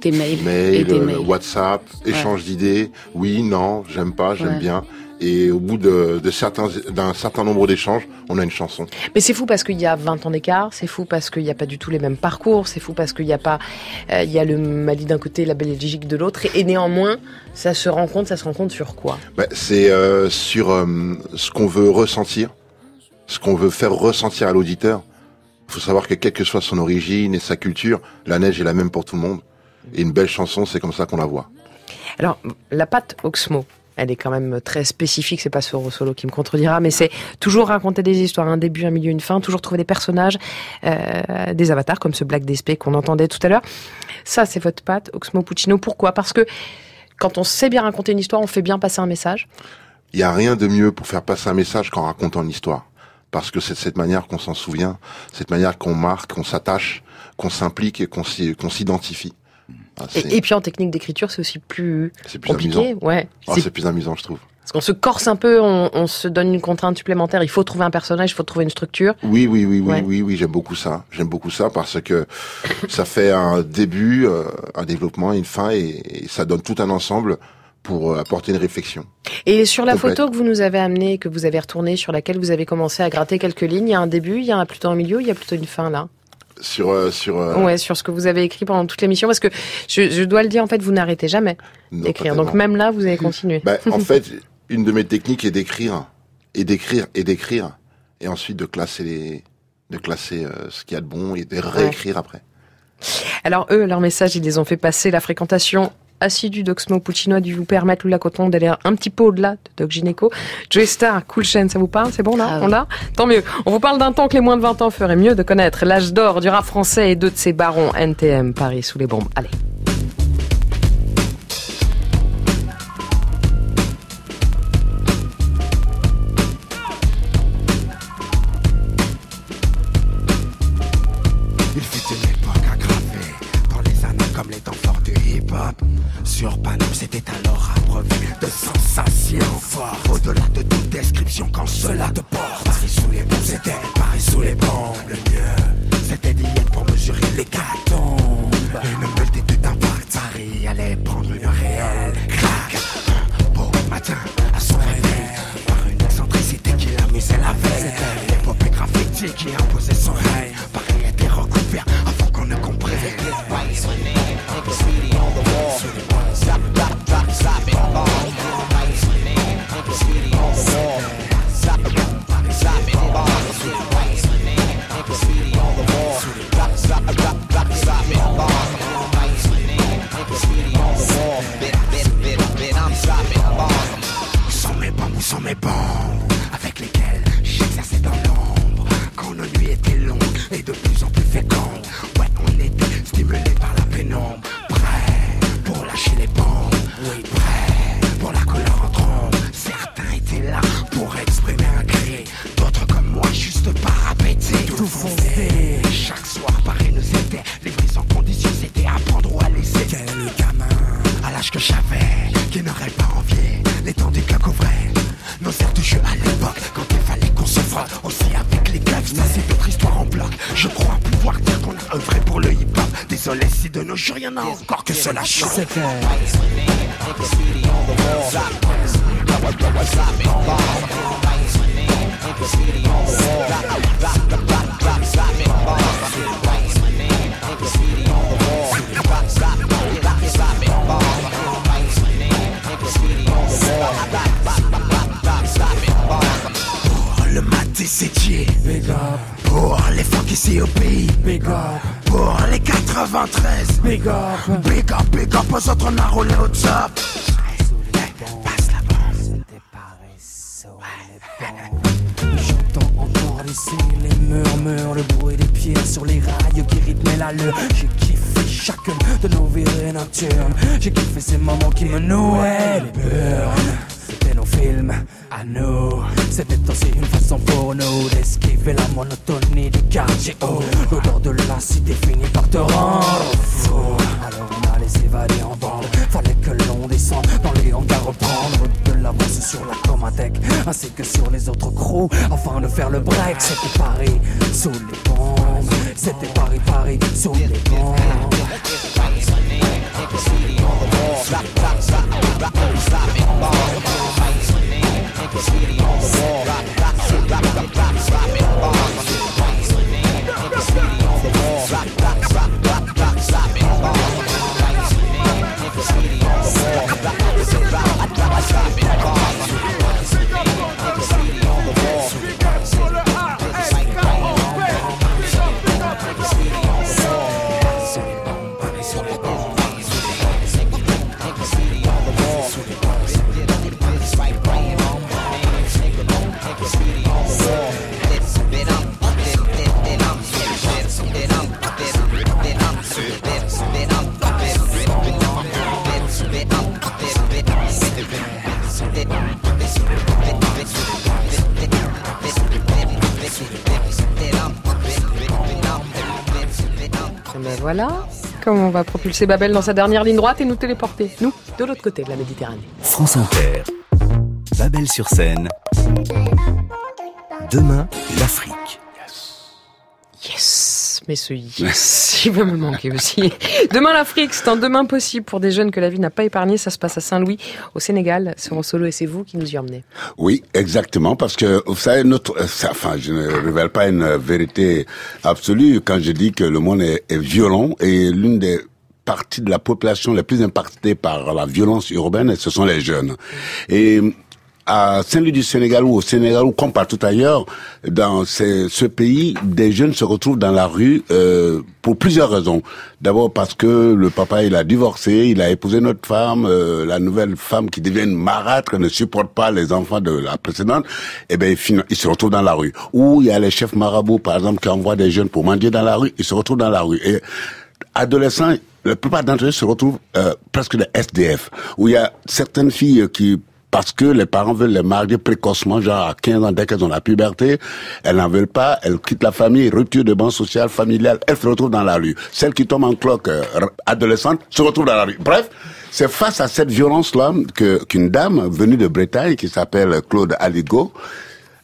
Speaker 15: Des mails. et
Speaker 3: Mail,
Speaker 15: des
Speaker 3: euh,
Speaker 15: mails.
Speaker 3: WhatsApp, échange d'idées. Oui, non, j'aime pas, j'aime
Speaker 1: Ouais.
Speaker 3: bien. Et au bout de, de certains, d'un certain nombre d'échanges, on a une chanson.
Speaker 1: Mais c'est fou parce qu'il y a 20 ans d'écart, c'est fou parce qu'il n'y a pas du tout les mêmes parcours, c'est fou parce qu'il n'y a pas, euh, il y a le Mali d'un côté, la Belgique de l'autre, et, et néanmoins, ça se rencontre, ça se rencontre sur quoi?
Speaker 3: Bah, c'est euh, sur euh, ce qu'on veut ressentir, ce qu'on veut faire ressentir à l'auditeur. Il faut savoir que quelle que soit son origine et sa culture, la neige est la même pour tout le monde. Et une belle chanson, c'est comme ça qu'on la voit.
Speaker 1: Alors, la patte Oxmo, elle est quand même très spécifique, c'est pas Solo qui me contredira, mais c'est toujours raconter des histoires, un début, un milieu, une fin, toujours trouver des personnages, euh, des avatars comme ce Black DSP qu'on entendait tout à l'heure. Ça, c'est votre patte, Oxmo Puccino. Pourquoi? Parce que quand on sait bien raconter une histoire, on fait bien passer un message.
Speaker 3: Il n'y a rien de mieux pour faire passer un message qu'en racontant une histoire. Parce que c'est de cette manière qu'on s'en souvient, cette manière qu'on marque, qu'on s'attache, qu'on s'implique et qu'on s'identifie. Ah,
Speaker 1: Et, et puis en technique d'écriture, c'est aussi plus, compliqué.
Speaker 3: amusant.
Speaker 1: Ouais.
Speaker 3: Ah,
Speaker 1: C'est-
Speaker 3: plus amusant, je trouve.
Speaker 1: Parce qu'on se corse un peu, on, on se donne une contrainte supplémentaire. Il faut trouver un personnage, il faut trouver une structure.
Speaker 3: Oui, oui, oui, oui,
Speaker 1: Ouais.
Speaker 3: oui, oui, j'aime beaucoup ça. J'aime beaucoup ça parce que ça fait un début, euh, un développement, une fin et, et ça donne tout un ensemble pour euh, apporter une réflexion.
Speaker 1: Et sur la
Speaker 3: Complète.
Speaker 1: photo que vous nous avez amenée, que vous avez retournée, sur laquelle vous avez commencé à gratter quelques lignes, il y a un début, il y a un, plutôt un milieu, il y a plutôt une fin là?
Speaker 3: Sur, euh, sur. euh,
Speaker 1: Ouais, sur ce que vous avez écrit pendant toute l'émission, parce que je, je dois le dire, en fait, vous n'arrêtez jamais d'écrire. Donc même là, vous avez continué.
Speaker 3: Bah, en fait, une de mes techniques est d'écrire, et d'écrire, et d'écrire, et ensuite de classer les, de classer euh, ce qu'il y a de bon et de réécrire après.
Speaker 1: Alors eux, leur message, ils les ont fait passer. La fréquentation assidue d'Oxmo Puccino a dû vous permettre, Lula Coton, d'aller un petit peu au-delà de Doc Gineco. Joey Star, Cool Chain, ça vous parle C'est bon là On l'a Tant mieux. On vous parle d'un temps que les moins de 20 ans feraient mieux de connaître. L'âge d'or du rap français et deux de ses barons NTM, Paris sous les bombes. Allez.
Speaker 19: Cela te porte. Paris sous les bombes, c'était Paris sous les bombes. Le mieux, c'était d'y pour mesurer l'hécatombe. Une multitude d'impacts. Paris allait prendre une réelle claque. Un beau matin, à son réveil, par une excentricité qui l'amusait la veille. L'épopée graffiti qui imposait cela big up aux autres on a roulé au top
Speaker 13: J'entends encore ici les murmures, le bruit des pieds sur les rails qui rythmaient l'allure. J'ai kiffé chacune de nos virées nocturnes. J'ai kiffé ces moments qui me nouaient les burnes. C'était nos films à nous. C'était aussi une façon pour nous d'esquiver la monotonie du quartier haut. L'odeur de la cité finit par te rendre fou. Alors on allait s'évader en bande. Fallait que l'on descende dans les hangars reprendre de l'avance sur la comatec.
Speaker 20: ainsi que sur les autres crews, afin de faire le break. C'était Paris sous les bombes, c'était Paris, Paris sous les bombes.
Speaker 1: Voilà comment on va propulser Babel dans sa dernière ligne droite et nous téléporter, nous, de l'autre côté de la Méditerranée.
Speaker 2: France Inter. Babel sur scène. Demain, l'Afrique.
Speaker 1: Yes, mais ce yes, il va me manquer aussi. Demain l'Afrique, c'est un demain possible pour des jeunes que la vie n'a pas épargné. Ça se passe à Saint-Louis, au Sénégal. Sur solo et c'est vous qui nous y emmenez.
Speaker 18: Oui, exactement, parce que vous savez, notre, euh, enfin, je ne révèle pas une vérité absolue quand je dis que le monde est, est violent et l'une des parties de la population les plus impactées par la violence urbaine, ce sont les jeunes. Et à Saint-Louis du Sénégal ou au Sénégal ou comme partout ailleurs, dans ce, pays, des jeunes se retrouvent dans la rue euh, pour plusieurs raisons. D'abord parce que le papa il a divorcé, il a épousé notre femme, euh, la nouvelle femme qui devient une marâtre ne supporte pas les enfants de la précédente, et ben il, il se retrouve dans la rue. Ou il y a les chefs marabouts par exemple qui envoient des jeunes pour mendier dans la rue, ils se retrouvent dans la rue. Et adolescents, la plupart d'entre eux se retrouvent euh, presque des SDF, où il y a certaines filles qui parce que les parents veulent les marier précocement, genre à 15 ans, dès qu'elles ont la puberté, elles n'en veulent pas, elles quittent la famille, rupture de banque sociale, familiale, elles se retrouvent dans la rue. Celles qui tombent en cloque euh, adolescente se retrouvent dans la rue. Bref, c'est face à cette violence-là que qu'une dame venue de Bretagne, qui s'appelle Claude Aligo,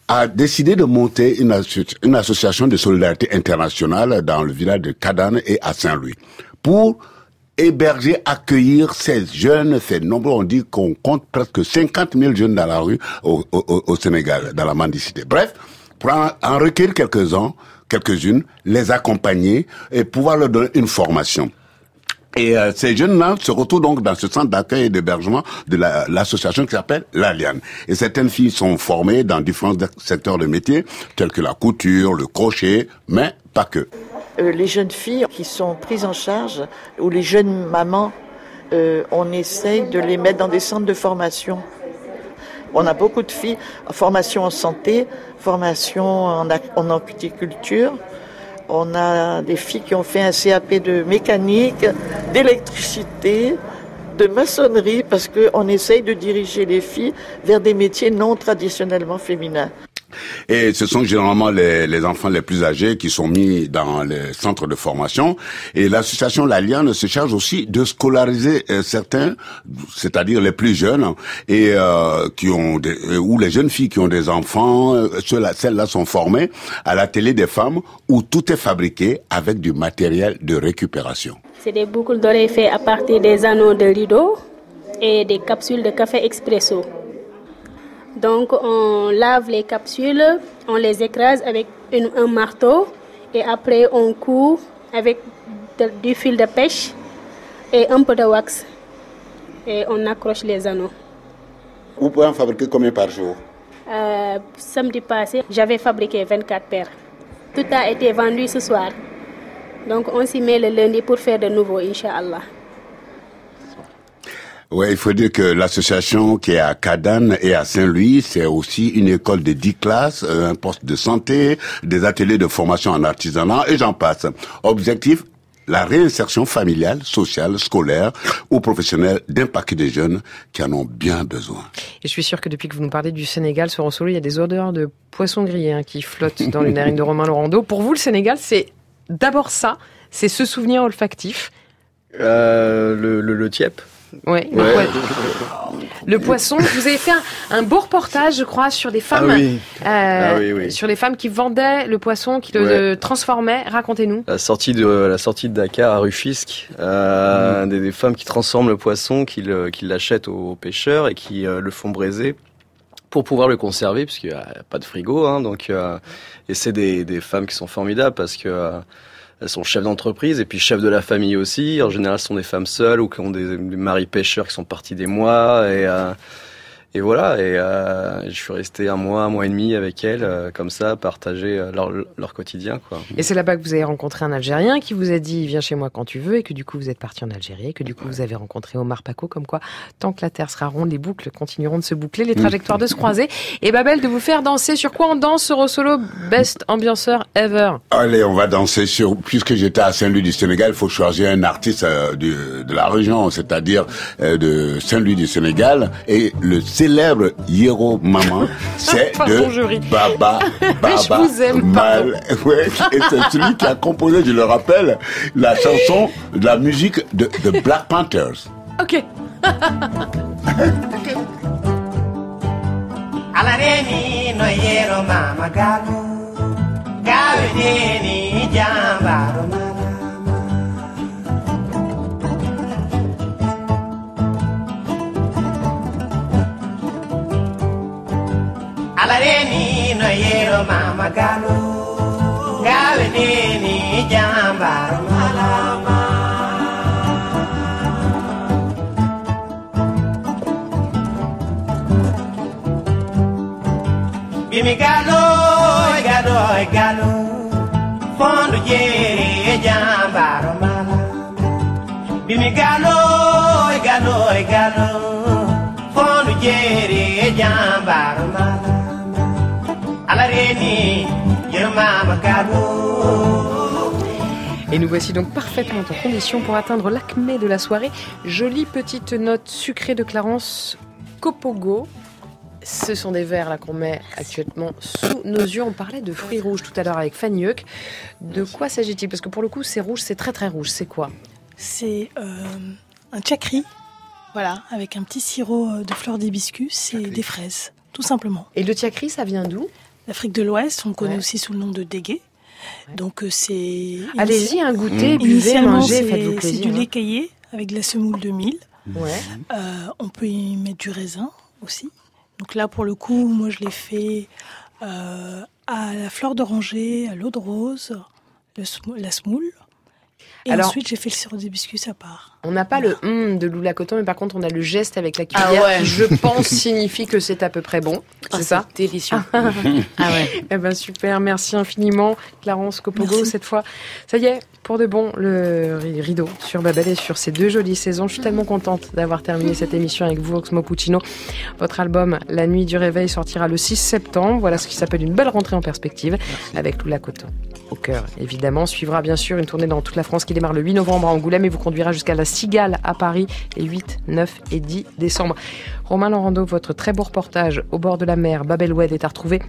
Speaker 18: a décidé de monter une, une association de solidarité internationale dans le village de Cadane et à Saint-Louis pour héberger, accueillir ces jeunes, ces nombreux, on dit qu'on compte presque 50 000 jeunes dans la rue au, au, au Sénégal, dans la mendicité. Bref, pour en, en recueillir quelques-uns, quelques-unes, les accompagner et pouvoir leur donner une formation. Et euh, ces jeunes-là se retrouvent donc dans ce centre d'accueil et d'hébergement de l'association qui s'appelle l'Alliane. Et certaines filles sont formées dans différents secteurs de métiers, tels que la couture, le crochet, mais pas que.
Speaker 21: Euh, les jeunes filles qui sont prises en charge, ou les jeunes mamans, euh, on essaye de les mettre dans des centres de formation. On a beaucoup de filles, formation en santé, formation en, en horticulture. On a des filles qui ont fait un CAP de mécanique, d'électricité, de maçonnerie, parce qu'on essaye de diriger les filles vers des métiers non traditionnellement féminins.
Speaker 18: Et ce sont généralement les, enfants les plus âgés qui sont mis dans les centres de formation. Et l'association L'Alliane se charge aussi de scolariser euh, certains, c'est-à-dire les plus jeunes, et euh, qui ont euh, ou les jeunes filles qui ont des enfants. Celles-là sont formées à la télé des femmes où tout est fabriqué avec du matériel de récupération.
Speaker 22: C'est des boucles d'oreilles faites à partir des anneaux de rideau et des capsules de café expresso. Donc on lave les capsules, on les écrase avec une, un marteau et après on coud avec de, du fil de pêche et un peu de wax et on accroche les anneaux.
Speaker 18: Vous pouvez en fabriquer combien par jour?
Speaker 22: Euh, Samedi passé, j'avais fabriqué 24 paires. Tout a été vendu ce soir. Donc on s'y met le lundi pour faire de nouveau, Inch'Allah.
Speaker 18: Ouais, il faut dire que l'association qui est à Cadane et à Saint-Louis, c'est aussi une école de 10 classes, un poste de santé, des ateliers de formation en artisanat et j'en passe. Objectif la réinsertion familiale, sociale, scolaire ou professionnelle d'un paquet de jeunes qui en ont bien besoin.
Speaker 1: Et je suis sûr que depuis que vous nous parlez du Sénégal sur Rosolo, il y a des odeurs de poisson grillé hein, qui flottent dans les narines de Romain Laurando. Pour vous, le Sénégal, c'est d'abord ça, c'est ce souvenir olfactif.
Speaker 16: Euh, le, le, le tiep
Speaker 1: Ouais, le,
Speaker 16: Ouais.
Speaker 1: poi- le poisson. Vous avez fait un, un beau reportage, je crois, sur des femmes,
Speaker 16: Ah oui.
Speaker 1: euh,
Speaker 16: Ah oui, oui.
Speaker 1: sur les femmes qui vendaient le poisson, qui le
Speaker 16: Ouais.
Speaker 1: transformaient. Racontez-nous.
Speaker 16: La sortie de la sortie de Dakar à Rufisque, euh, des, des femmes qui transforment le poisson, qui le- qui l'achètent aux pêcheurs et qui euh, le font braiser pour pouvoir le conserver, puisqu'il n'y a pas de frigo. Hein, donc, et c'est des, des femmes qui sont formidables parce que elles sont chefs d'entreprise et puis chefs de la famille aussi. En général, ce sont des femmes seules ou qui ont des, des maris pêcheurs qui sont partis des mois et euh, et voilà, et euh, je suis resté un mois, un mois et demi avec elles, euh, comme ça, partager euh, leur, leur quotidien, quoi.
Speaker 1: Et c'est là-bas que vous avez rencontré un Algérien qui vous a dit viens chez moi quand tu veux et que du coup vous êtes parti en Algérie et que du coup vous avez rencontré Omar Paco comme quoi tant que la terre sera ronde les boucles continueront de se boucler les trajectoires de se croiser et Babel de vous faire danser sur quoi on danse solo best ambianceur ever?
Speaker 18: Allez, on va danser sur. Puisque j'étais à Saint-Louis du Sénégal, il faut choisir un artiste euh, du- de la région, c'est-à-dire euh, de Saint-Louis du Sénégal. Et le célèbre Yero Maman, c'est de. Baba Baba
Speaker 1: Je vous aime, pardon.
Speaker 18: Mal. Ouais, et c'est celui qui a composé, je le rappelle, la chanson, de la musique de, de Black Panthers.
Speaker 1: ok
Speaker 23: alareni no yero mama galu gawedeni jambaro alareni no yero mama galu gawedeni jambaro malama Bimi galo, galo, galo, fondo jere jambaro mala. Bimi galo, galo, galo, fondo jere jambaro mala.
Speaker 1: Et nous voici donc parfaitement en condition pour atteindre l'acmé de la soirée. Jolie petite note sucrée de Clarence Copogo. Ce sont des verres là qu'on met actuellement sous nos yeux. On parlait de fruits rouges tout à l'heure avec Fanny Huck. De quoi s'agit-il? Parce que pour le coup, c'est rouge, c'est très très rouge. C'est quoi?
Speaker 5: C'est euh, un chakri, voilà, avec un petit sirop euh, de fleurs d'hibiscus et des fraises, tout simplement.
Speaker 1: Et le chakri, ça vient d'où?
Speaker 5: L'Afrique de l'Ouest, on le connaît
Speaker 1: Ouais.
Speaker 5: aussi sous le nom de dégué. Donc euh, c'est.
Speaker 1: Allez-y, un goûter, buvez,
Speaker 5: Initialement,
Speaker 1: mangez,
Speaker 5: c'est-
Speaker 1: faites-vous
Speaker 5: C'est
Speaker 1: plaisir,
Speaker 5: du
Speaker 1: hein.
Speaker 5: lait caillé avec de la semoule de mil.
Speaker 1: Ouais.
Speaker 5: Euh, on peut y mettre du raisin aussi. Donc là, pour le coup, moi, je l'ai fait euh, à la fleur d'oranger, à l'eau de rose, le la semoule. Et
Speaker 1: Alors-
Speaker 5: ensuite, j'ai fait le sirop d'hibiscus à part.
Speaker 1: On n'a pas le hum de Lula Coton, mais par contre, on a le geste avec la
Speaker 15: Ah
Speaker 1: cuillère
Speaker 15: ouais.
Speaker 1: qui, je pense, signifie que c'est à peu près bon. C'est
Speaker 15: Ah,
Speaker 1: ça
Speaker 15: c'est délicieux.
Speaker 1: ah
Speaker 15: ouais.
Speaker 1: Eh ben super, merci infiniment, Clarence Copogo,
Speaker 5: Merci.
Speaker 1: cette fois. Ça y est, pour de bon, le ri- rideau sur Babel et sur ces deux jolies saisons. Je suis tellement contente d'avoir terminé cette émission avec vous, Oxmo Puccino. Votre album La Nuit du Réveil sortira le 6 septembre. Voilà ce qui s'appelle une belle rentrée en perspective avec Lula Coton au cœur, évidemment. Suivra bien sûr une tournée dans toute la France qui démarre le 8 novembre à Angoulême et vous conduira jusqu'à la Cigale à Paris les 8, 9 et 10 décembre. Romain Laurando, votre très beau reportage au bord de la mer, Babel Wed est à retrouver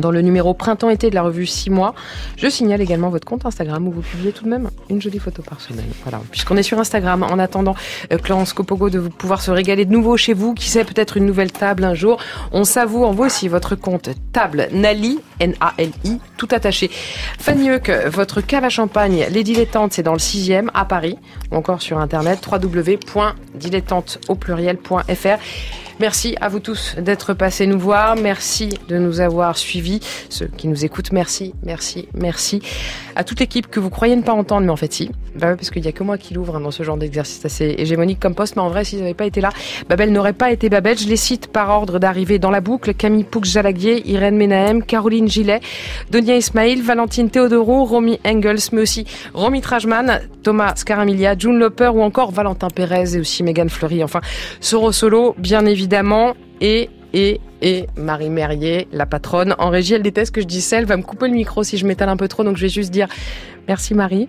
Speaker 1: dans le numéro printemps-été de la revue 6 mois. Je signale également votre compte Instagram où vous publiez tout de même une jolie photo par semaine. Voilà, puisqu'on est sur Instagram, en attendant euh, Clémence Copogo de vous pouvoir se régaler de nouveau chez vous, qui sait peut-être une nouvelle table un jour. On s'avoue, on voit aussi votre compte table Nali, N-A-L-I, tout attaché. Fanny Huck, votre cave à champagne, Les Dilettantes, c'est dans le 6e à Paris, ou encore sur internet www.dilettante au pluriel.fr. Merci à vous tous d'être passés nous voir. Merci de nous avoir suivis. Ceux qui nous écoutent, merci, merci, merci. À toute l'équipe que vous croyez ne pas entendre, mais en fait si. Bah parce qu'il n'y a que moi qui l'ouvre hein, dans ce genre d'exercice assez hégémonique comme poste. Mais en vrai, s'ils n'avaient pas été là, Babel n'aurait pas été Babel. Je les cite par ordre d'arrivée dans la boucle. Camille Poux-Jalaguier, Irène Menahem, Caroline Gillet, Donia Ismail, Valentine Théodoro, Romy Engels, mais aussi Romy Trajman, Thomas Scaramilia, June Loper ou encore Valentin Pérez et aussi Megan Fleury. Enfin, Soro Solo, bien évidemment. Et, et, et Marie Merrier, la patronne. En régie, elle déteste que je dise ça. Elle va me couper le micro si je m'étale un peu trop. Donc je vais juste dire merci Marie.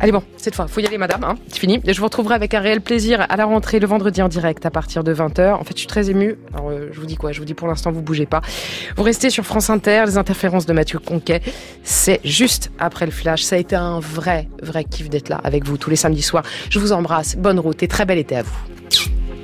Speaker 1: Allez bon, cette fois, faut y aller madame, hein, c'est fini. Je vous retrouverai avec un réel plaisir à la rentrée le vendredi en direct à partir de 20h. En fait, je suis très émue. Alors, euh, je vous dis quoi? Je vous dis pour l'instant, vous bougez pas. Vous restez sur France Inter, les interférences de Mathieu Conquet. C'est juste après le flash. Ça a été un vrai, vrai kiff d'être là avec vous tous les samedis soirs. Je vous embrasse. Bonne route et très bel été à vous.